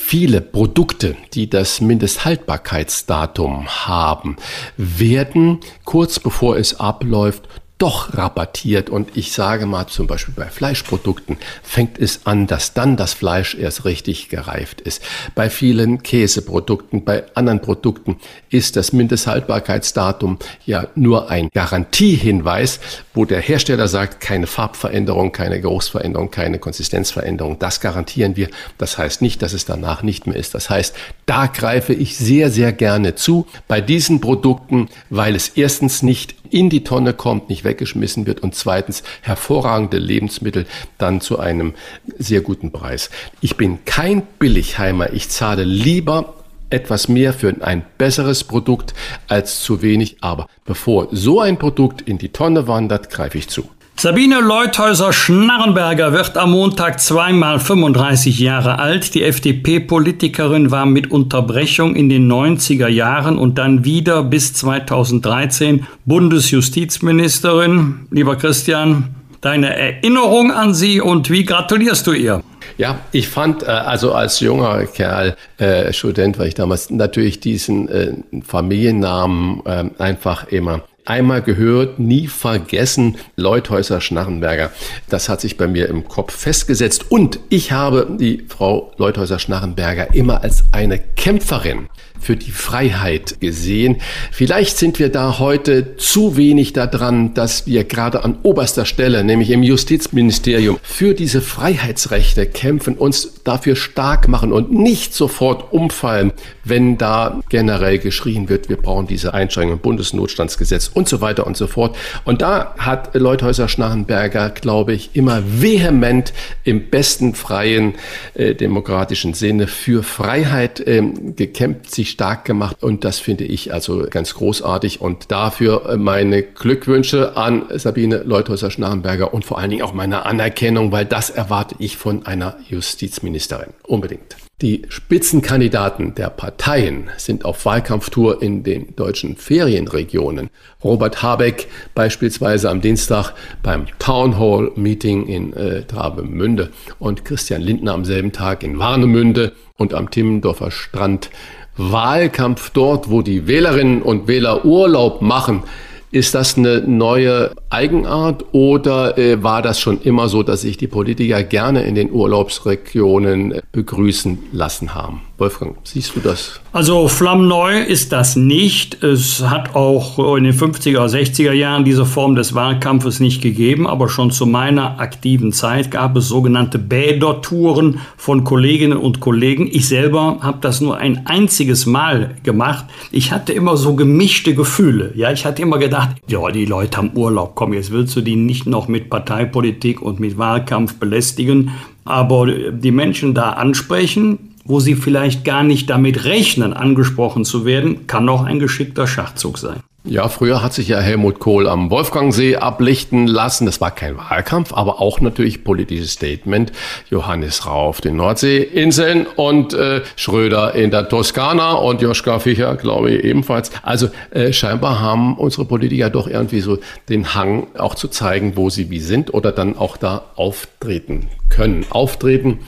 Viele Produkte, die das Mindesthaltbarkeitsdatum haben, werden kurz bevor es abläuft doch rabattiert. Und ich sage mal zum Beispiel bei Fleischprodukten fängt es an, dass dann das Fleisch erst richtig gereift ist. Bei vielen Käseprodukten, bei anderen Produkten ist das Mindesthaltbarkeitsdatum ja nur ein Garantiehinweis, wo der Hersteller sagt, keine Farbveränderung, keine Geruchsveränderung, keine Konsistenzveränderung. Das garantieren wir. Das heißt nicht, dass es danach nicht mehr ist. Das heißt, da greife ich sehr, sehr gerne zu bei diesen Produkten, weil es erstens nicht in die Tonne kommt, nicht weggeschmissen wird und zweitens hervorragende Lebensmittel dann zu einem sehr guten Preis. Ich bin kein Billigheimer. Ich zahle lieber etwas mehr für ein besseres Produkt als zu wenig. Aber bevor so ein Produkt in die Tonne wandert, greife ich zu. Sabine Leuthäuser-Schnarrenberger wird am Montag zweimal 35 Jahre alt. Die FDP-Politikerin war mit Unterbrechung in den 90er Jahren und dann wieder bis 2013 Bundesjustizministerin. Lieber Christian, deine Erinnerung an sie und wie gratulierst du ihr? Ja, ich fand äh, also als junger Kerl, äh, Student war ich damals, natürlich diesen äh, Familiennamen äh, einfach immer einmal gehört, nie vergessen, Leuthäuser Schnarrenberger. Das hat sich bei mir im Kopf festgesetzt. Und ich habe die Frau Leuthäuser Schnarrenberger immer als eine Kämpferin für die Freiheit gesehen. Vielleicht sind wir da heute zu wenig daran, dass wir gerade an oberster Stelle, nämlich im Justizministerium, für diese Freiheitsrechte kämpfen, uns dafür stark machen und nicht sofort umfallen, wenn da generell geschrien wird, wir brauchen diese Einschränkung im Bundesnotstandsgesetz und so weiter und so fort. Und da hat Leuthäuser Schnarrenberger, glaube ich, immer vehement im besten freien äh, demokratischen Sinne für Freiheit äh, gekämpft, sich stark gemacht und das finde ich also ganz großartig und dafür äh, meine Glückwünsche an Sabine Leuthäuser-Schnarrenberger und vor allen Dingen auch meine Anerkennung, weil das erwarte ich von einer Justizministerin unbedingt. Die Spitzenkandidaten der Parteien sind auf Wahlkampftour in den deutschen Ferienregionen. Robert Habeck beispielsweise am Dienstag beim Town Hall Meeting in äh, Travemünde und Christian Lindner am selben Tag in Warnemünde und am Timmendorfer Strand Wahlkampf dort, wo die Wählerinnen und Wähler Urlaub machen. Ist das eine neue Eigenart oder äh, war das schon immer so, dass sich die Politiker gerne in den Urlaubsregionen begrüßen lassen haben? Wolfgang, siehst du das? Also flammneu ist das nicht. Es hat auch in den 50er, 60er Jahren diese Form des Wahlkampfes nicht gegeben, aber schon zu meiner aktiven Zeit gab es sogenannte Bädertouren von Kolleginnen und Kollegen. Ich selber habe das nur ein einziges Mal gemacht. Ich hatte immer so gemischte Gefühle. Ja, ich hatte immer gedacht, ja, die Leute haben Urlaub. Komm, jetzt willst du die nicht noch mit Parteipolitik und mit Wahlkampf belästigen, aber die Menschen da ansprechen, wo sie vielleicht gar nicht damit rechnen, angesprochen zu werden, kann auch ein geschickter Schachzug sein. Ja, früher hat sich ja Helmut Kohl am Wolfgangsee ablichten lassen. Das war kein Wahlkampf, aber auch natürlich politisches Statement. Johannes Rau auf den Nordseeinseln und äh, Schröder in der Toskana und Joschka Fischer, glaube ich, ebenfalls. Also äh, scheinbar haben unsere Politiker doch irgendwie so den Hang, auch zu zeigen, wo sie wie sind oder dann auch da auftreten können. Auftreten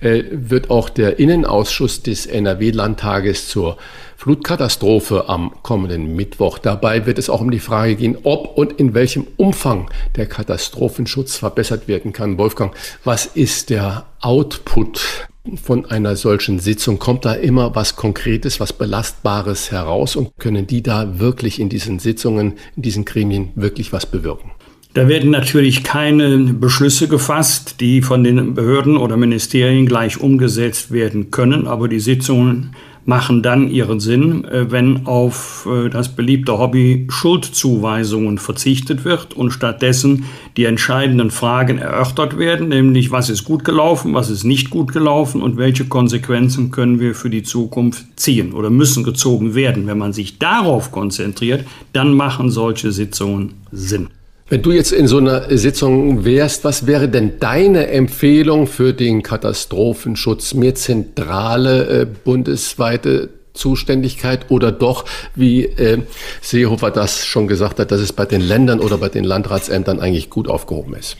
äh, wird auch der Innenausschuss des NRW-Landtages zur Flutkatastrophe am kommenden Mittwoch. Dabei wird es auch um die Frage gehen, ob und in welchem Umfang der Katastrophenschutz verbessert werden kann. Wolfgang, was ist der Output von einer solchen Sitzung? Kommt da immer was Konkretes, was Belastbares heraus und können die da wirklich in diesen Sitzungen, in diesen Gremien wirklich was bewirken? Da werden natürlich keine Beschlüsse gefasst, die von den Behörden oder Ministerien gleich umgesetzt werden können, aber die Sitzungen machen dann ihren Sinn, äh, wenn auf äh, das beliebte Hobby Schuldzuweisungen verzichtet wird und stattdessen die entscheidenden Fragen erörtert werden, nämlich was ist gut gelaufen, was ist nicht gut gelaufen und welche Konsequenzen können wir für die Zukunft ziehen oder müssen gezogen werden. Wenn man sich darauf konzentriert, dann machen solche Sitzungen Sinn. Wenn du jetzt in so einer Sitzung wärst, was wäre denn deine Empfehlung für den Katastrophenschutz? Mehr zentrale äh, bundesweite Zuständigkeit oder doch, wie äh, Seehofer das schon gesagt hat, dass es bei den Ländern oder bei den Landratsämtern eigentlich gut aufgehoben ist?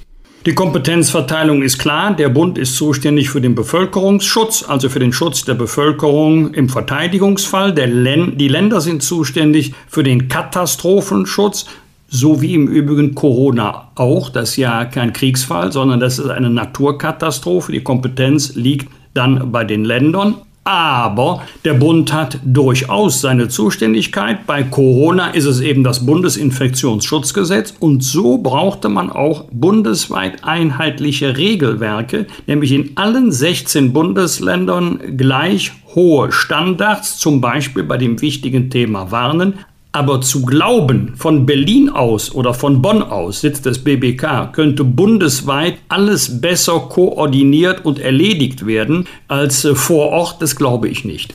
Die Kompetenzverteilung ist klar. Der Bund ist zuständig für den Bevölkerungsschutz, also für den Schutz der Bevölkerung im Verteidigungsfall. die Länder sind zuständig für den Katastrophenschutz, so wie im Übrigen Corona auch. Das ist ja kein Kriegsfall, sondern das ist eine Naturkatastrophe. Die Kompetenz liegt dann bei den Ländern. Aber der Bund hat durchaus seine Zuständigkeit. Bei Corona ist es eben das Bundesinfektionsschutzgesetz. Und so brauchte man auch bundesweit einheitliche Regelwerke, nämlich in allen 16 Bundesländern gleich hohe Standards, zum Beispiel bei dem wichtigen Thema Warnen, aber zu glauben, von Berlin aus oder von Bonn aus, Sitz des BBK, könnte bundesweit alles besser koordiniert und erledigt werden als äh, vor Ort, das glaube ich nicht.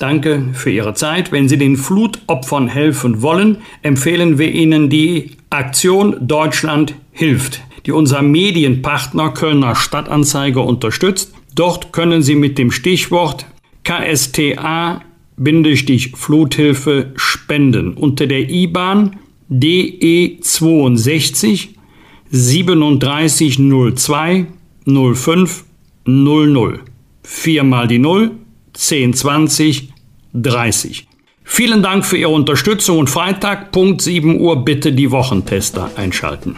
Danke für Ihre Zeit. Wenn Sie den Flutopfern helfen wollen, empfehlen wir Ihnen die Aktion Deutschland hilft, die unser Medienpartner Kölner Stadtanzeiger unterstützt. Dort können Sie mit dem Stichwort KSTA Fluthilfe spenden unter der IBAN DE62 3702 05 00. Viermal die Null 10, 20, 30. Vielen Dank für Ihre Unterstützung und Freitag, Punkt 7 Uhr, bitte die Wochentester einschalten.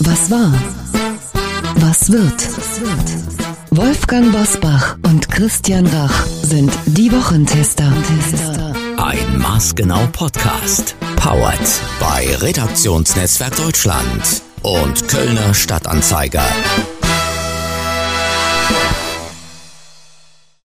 Was war? Was wird? Wolfgang Bosbach und Christian Rach sind die Wochentester. Ein maßgenau Podcast. Powered bei Redaktionsnetzwerk Deutschland und Kölner Stadtanzeiger.